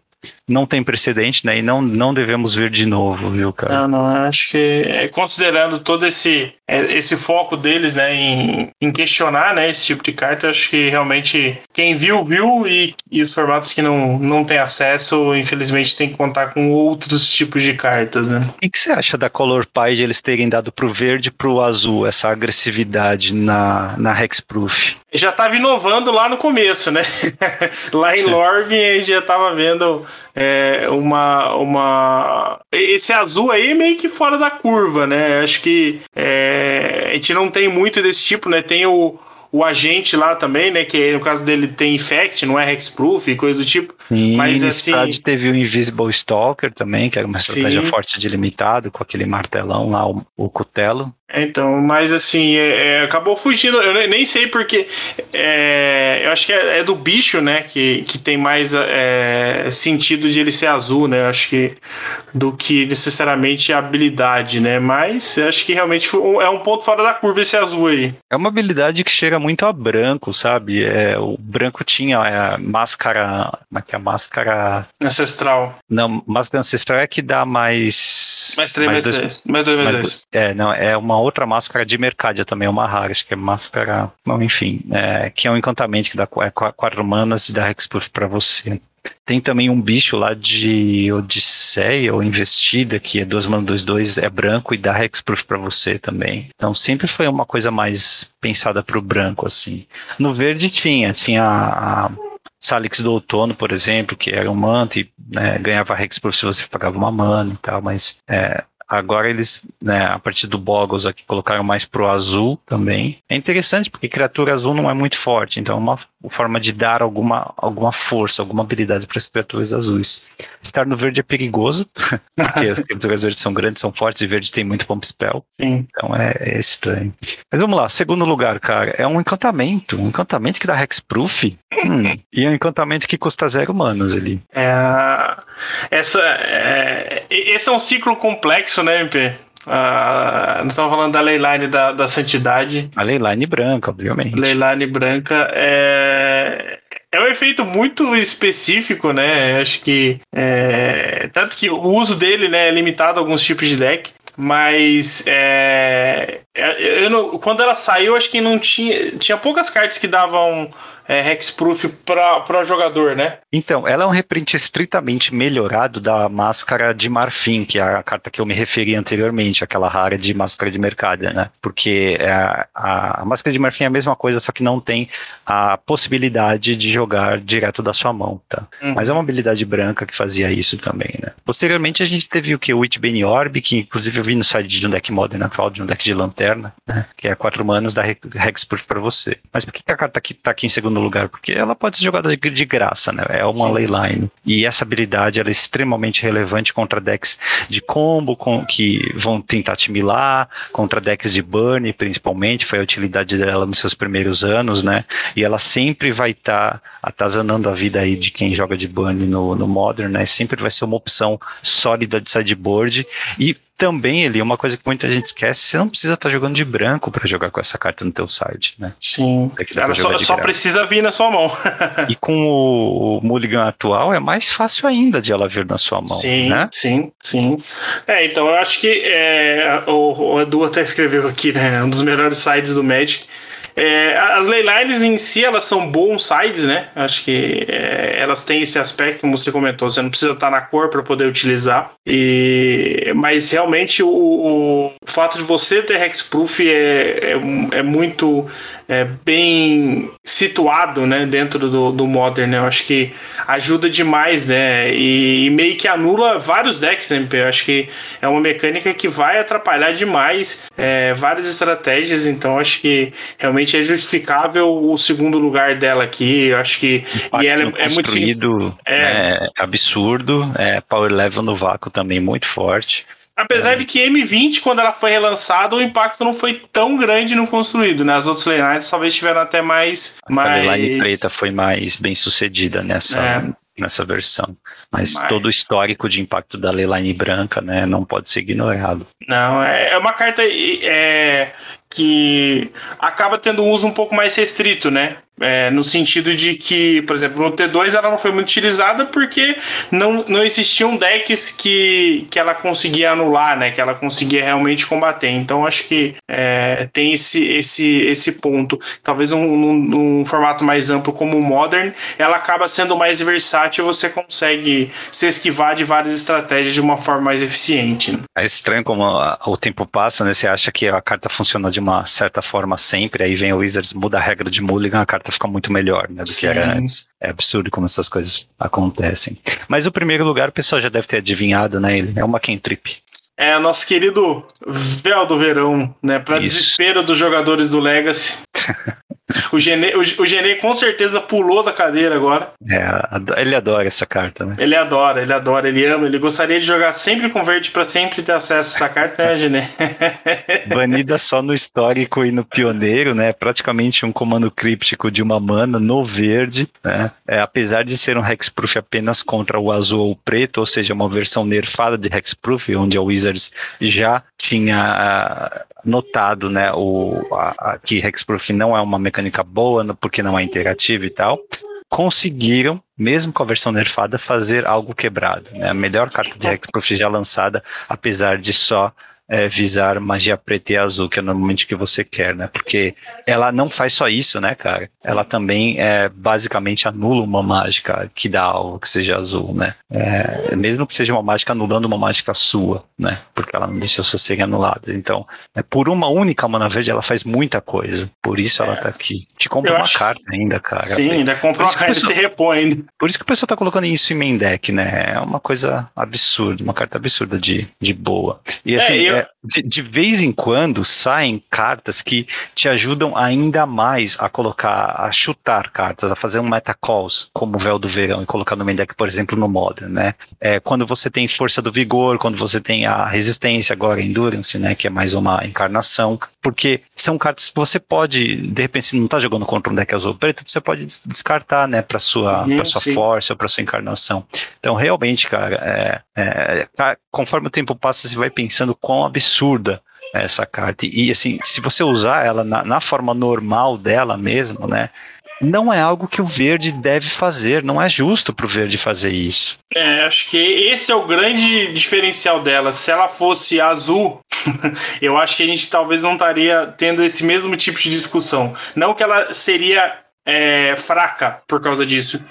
não tem precedente, né? E não, não devemos ver de novo, viu, cara? Não, não, acho que é, considerando todo esse, é, esse foco deles, né, em, em questionar, né, esse tipo de carta, acho que realmente quem viu, viu, e, e os formatos que não, não tem acesso, infelizmente, tem que contar com outros tipos de cartas, né? O que você acha da Color Pie de eles terem dado pro verde e pro azul essa agressividade na, na Hexproof? Já estava inovando lá no começo, né? lá em Lorb a gente já estava vendo é, uma, uma. Esse azul aí é meio que fora da curva, né? Acho que é, a gente não tem muito desse tipo, né? Tem o o agente lá também, né? Que no caso dele tem infect, não é hexproof e coisa do tipo. Sim, mas assim. teve o Invisible Stalker também, que era uma estratégia Sim. forte de limitado, com aquele martelão lá, o, o cutelo. Então, mas assim, é, é, acabou fugindo. Eu nem sei porque. É, eu acho que é, é, do bicho, né? Que, que tem mais é, sentido de ele ser azul, né? Eu acho que. Do que necessariamente a habilidade, né? Mas eu acho que realmente é um ponto fora da curva esse azul aí. É uma habilidade que chega muito a branco, sabe? É, o branco tinha a máscara. Como é que é a máscara. Ancestral. Não, máscara ancestral é que dá mais. Mais 3, mais 2. Mais 2, mais 2. É, não, é uma outra máscara de Mercadia também, uma rara, acho que é máscara. Bom, enfim, é, que é um encantamento que dá é, quatro manas e dá Hexproof pra você. Tem também um bicho lá de Odisseia ou Investida, que é 2 manas 2 2, é branco e dá Hexproof para você também. Então sempre foi uma coisa mais pensada pro branco, assim. No verde tinha, tinha a, Salix do Outono, por exemplo, que era um manto e né, ganhava Hexproof se você pagava uma mana e tal, mas é, Agora eles, né, a partir do Boggles aqui, colocaram mais pro azul também. É interessante porque criatura azul não é muito forte, então é uma forma de dar alguma, alguma força, alguma habilidade para as criaturas azuis. Estar no verde é perigoso, porque as criaturas verdes são grandes, são fortes e verde tem muito pump spell. Sim. Então é, é, estranho. Mas vamos lá, segundo lugar, cara, é um encantamento. Um encantamento que dá hexproof. Hum, e é um encantamento que custa zero manas ali. É, essa, é, esse é um ciclo complexo isso, né, MP? Ah, nós estamos falando da Leyline da, da Santidade. A Leyline branca, obviamente. Leyline branca é. É um efeito muito específico, né? Acho que. É... Tanto que o uso dele né, é limitado a alguns tipos de deck. Mas é, é, eu não, quando ela saiu, acho que não tinha. Tinha poucas cartas que davam é, hexproof para jogador, né? Então, ela é um reprint estritamente melhorado da máscara de marfim, que é a carta que eu me referi anteriormente, aquela rara de máscara de mercado, né? Porque é, a, a, máscara de marfim é a mesma coisa, só que não tem a possibilidade de jogar direto da sua mão, tá? Uhum. Mas é uma habilidade branca que fazia isso também, né? Posteriormente a gente teve o que? O Witbane Orb, que inclusive eu vi no site de um deck modern atual, de um deck de lanterna, né? Que é 4 manos da Hexproof para você. Mas por que a carta aqui tá aqui em segundo segundo lugar, porque ela pode ser jogada de, graça, né? É uma leyline. E essa habilidade ela é extremamente relevante contra decks de combo, com, que vão tentar te milar, contra decks de burn, principalmente, foi a utilidade dela nos seus primeiros anos, né? E ela sempre vai estar tá atazanando a vida aí de quem joga de burn no, no Modern, né? Sempre vai ser uma opção sólida de sideboard e também ele uma coisa que muita gente esquece, você não precisa estar tá jogando de branco para jogar com essa carta no teu site, né? Sim. Ela só, só precisa vir na sua mão. e com o, o Mulligan atual é mais fácil ainda de ela vir na sua mão, sim, né? Sim, sim. É, então eu acho que é, o, o Edu até escreveu aqui, né? Um dos melhores sites do Magic é, as leylines em si, elas são bons sides, né? Acho que é, elas têm esse aspecto, como você comentou, você não precisa estar na cor para poder utilizar. E, mas realmente o, o, fato de você ter hexproof é, é, é muito é, bem situado né, dentro do, do Modern. Né? Eu acho que ajuda demais, né? E, e, meio que anula vários decks MP. Eu acho que é uma mecânica que vai atrapalhar demais é, várias estratégias. Então acho que realmente é justificável o segundo lugar dela aqui. Eu acho que. e ela é, é muito. É. é absurdo. É, power level no vácuo também muito forte. Apesar é. de que M20, quando ela foi relançada, o impacto não foi tão grande no construído, né? As outras Leyliners talvez tiveram até mais. mais... A Leyline preta foi mais bem sucedida nessa, é. nessa versão. Mas, Mas, todo o histórico de impacto da Leyline branca, né, não pode ser ignorado. Não, é, é uma carta é, que acaba tendo um uso um pouco mais restrito, né? É, no sentido de que, por exemplo, no T2 ela não foi muito utilizada porque não, não existiam decks que, que ela conseguia anular, né? Que ela conseguia realmente combater. Então acho que é, tem esse, esse, esse ponto. Talvez num, num, num, formato mais amplo como o Modern, ela acaba sendo mais versátil e você consegue se esquivar de várias estratégias de uma forma mais eficiente. Né? É estranho como o tempo passa, né? Você acha que a carta funciona de uma certa forma sempre, aí vem o Wizards, muda a regra de Mulligan, a carta fica muito melhor né, do Sim. que era antes. É absurdo como essas coisas acontecem. Mas o primeiro lugar o pessoal já deve ter adivinhado, né? Ele é uma cantrip. É, nosso querido véu do verão, né? Para desespero dos jogadores do Legacy. O Genê, o, o Genê com certeza pulou da cadeira agora. É, ele adora essa carta, né? Ele adora, ele adora, ele ama, ele gostaria de jogar sempre com verde para sempre ter acesso a essa carta, né, Genê? Banida só no histórico e no pioneiro, né? Praticamente um comando críptico de uma mana no verde, né? É, apesar de ser um hexproof apenas contra o azul ou o preto, ou seja, uma versão nerfada de hexproof, onde a Wizards já tinha uh, notado, né, o, a, a, que hexproof não é uma mecânica boa, porque não é interativa e tal, conseguiram, mesmo com a versão nerfada, fazer algo quebrado. Né? A melhor carta de hexproof já lançada, apesar de só é, visar magia preta e azul, que é normalmente o que você quer, né? Porque ela não faz só isso, né, cara? Ela também é, basicamente anula uma mágica que dá algo que seja azul, né? É, mesmo que seja uma mágica anulando uma mágica sua, né? Porque ela não deixa você ser anulada. Então, é, por uma única mana verde, ela faz muita coisa. Por isso ela é. tá aqui. Te compra Eu uma acho... carta ainda, cara. Sim, ainda compra uma carta e se repõe ainda. Por isso que o pessoal tá colocando isso em main deck, né? É uma coisa absurda, uma carta absurda de, de boa. E é, assim, eu é, de, de, vez em quando saem cartas que te ajudam ainda mais a colocar, a chutar cartas, a fazer um metacalls, como o véu do verão, e colocar no main deck, por exemplo, no Modern, né? É, quando você tem força do vigor, quando você tem a resistência, agora endurance, né? Que é mais uma encarnação, porque são cartas que você pode, de repente, se não está jogando contra um deck azul preto, você pode descartar, né? Para sua, uhum, pra sua força ou para sua encarnação. Então, realmente, cara, é, é, conforme o tempo passa, você vai pensando absurda é essa carta. E assim, se você usar ela na, na, forma normal dela mesmo, né? Não é algo que o verde deve fazer, não é justo para o verde fazer isso. É, acho que esse é o grande diferencial dela. Se ela fosse azul, eu acho que a gente talvez não estaria tendo esse mesmo tipo de discussão. Não que ela seria é, fraca por causa disso.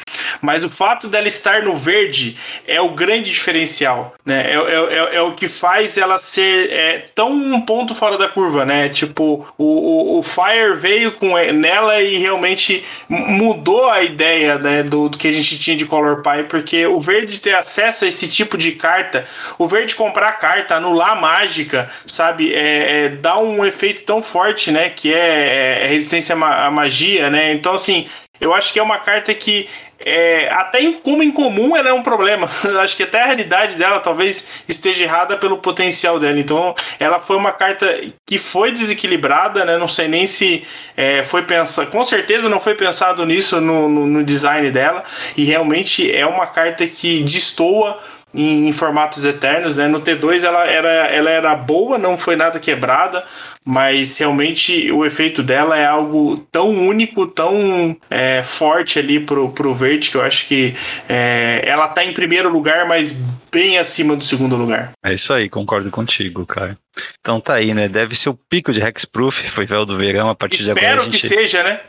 Mas o fato dela estar no verde é o grande diferencial, né? É, é, é, é o que faz ela ser é, tão um ponto fora da curva, né? Tipo, o, o, o Fire veio com nela e realmente mudou a ideia né, do, do que a gente tinha de Color Pie, porque o verde ter acesso a esse tipo de carta, o verde comprar carta, anular mágica, sabe? É, é, dá um efeito tão forte, né? Que é, resistência à magia, né? Então, assim, eu acho que é uma carta que é, até em, como comum ela é um problema. Eu acho que até a realidade dela talvez esteja errada pelo potencial dela. Então ela foi uma carta que foi desequilibrada, né? Não sei nem se é, foi pensado. Com certeza não foi pensado nisso no, no, no design dela. E realmente é uma carta que destoa em, em, formatos eternos, né? No T2 ela era, ela era boa, não foi nada quebrada, mas realmente o efeito dela é algo tão único, tão é, forte ali pro, pro verde, que eu acho que é, ela tá em primeiro lugar, mas bem acima do segundo lugar. É isso aí, concordo contigo, cara. Então tá aí, né? Deve ser o pico de Hexproof, foi véu do verão, a partir Espero de agora. Espero gente... que seja, né?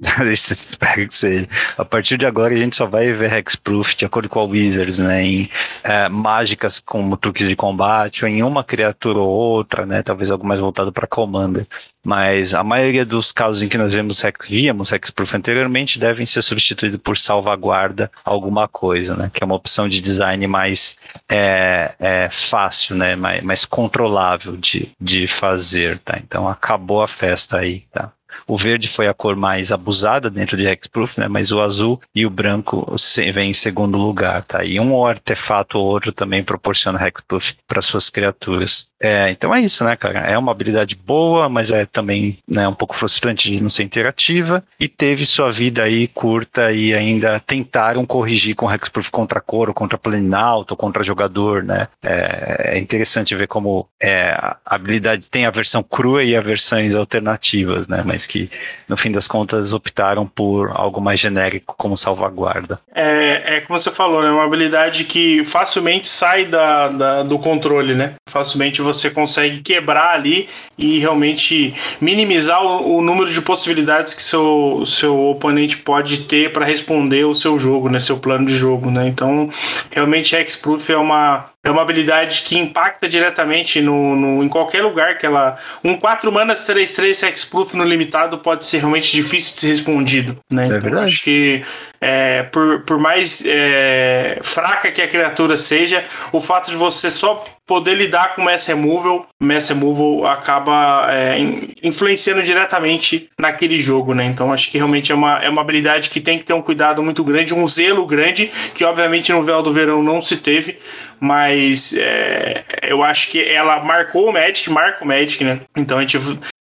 A partir de agora a gente só vai ver Hexproof de acordo com a Wizards, né? Em é, mágicas como truques de combate, ou em uma criatura ou outra, né? Talvez algo mais voltado para Commander. Mas a maioria dos casos em que nós vemos Hex, víamos Hexproof anteriormente devem ser substituídos por salvaguarda alguma coisa, né? Que é uma opção de design mais é, é, fácil, né? Mais, mais controlável de, de fazer, tá? Então acabou a festa aí, tá? O verde foi a cor mais abusada dentro de Hexproof, né? Mas o azul e o branco vem em segundo lugar, tá? E um artefato ou outro também proporciona Hexproof para suas criaturas. É, então é isso, né, cara? É uma habilidade boa, mas é também né, um pouco frustrante de não ser interativa. E teve sua vida aí curta e ainda tentaram corrigir com Hexproof contra coro, contra Planalto, contra jogador, né? É, é interessante ver como é, a habilidade tem a versão crua e as versões alternativas, né? Mas que no fim das contas optaram por algo mais genérico como salvaguarda. É, é como você falou, né? Uma habilidade que facilmente sai da, da do controle, né? Facilmente consegue quebrar ali e realmente minimizar o, o número de possibilidades que seu, seu oponente pode ter para responder o seu jogo, né? Seu plano de jogo, né? Então, realmente Hexproof é uma é uma habilidade que impacta diretamente no, no, em qualquer lugar que ela. Um 4 manas 3-3 Hexproof no limitado pode ser realmente difícil de ser respondido. Né? É então, verdade. acho que é, por, por mais é, fraca que a criatura seja, o fato de você só poder lidar com Mass Removal, Mass Removal acaba é, influenciando diretamente naquele jogo, né? Então acho que realmente é uma, é uma habilidade que tem que ter um cuidado muito grande, um zelo grande, que obviamente no Véu do Verão não se teve, mas é, eu acho que ela marcou o Magic, marca o Magic, né? Então a gente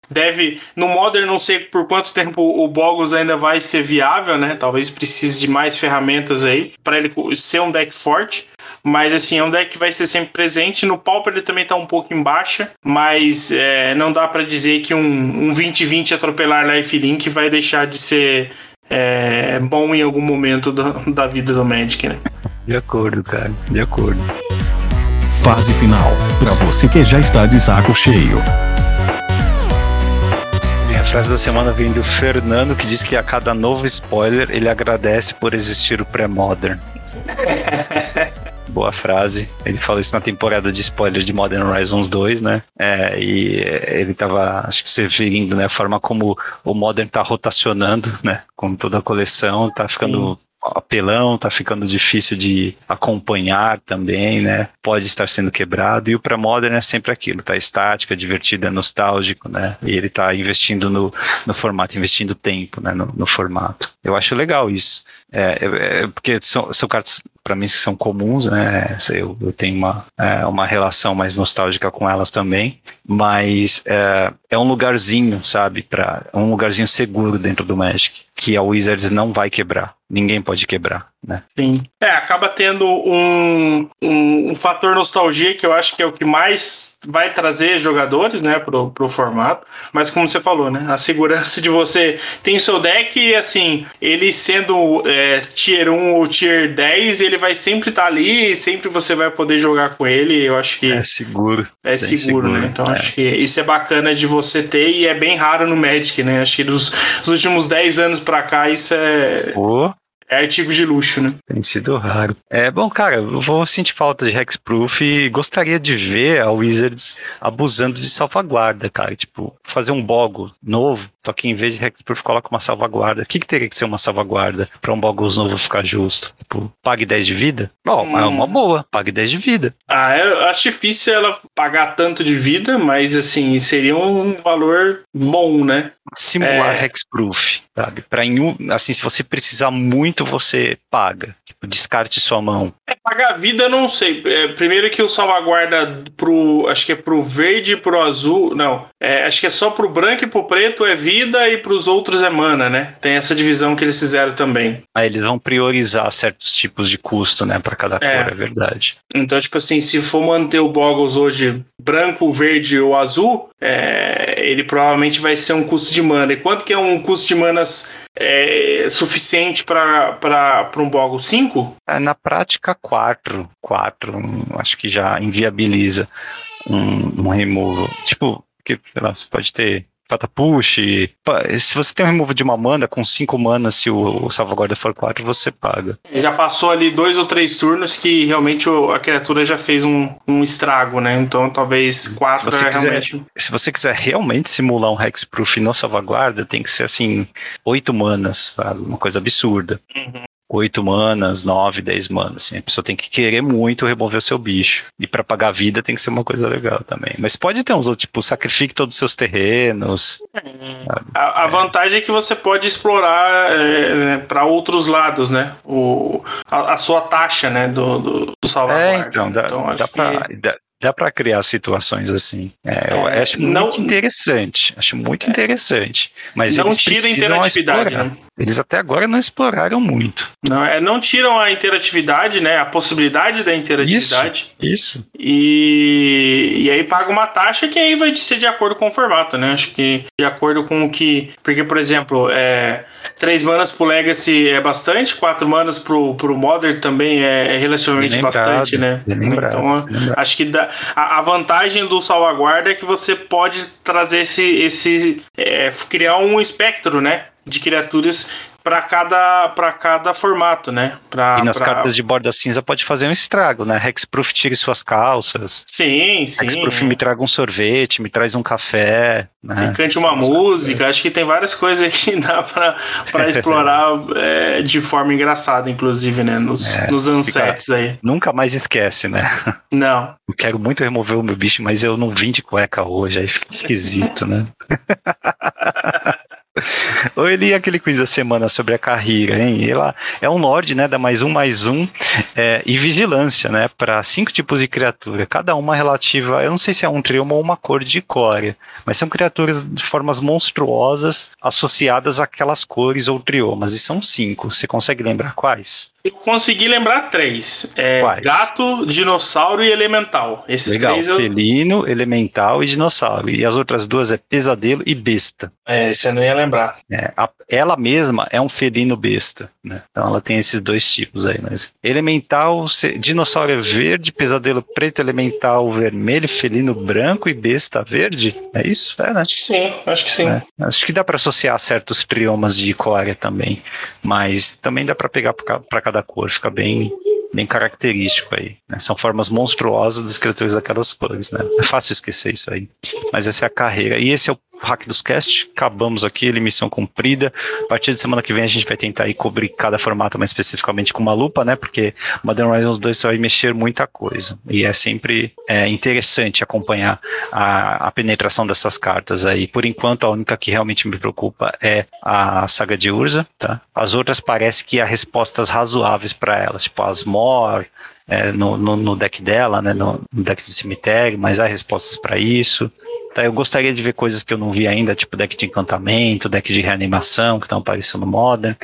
deve. No Modern, não sei por quanto tempo o Boggles ainda vai ser viável, né? Talvez precise de mais ferramentas aí para ele ser um deck forte. Mas assim, é um deck que vai ser sempre presente. No Pauper ele também tá um pouco em baixa, mas é, não dá para dizer que um 20-20 atropelar Lifelink vai deixar de ser é, bom em algum momento do, da vida do Magic, né? De acordo, cara, de acordo. Fase final, para você que já está de saco cheio. A frase da semana vem do Fernando, que diz que a cada novo spoiler ele agradece por existir o pré-modern. Boa frase. Ele falou isso na temporada de spoiler de Modern Horizons 2, né? É, e ele tava, acho que se referindo, né? A forma como o Modern tá rotacionando, né? Com toda a coleção, tá ficando Sim apelão, tá ficando difícil de acompanhar também, né? Pode estar sendo quebrado. E o pré-modern é sempre aquilo, tá estático, divertido, é nostálgico, né? E ele tá investindo no, no formato, investindo tempo, né? No, no formato. Eu acho legal isso. É, é, é porque são, são cartas para mim que são comuns, né? Eu, eu tenho uma, é, uma relação mais nostálgica com elas também, mas é, é um lugarzinho, sabe? Para um lugarzinho seguro dentro do Magic que a Wizards não vai quebrar. Ninguém pode quebrar, né? Sim. É, acaba tendo um, um, um, fator nostalgia que eu acho que é o que mais vai trazer jogadores, né, pro, pro formato. Mas como você falou, né, a segurança de você tem seu deck e, assim, ele sendo é, tier 1 ou tier 10, ele vai sempre estar tá ali e sempre você vai poder jogar com ele. Eu acho que... É seguro. É seguro, seguro, né? Então é. acho que isso é bacana de você ter e é bem raro no Magic, né? Acho que dos, dos últimos 10 anos pra cá, isso é. Oh é artigo de luxo, né? Tem sido raro. É bom, cara, eu vou sentir falta de Hexproof e gostaria de ver a Wizards abusando de salvaguarda, cara. Tipo, fazer um bogo novo, só que em vez de Hexproof coloca uma salvaguarda. O que, que teria que ser uma salvaguarda para um Boggles novo ficar justo? Tipo, pague 10 de vida? Bom, hum. é uma boa, pague 10 de vida. Ah, eu acho difícil ela pagar tanto de vida, mas assim, seria um valor bom, né? Simular é... Hexproof, sabe? Para assim, se você precisar muito, você paga. Tipo, descarte sua mão. É, pagar vida, eu não sei. É, primeiro que o salvaguarda pro. Acho que é pro verde e pro azul. Não. É, acho que é só pro branco e pro preto é vida e pros outros é mana, né? Tem essa divisão que eles fizeram também. Aí eles vão priorizar certos tipos de custo, né? Para cada é. cor, é verdade. Então, tipo assim, se for manter o Boggles hoje branco, verde ou azul, é, ele provavelmente vai ser um custo de mana. E quanto que é um custo de manas é, suficiente para um Boggle? 5? É, na prática, 4. 4, acho que já inviabiliza um, um removal. Tipo, que, lá, você pode ter push. Se você tem um removal de uma mana, com 5 manas, se o, o salvaguarda for 4, você paga. Já passou ali dois ou três turnos que realmente a criatura já fez um, um estrago, né? Então talvez 4 é quiser, realmente. Se você quiser realmente simular um Hexproof no salvaguarda, tem que ser assim, 8 manas, sabe? Uma coisa absurda. Uhum. 8 manas, 9, 10 manas. Assim. A pessoa tem que querer muito remover o seu bicho. E para pagar vida tem que ser uma coisa legal também. Mas pode ter uns outros, tipo, sacrifique todos os seus terrenos. A, a, vantagem é que você pode explorar é, para outros lados, né? O, a, a, sua taxa, né? Do, do, do salvaguarda. É, então, dá, então, dá, pra, que... dá, dá para criar situações assim. É, eu É, acho não- muito interessante. Acho muito interessante. Mas não tira a interatividade, né? Eles até agora não exploraram muito. Não, é, não tiram a interatividade, né? A possibilidade da interatividade. Isso. E, e aí paga uma taxa que aí vai ser de acordo com o formato, né? Acho que de acordo com o que. Porque, por exemplo, é, 3 manas pro Legacy é bastante, 4 manas pro, pro Modern também é, é relativamente lembrado, bastante, né? lembrado, Então, lembrado. acho que dá, a, a vantagem do salvaguarda é que você pode trazer esse. esse é, criar um espectro, né? De criaturas para cada, pra cada formato, né? Pra, E nas pra- cartas de borda cinza pode fazer um estrago, né? Hexproof tire suas calças. Sim, sim. Hexproof me traga um sorvete, me traz um café. Né? E cante uma música, acho que tem várias coisas aí que dá pra explorar é, de forma engraçada, inclusive, né? Nos, É, nos unsets aí. Nunca mais esquece, né? Não. Eu quero muito remover o meu bicho, mas eu não vim de cueca hoje, aí fica esquisito, né? Ou ele aquele quiz da semana sobre a carreira, hein? Ela é um Nord, né? Dá mais um, mais um. é, e vigilância, né? Para cinco tipos de criatura. Cada uma relativa, eu não sei se é um trioma ou uma cor de córea, mas são criaturas de formas monstruosas associadas àquelas cores ou triomas. E são cinco. Você consegue lembrar quais? Eu consegui lembrar três: é, gato, dinossauro e elemental. Esses Legal. três eu. Felino, elemental e dinossauro. E as outras duas é pesadelo e besta. É, você não ia lembrar. É, a- ela mesma é um felino besta, né? Então ela tem esses dois tipos aí, mas elemental, se- dinossauro é verde, pesadelo preto, elemental vermelho, felino branco e besta verde. É isso? É, né? Acho que sim, acho que sim. É. Acho que dá para associar certos triomas de Corea também, mas também dá para pegar para cada cor, fica bem bem característico aí. né? São formas monstruosas das criaturas daquelas cores, né? É fácil esquecer isso aí. Mas essa é a carreira. E esse é o Hack dos Cast. Acabamos aqui, ele missão cumprida. A partir de semana que vem a gente vai tentar aí cobrir cada formato mais especificamente com uma lupa, né? Porque Modern Horizons 2 vai mexer muita coisa. E é sempre é, interessante acompanhar a, a penetração dessas cartas aí. Por enquanto, a única que realmente me preocupa é a saga de Urza, tá? As outras parece que há respostas razoáveis para elas, tipo as Mor, é, no, no, no deck dela, né? No, no deck de cemitério, mas há respostas para isso. Tá, eu gostaria de ver coisas que eu não vi ainda, tipo deck de encantamento, deck de reanimação, que estão aparecendo Modern.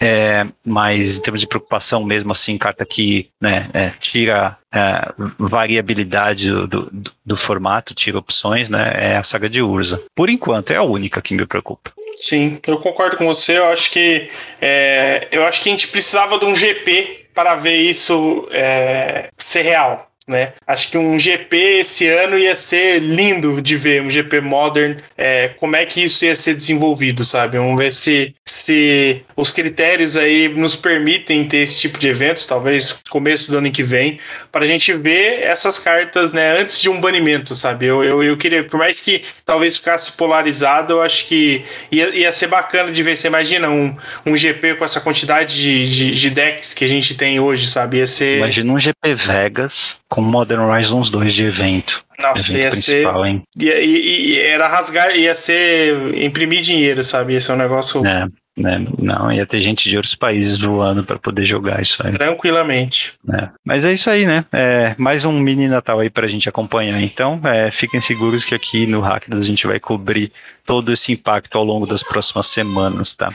É, mas em termos de preocupação mesmo, assim, carta que né, é, tira é, variabilidade do, do, do formato, tira opções, né? É a saga de Urza. Por enquanto, é a única que me preocupa. Sim, eu concordo com você. Eu acho que é, eu acho que a gente precisava de um GP para ver isso é, ser real. Né? Acho que um GP esse ano ia ser lindo de ver, um GP Modern, é, como é que isso ia ser desenvolvido, sabe? Vamos ver se, se os critérios aí nos permitem ter esse tipo de eventos, talvez começo do ano que vem, para a gente ver essas cartas né, antes de um banimento, sabe? Eu, eu, eu queria, por mais que talvez ficasse polarizado, eu acho que ia, ia ser bacana de ver. Você imagina um, um GP com essa quantidade de, de, de decks que a gente tem hoje, sabe? Ia ser. Imagina um GP Vegas com Modern Horizons 2 de evento. Nossa, evento ia ser. principal, hein? Ia, ia- ia- era rasgar, ia ser imprimir dinheiro, sabe? Ia ser um negócio É, né? Não, ia ter gente de outros países voando para poder jogar isso aí. tranquilamente. né? Mas é isso aí, né? É, mais um mini Natal aí pra gente acompanhar. Então, é, fiquem seguros que aqui no Hackers a gente vai cobrir todo esse impacto ao longo das próximas semanas, tá?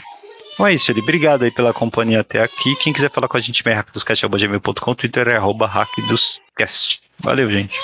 Então é isso, Eli. Obrigado aí pela companhia até aqui. Quem quiser falar com a gente, é hackdoscast.gmail.com, Twitter é arroba hackdoscast. Valeu, gente.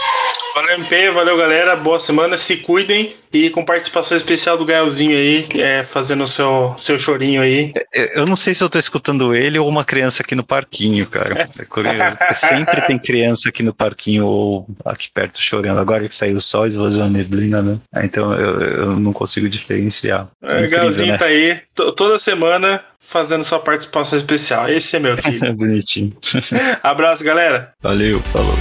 Valeu, MP, valeu, galera. Boa semana, se cuidem. E com participação especial do Gaelzinho aí, é, fazendo o seu, seu chorinho aí. Eu não sei se eu tô escutando ele ou uma criança aqui no parquinho, cara. É curioso, sempre tem criança aqui no parquinho ou aqui perto chorando. Agora que saiu o sol, esvaziou a neblina, né? Ah, Então eu, eu não consigo diferenciar. É o Gaelzinho né? tá aí to- toda semana fazendo sua participação especial. Esse é meu filho. Bonitinho. Abraço, galera. Valeu, falou.